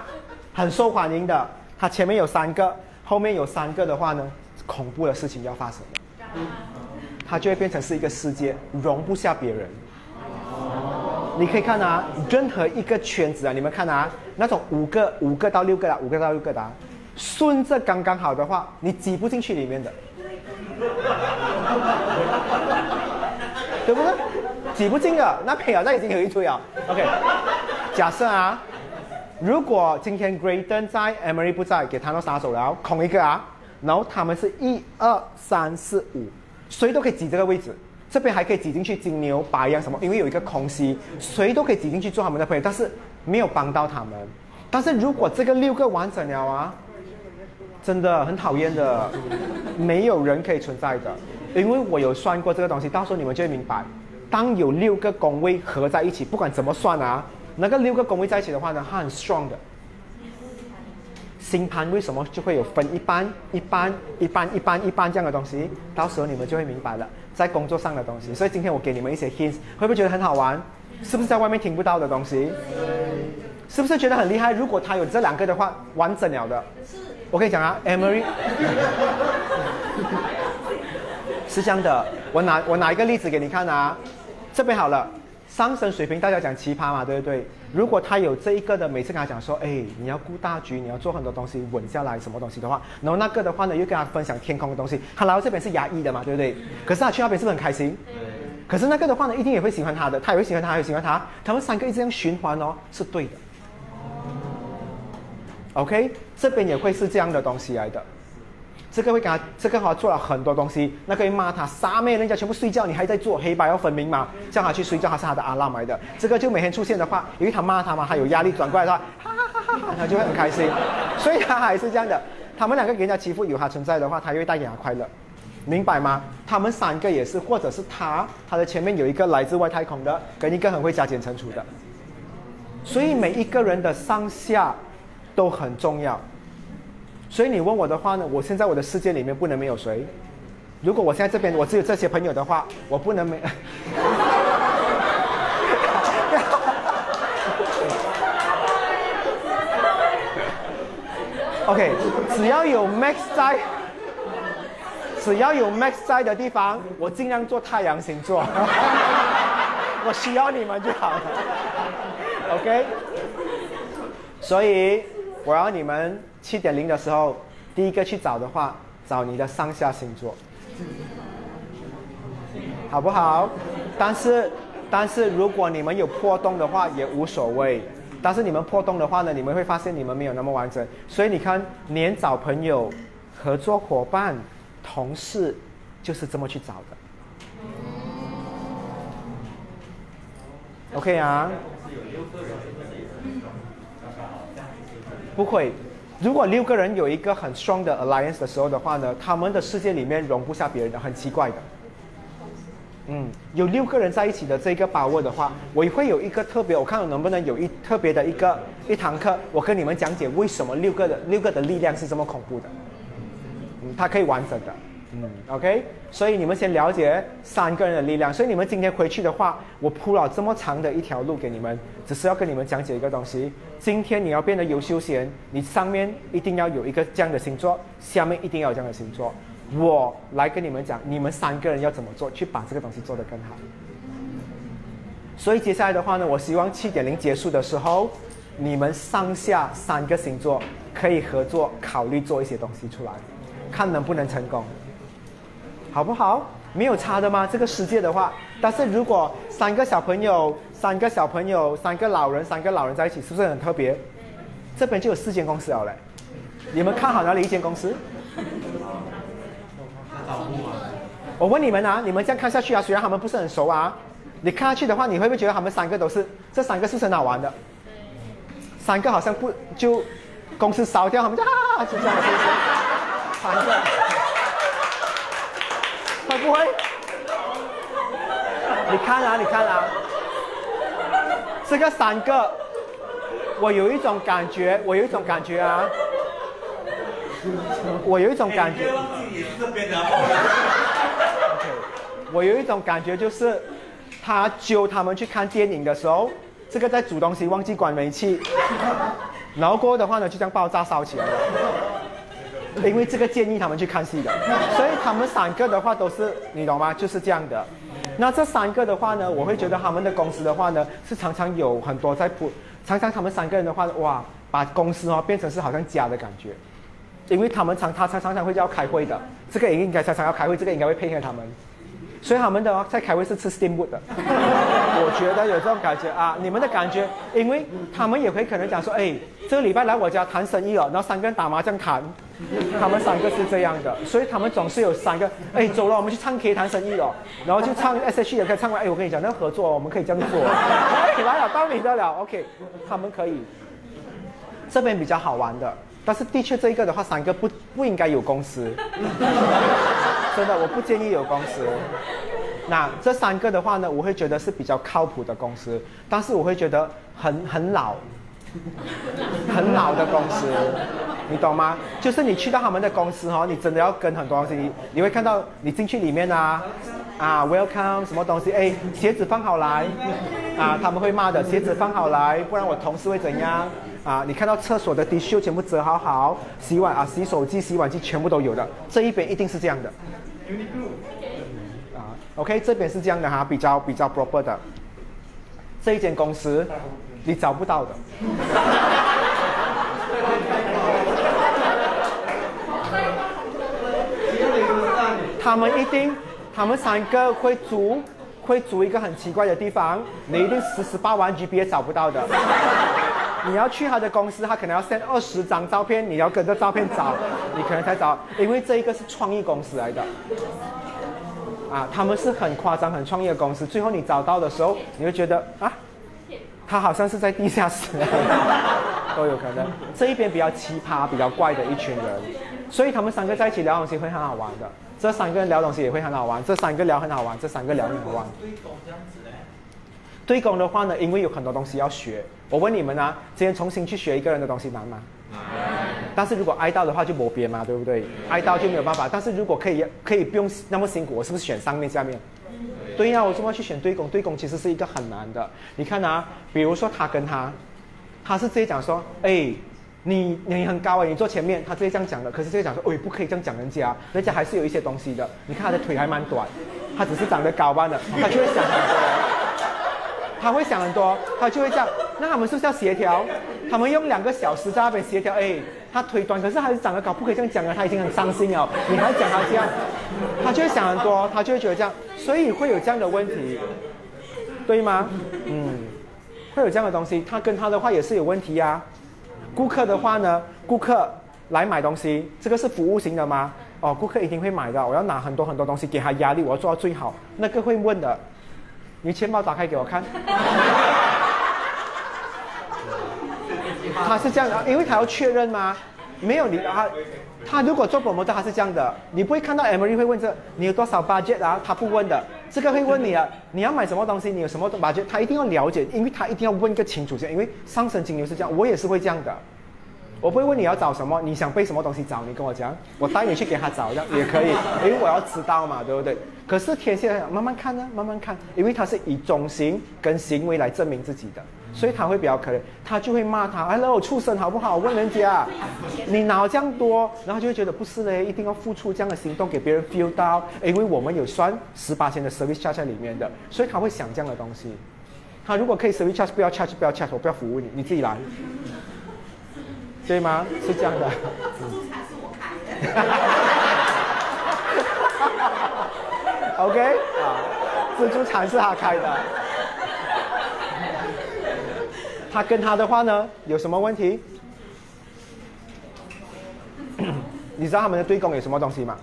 很受欢迎的，他前面有三个。后面有三个的话呢，恐怖的事情要发生了，它就会变成是一个世界，容不下别人。你可以看啊，任何一个圈子啊，你们看啊，那种五个、五个到六个的，五个到六个的，啊顺着刚刚好的话，你挤不进去里面的，对不对？挤不进的，那朋友那已经有一堆啊。OK，假设啊。如果今天 Graydon 在，Emery 不在，给他都杀手了，空一个啊，然后他们是一二三四五，谁都可以挤这个位置，这边还可以挤进去金牛、白羊什么，因为有一个空隙，谁都可以挤进去做他们的朋友，但是没有帮到他们。但是如果这个六个完整了啊，真的很讨厌的，没有人可以存在的，因为我有算过这个东西，到时候你们就会明白，当有六个宫位合在一起，不管怎么算啊。那个六个宫位在一起的话呢，它很 strong 的。星盘为什么就会有分一半、一半、一半、一半、一半这样的东西？到时候你们就会明白了，在工作上的东西。所以今天我给你们一些 hints，会不会觉得很好玩？是不是在外面听不到的东西？是不是觉得很厉害？如果他有这两个的话，完整了的。我跟你讲啊，Emery，是这样的。我拿我拿一个例子给你看啊，这边好了。上升水平，大家讲奇葩嘛，对不对？如果他有这一个的，每次跟他讲说，哎，你要顾大局，你要做很多东西，稳下来，什么东西的话，然后那个的话呢，又跟他分享天空的东西，他来到这边是压抑的嘛，对不对？可是他去那边是不是很开心？可是那个的话呢，一定也会喜欢他的，他也会喜欢他，也喜欢他，他们三个一直这样循环哦，是对的。OK，这边也会是这样的东西来的。这个会给他，这个哈做了很多东西，那个会骂他，杀妹，人家全部睡觉，你还在做，黑白要分明嘛，叫他去睡觉，他是他的阿拉来的。这个就每天出现的话，因为他骂他嘛，他有压力，转过来的话，哈哈哈哈，他就会很开心，所以他还是这样的。他们两个给人家欺负，有他存在的话，他就会带给他快乐，明白吗？他们三个也是，或者是他，他的前面有一个来自外太空的，跟一个很会加减乘除的，所以每一个人的上下都很重要。所以你问我的话呢？我现在我的世界里面不能没有谁。如果我现在这边我只有这些朋友的话，我不能没。OK，只要有 Max 在，只要有 Max 在的地方，我尽量做太阳星座。我需要你们就好了。OK，所以我要你们。七点零的时候，第一个去找的话，找你的上下星座，好不好？但是，但是如果你们有破洞的话也无所谓。但是你们破洞的话呢，你们会发现你们没有那么完整。所以你看，连找朋友、合作伙伴、同事，就是这么去找的。OK 啊？不会。如果六个人有一个很 strong 的 alliance 的时候的话呢，他们的世界里面容不下别人的，很奇怪的。嗯，有六个人在一起的这个把握的话，我会有一个特别，我看我能不能有一特别的一个一堂课，我跟你们讲解为什么六个的六个的力量是这么恐怖的。嗯，它可以完整的。嗯，OK，所以你们先了解三个人的力量。所以你们今天回去的话，我铺了这么长的一条路给你们，只是要跟你们讲解一个东西。今天你要变得有休闲，你上面一定要有一个这样的星座，下面一定要有这样的星座。我来跟你们讲，你们三个人要怎么做，去把这个东西做得更好。所以接下来的话呢，我希望七点零结束的时候，你们上下三个星座可以合作，考虑做一些东西出来，看能不能成功，好不好？没有差的吗？这个世界的话，但是如果三个小朋友、三个小朋友、三个老人、三个老人在一起，是不是很特别？这边就有四间公司了嘞，你们看好哪里一间公司？我问你们啊，你们这样看下去啊，虽然他们不是很熟啊，你看下去的话，你会不会觉得他们三个都是这三个是不是很好玩的？三个好像不就公司烧掉，他们就啊就这样，是不是？三个会不会？你看啊，你看啊，这个三个，我有一种感觉，我有一种感觉啊，我有一种感觉。忘记你是这边的。OK，我有一种感觉，就是他揪他们去看电影的时候，这个在煮东西忘记关煤气，然后过后的话呢，就这样爆炸烧起来了。因为这个建议他们去看戏的，所以他们三个的话都是你懂吗？就是这样的。那这三个的话呢，我会觉得他们的公司的话呢，是常常有很多在铺，常常他们三个人的话，哇，把公司哦变成是好像家的感觉。因为他们常他常常常会要开会的，这个也应该常常要开会，这个应该会配合他们，所以他们的话在开会是吃 steamboat 的，我觉得有这种感觉啊，你们的感觉，因为他们也会可能讲说，哎，这个礼拜来我家谈生意哦，然后三个人打麻将谈，他们三个是这样的，所以他们总是有三个，哎，走了，我们去唱 K 谈生意哦，然后就唱 S H 也可以唱完，哎，我跟你讲，那合作我们可以这样做，哎，来了，到你的了，OK，他们可以，这边比较好玩的。但是的确这一个的话，三个不不应该有公司，真的我不建议有公司。那这三个的话呢，我会觉得是比较靠谱的公司，但是我会觉得很很老，很老的公司，你懂吗？就是你去到他们的公司哦，你真的要跟很多东西，你你会看到你进去里面啊，啊 welcome 什么东西，哎鞋子放好来，啊他们会骂的，鞋子放好来，不然我同事会怎样？啊，你看到厕所的 t 袖全部折好好，洗碗啊洗手机、洗碗机全部都有的，这一边一定是这样的。啊，OK，这边是这样的哈，比较比较 proper 的。这一间公司你找不到的。他们一定，他们三个会租，会租一个很奇怪的地方，你一定十十八万 GB 也找不到的。你要去他的公司，他可能要 send 二十张照片，你要跟着照片找，你可能才找，因为这一个是创意公司来的。啊，他们是很夸张、很创意的公司。最后你找到的时候，你会觉得啊，他好像是在地下室，都有可能。这一边比较奇葩、比较怪的一群人，所以他们三个在一起聊东西会很好玩的。这三个人聊东西也会很好玩，这三个聊很好玩，这三个聊很好玩。对公这样子嘞，对公的话呢，因为有很多东西要学。我问你们啊，今天重新去学一个人的东西难吗？难但是如果挨到的话就没别嘛，对不对？挨到就没有办法。但是如果可以可以不用那么辛苦，我是不是选上面下面？对呀、我怎么去选对公？对公其实是一个很难的。你看啊，比如说他跟他，他是直接讲说，哎，你你很高啊，你坐前面，他直接这样讲的。可是直接讲说，哎，不可以这样讲人家，人家还是有一些东西的。你看他的腿还蛮短，他只是长得高罢了，他就会想很多。他会想很多，他就会这样。那他们是不是要协调？他们用两个小时在那边协调。哎，他腿短，可是还是长得高，不可以这样讲啊！他已经很伤心了，你还讲他这样，他就会想很多，他就会觉得这样，所以会有这样的问题，对吗？嗯，会有这样的东西。他跟他的话也是有问题呀、顾客的话呢，顾客来买东西，这个是服务型的吗？哦，顾客一定会买的。我要拿很多很多东西给他压力，我要做到最好。那个会问的，你钱包打开给我看。他是这样的，因为他要确认吗？没有你他，他如果做广播的他是这样的，你不会看到 Emily 会问这你有多少 budget 啊？他不问的，这个会问你啊，你要买什么东西，你有什么 budget，他一定要了解，因为他一定要问个清楚先，因为上升金牛是这样，我也是会这样的。我不会问你要找什么，你想被什么东西找，你跟我讲，我带你去给他找，这样也可以，因为我要知道嘛，对不对？可是天蝎慢慢看呢，慢慢看，因为他是以中心跟行为来证明自己的，所以他会比较可怜，他就会骂他，Hello，畜生好不好？问人家，你脑这样多？然后就会觉得不是嘞，一定要付出这样的行动给别人 feel 到，因为我们有算十八千的 service charge 在里面的，所以他会想这样的东西。他如果可以 service charge，不要 charge，不要 charge，我不要服务你，你自己来，对吗？是这样的。自助餐是我开的。OK 啊，自助餐是他开的。他跟他的话呢，有什么问题？你知道他们的对宫有什么东西吗？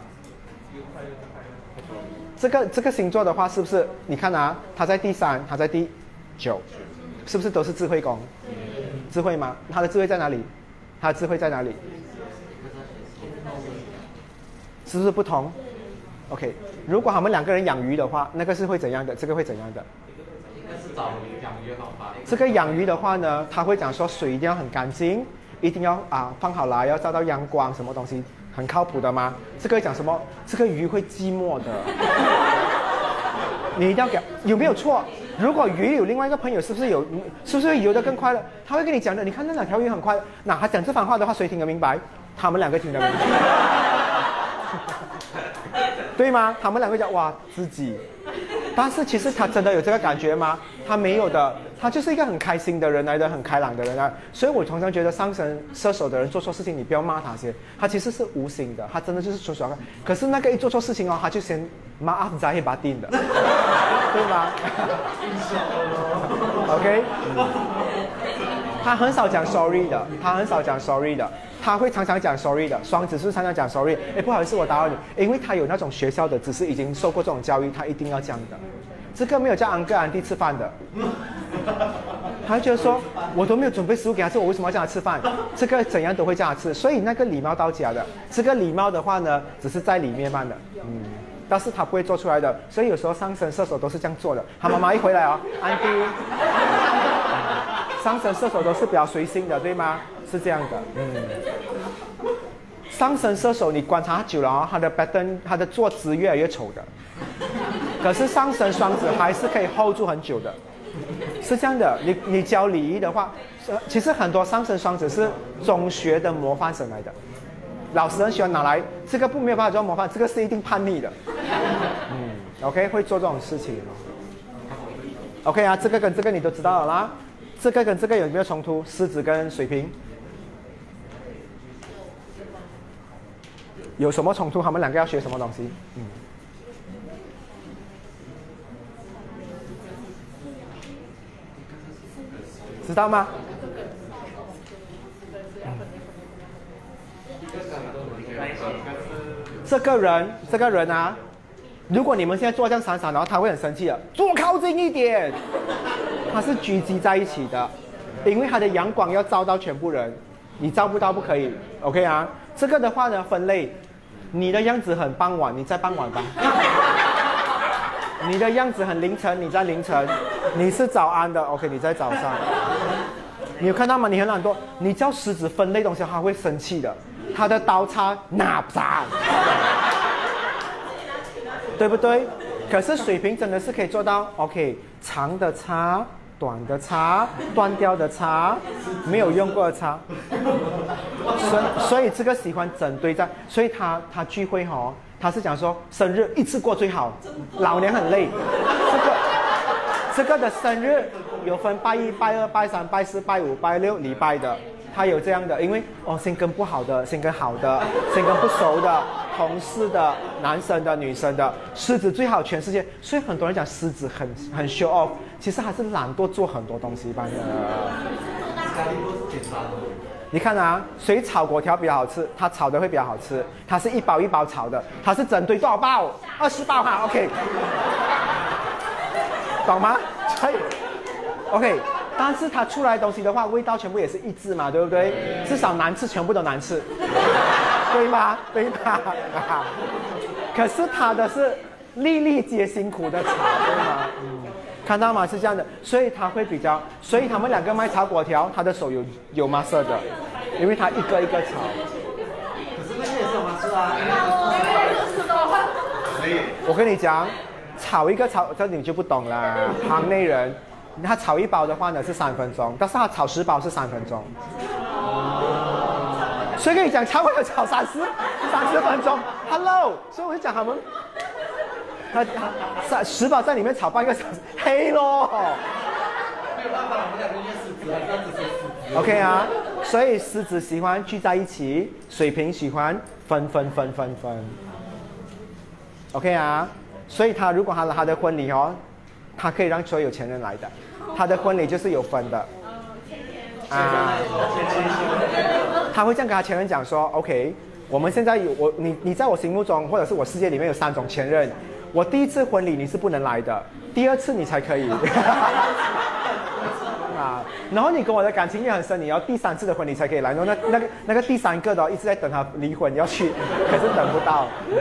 这个这个星座的话，是不是？你看啊，他在第三，他在第九，是不是都是智慧宫？智慧吗？他的智慧在哪里？他的智慧在哪里？是不是不同？OK，如果他们两个人养鱼的话，那个是会怎样的？这个会怎样的？找鱼养鱼好吧？这个养鱼的话呢，他会讲说水一定要很干净，一定要啊放好来，要照到阳光，什么东西很靠谱的吗？这个讲什么？这个鱼会寂寞的，你一定要给有没有错？如果鱼有另外一个朋友，是不是有是不是游得更快乐？他会跟你讲的。你看那两条鱼很快，那他讲这番话的话，谁听得明白？他们两个听得明白，对吗？他们两个讲哇自己，但是其实他真的有这个感觉吗？他没有的，他就是一个很开心的人来的，很开朗的人啊。所以我常常觉得上升射手的人做错事情，你不要骂他先，他其实是无心的，他真的就是说说看。可是那个一做错事情哦，他就先骂阿扎黑巴定的，对吗？OK，他很少讲 sorry 的，他很少讲 sorry 的，他会常常讲 sorry 的。双子是常常讲 sorry，哎，不好意思，我打扰你，因为他有那种学校的，只是已经受过这种教育，他一定要这样的。这个没有叫安哥安弟吃饭的，他觉得说我都没有准备食物给他吃，我为什么要叫他吃饭？这个怎样都会叫他吃，所以那个礼貌到家的，这个礼貌的话呢，只是在里面办的，嗯，但是他不会做出来的，所以有时候上升射手都是这样做的。他妈妈一回来哦，安迪，上升射手都是比较随性的，对吗？是这样的，嗯。上升射手，你观察久了啊，他的 pattern，他的坐姿越来越丑的。可是上升双子还是可以 hold 住很久的，是这样的。你你教礼仪的话，其实很多上升双子是中学的模范生来的，老师很喜欢拿来这个不没有办法做模范，这个是一定叛逆的。嗯，OK，会做这种事情。OK 啊，这个跟这个你都知道了啦。这个跟这个有没有冲突？狮子跟水瓶有什么冲突？他们两个要学什么东西？嗯。知道吗？这个人，这个人啊，如果你们现在坐这样闪闪，然后他会很生气的，坐靠近一点。它是聚集在一起的，因为它的阳光要照到全部人，你照不到不可以，OK 啊？这个的话呢，分类，你的样子很傍晚，你在傍晚吧。你的样子很凌晨，你在凌晨；你是早安的，OK，你在早上。你有看到吗？你很懒惰，你叫狮子分类东西，他会生气的。他的刀叉哪扎？对不对？可是水瓶真的是可以做到，OK，长的叉、短的叉、断掉的叉、没有用过的叉。所以所以这个喜欢整堆在，所以他他聚会哈、哦。他是讲说生日一次过最好，老娘很累。这个这个的生日有分拜一、拜二、拜三、拜四、拜五、拜六礼拜的，他有这样的，因为哦，先跟不好的，先跟好的，先跟不熟的，同事的、男生的、女生的，狮子最好全世界。所以很多人讲狮子很很 show off，其实还是懒惰做很多东西一般的。你看啊，谁炒粿条比较好吃？他炒的会比较好吃。它是一包一包炒的，它是整堆多少包？二十包哈，OK，懂吗？所以，OK，但是它出来的东西的话，味道全部也是一致嘛，对不对？至少难吃，全部都难吃，对吗？对吧？可是它的是粒粒皆辛苦的炒，对吗？嗯。看到吗？是这样的，所以他会比较，所以他们两个卖炒粿条，他的手有有麻色的，因为他一个一个炒。可是那个也是有麻色啊。我跟你讲，炒一个炒，这你就不懂啦，行内人。他炒一包的话呢是三分钟，但是他炒十包是三分钟。所以跟你讲，炒粿条炒三十，三十分钟。Hello，所以我就讲他们。他他十十宝在里面炒半个小时，黑咯，没有办法，我们两个念狮子，还是要只写狮子。OK 啊，所以狮子喜欢聚在一起，水瓶喜欢分分分分分。OK 啊，所以他如果他他的婚礼哦，他可以让所有有钱人来的，他的婚礼就是有分的。啊，他会这样跟他前任讲说，OK，我们现在有我你你在我心目中或者是我世界里面有三种前任，我第一次婚礼你是不能来的，第二次你才可以。啊，然后你跟我的感情也很深，你要第三次的婚礼才可以来，然后那那个那个第三个的哦一直在等他离婚要去，可是等不到。嗯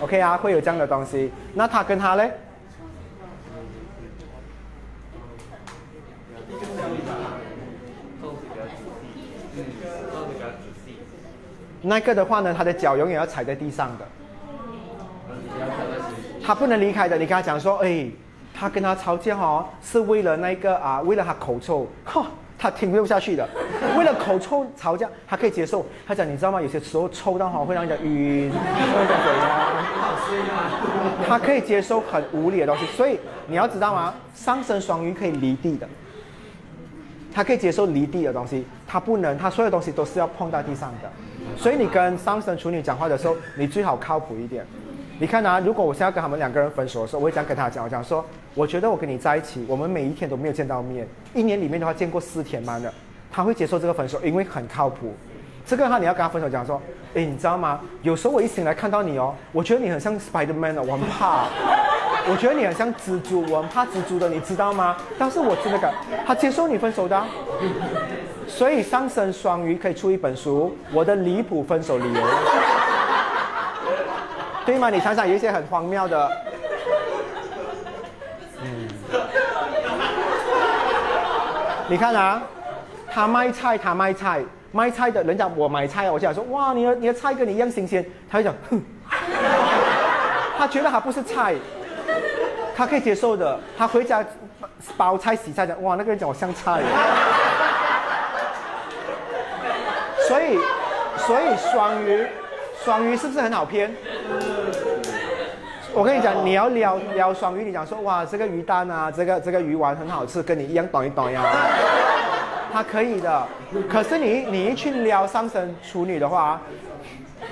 OK 啊，会有这样的东西。那他跟他嘞？那个的话呢，他的脚永远要踩在地上的。他不能离开的。你跟他讲说，哎，他跟他吵架哦，是为了那个啊，为了他口臭，哈，他听不下去的。为了口臭吵架，他可以接受。他讲，你知道吗？有些时候臭到哈会让人家晕，会这样怎样？他可以接受很无理的东西，所以你要知道吗？上升双鱼可以离地的，他可以接受离地的东西，他不能，他所有东西都是要碰到地上的。所以你跟上升处女讲话的时候，你最好靠谱一点。你看啊，如果我现在跟他们两个人分手的时候，我会这样跟他讲，我讲说，我觉得我跟你在一起，我们每一天都没有见到面，一年里面的话见过四天嘛的，他会接受这个分手，因为很靠谱。这个的话你要跟他分手讲说，哎，你知道吗？有时候我一醒来看到你哦，我觉得你很像 Spider-Man，我很怕。我觉得你很像蜘蛛，我很怕蜘蛛的，你知道吗？但是我真的敢，他接受你分手的、所以上升双鱼可以出一本书，《我的离谱分手理由》，对吗？你想想，有一些很荒谬的，嗯，你看啊，他卖菜，他卖菜，卖菜的人家我买菜，我想说，哇，你的你的菜跟你一样新鲜，他就讲，哼，他觉得他不是菜，他可以接受的，他回家包菜洗菜讲，哇，那个人讲我像菜。所以，所以双鱼，双鱼是不是很好骗？我跟你讲，你要撩撩双鱼，你讲说哇，这个鱼蛋啊，这个这个鱼丸很好吃，跟你一样短一短呀，他可以的。可是你你一去撩上身处女的话，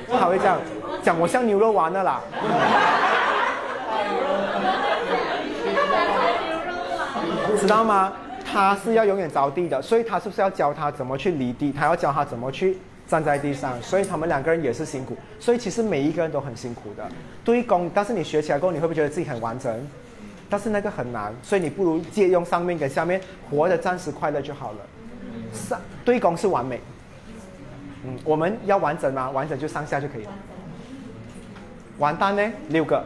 他会这样讲我像牛肉丸的啦。知道吗？他是要永远着地的，所以他是不是要教他怎么去离地？他要教他怎么去站在地上，所以他们两个人也是辛苦。所以其实每一个人都很辛苦的。对攻，但是你学起来过后，你会不会觉得自己很完整？但是那个很难，所以你不如借用上面跟下面，活得暂时快乐就好了。上对攻是完美，嗯，我们要完整吗？完整就上下就可以了。完蛋呢？六个。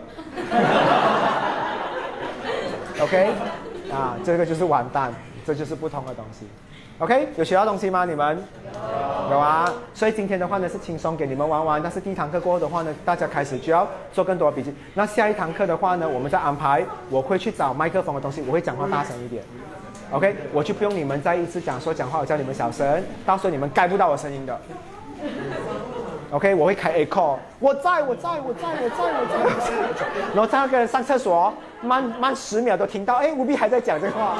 OK，啊，这个就是完蛋，这就是不同的东西。OK，有学到东西吗？你们有啊。所以今天的话呢是轻松给你们玩玩，但是第一堂课过后的话呢，大家开始就要做更多的笔记。那下一堂课的话呢，我们再安排，我会去找麦克风的东西，我会讲话大声一点。OK，我就不用你们再一直讲说讲话，我叫你们小声，到时候你们盖不到我声音的。OK，我会开 A call，我在我在我在我在我在我在，然后在那个人上厕所，慢慢十秒都听到，哎，吴碧还在讲这个话。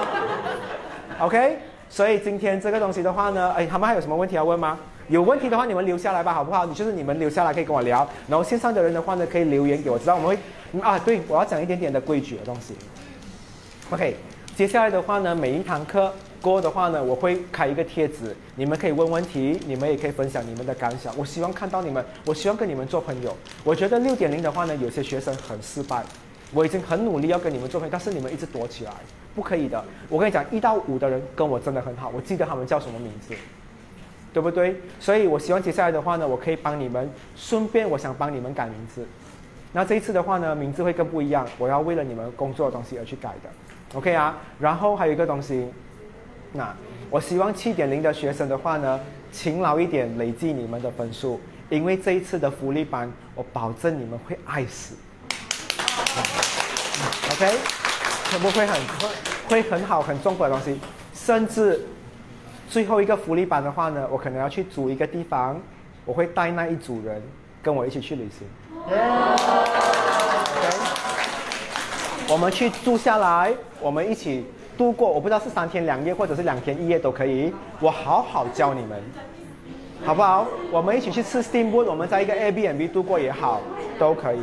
OK，所以今天这个东西的话呢，哎，他们还有什么问题要问吗？有问题的话你们留下来吧，好不好？你就是你们留下来可以跟我聊，然后线上的人的话呢，可以留言给我知道，我们会啊，对我要讲一点点的规矩的东西。OK，接下来的话呢，每一堂课过的话呢，我会开一个贴纸，你们可以问问题，你们也可以分享你们的感想。我希望看到你们，我希望跟你们做朋友。我觉得六点零的话呢，有些学生很失败，我已经很努力要跟你们做朋友，但是你们一直躲起来，不可以的。我跟你讲，一到五的人跟我真的很好，我记得他们叫什么名字，对不对？所以我希望接下来的话呢，我可以帮你们，顺便我想帮你们改名字。那这一次的话呢，名字会更不一样，我要为了你们工作的东西而去改的，OK 啊？然后还有一个东西，那我希望七点零的学生的话呢，勤劳一点，累积你们的分数，因为这一次的福利班，我保证你们会爱死，OK？全部会很会很好很重的东西，甚至最后一个福利班的话呢，我可能要去租一个地方，我会带那一组人跟我一起去旅行。OK，我们去住下来，我们一起度过，我不知道是三天两夜或者是两天一夜都可以，我好好教你们，好不好？我们一起去吃 steamboat，我们在一个 Airbnb 度过也好，都可以。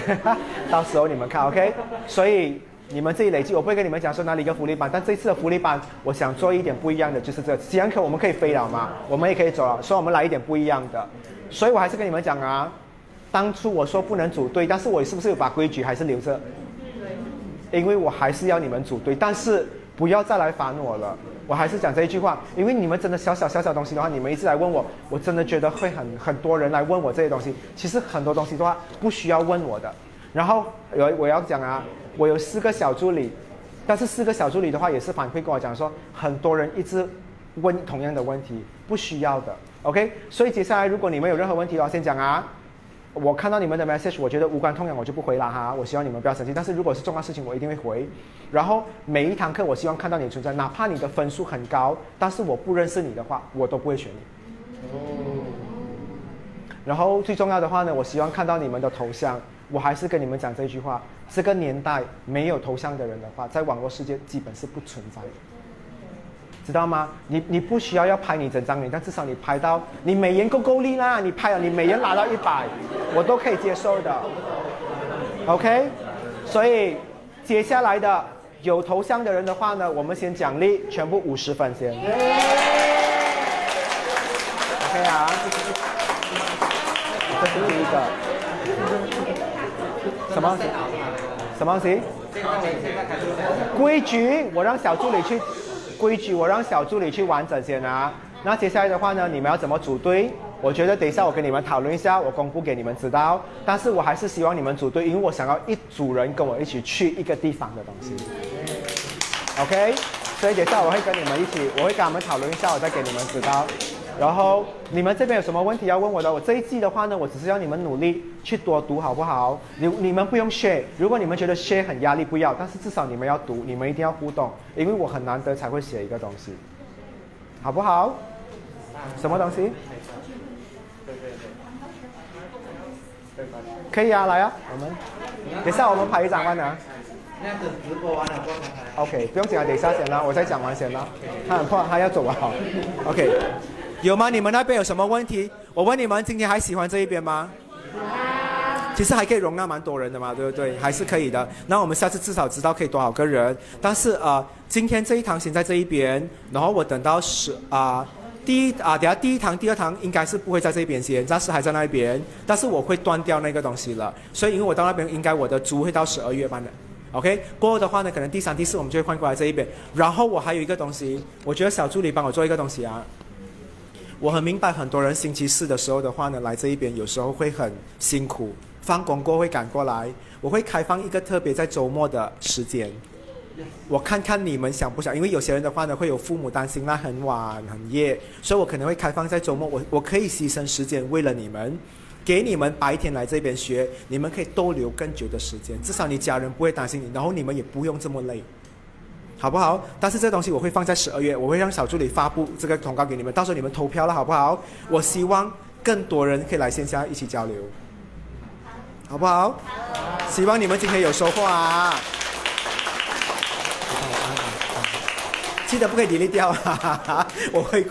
到时候你们看，OK？所以你们自己累积，我不会跟你们讲说哪里一个福利班，但这次的福利班，我想做一点不一样的，就是这几堂课我们可以飞了嘛，我们也可以走了，所以我们来一点不一样的。所以我还是跟你们讲啊，当初我说不能组队，但是我是不是有把规矩还是留着？因为我还是要你们组队，但是不要再来烦我了。我还是讲这一句话，因为你们真的小小小小东西的话，你们一直来问我，我真的觉得会很很多人来问我这些东西。其实很多东西的话不需要问我的。然后有我要讲啊，我有四个小助理，但是四个小助理的话也是反馈跟我讲说，很多人一直问同样的问题，不需要的。OK，所以接下来如果你们有任何问题的话，先讲啊。我看到你们的 message，我觉得无关痛痒，我就不回了哈。我希望你们不要生气，但是如果是重要事情，我一定会回。然后每一堂课，我希望看到你存在，哪怕你的分数很高，但是我不认识你的话，我都不会选你。哦然后最重要的话呢，我希望看到你们的头像。我还是跟你们讲这句话：这个年代没有头像的人的话，在网络世界基本是不存在的。知道吗？你你不需要要拍你整张脸，但至少你拍到你美颜够够力啦，你拍了你美颜拿到一百，我都可以接受的。OK，所以接下来的有头像的人的话呢，我们先奖励全部五十分先。OK 啊，这是第一个。什么？什么东西？规矩，我让小助理去。规矩我让小助理去完整先啊。那接下来的话呢，你们要怎么组队？我觉得等一下我跟你们讨论一下，我公布给你们知道。但是我还是希望你们组队，因为我想要一组人跟我一起去一个地方的东西。OK，所以等一下我会跟你们一起，我会跟他们讨论一下，我再给你们知道。然后你们这边有什么问题要问我的？我这一季的话呢，我只是要你们努力去多读，好不好？你你们不用 share，如果你们觉得 share 很压力，不要。但是至少你们要读，你们一定要互动，因为我很难得才会写一个东西，好不好？什么东西？可以啊，来啊，我们等下我们拍一张完啊。那等直播完了过后。OK，不用讲，等一下先啦，我再讲完先啦。他很怕，他要走啊。OK。有吗？你们那边有什么问题？我问你们，今天还喜欢这一边吗？其实还可以容纳蛮多人的嘛，对不对？还是可以的。那我们下次至少知道可以多少个人。但是呃，今天这一堂先在这一边，然后我等到十啊第一啊，等下第一堂、第二堂应该是不会在这边先，暂时还在那边。但是我会断掉那个东西了，所以因为我到那边应该我的租会到十二月半的。OK，过后的话呢，可能第三、第四我们就会换过来这一边。然后我还有一个东西，我觉得小助理帮我做一个东西啊。我很明白，很多人星期四的时候的话呢，来这一边有时候会很辛苦，放工过会赶过来。我会开放一个特别在周末的时间，我看看你们想不想，因为有些人的话呢会有父母担心，那很晚很夜，所以我可能会开放在周末，我我可以牺牲时间为了你们，给你们白天来这边学，你们可以多留更久的时间，至少你家人不会担心你，然后你们也不用这么累。好不好？但是这东西我会放在十二月，我会让小助理发布这个通告给你们，到时候你们投票了，好不好？我希望更多人可以来线下一起交流，好不好？希望你们今天有收获啊！记得不可以 delete 掉！我会。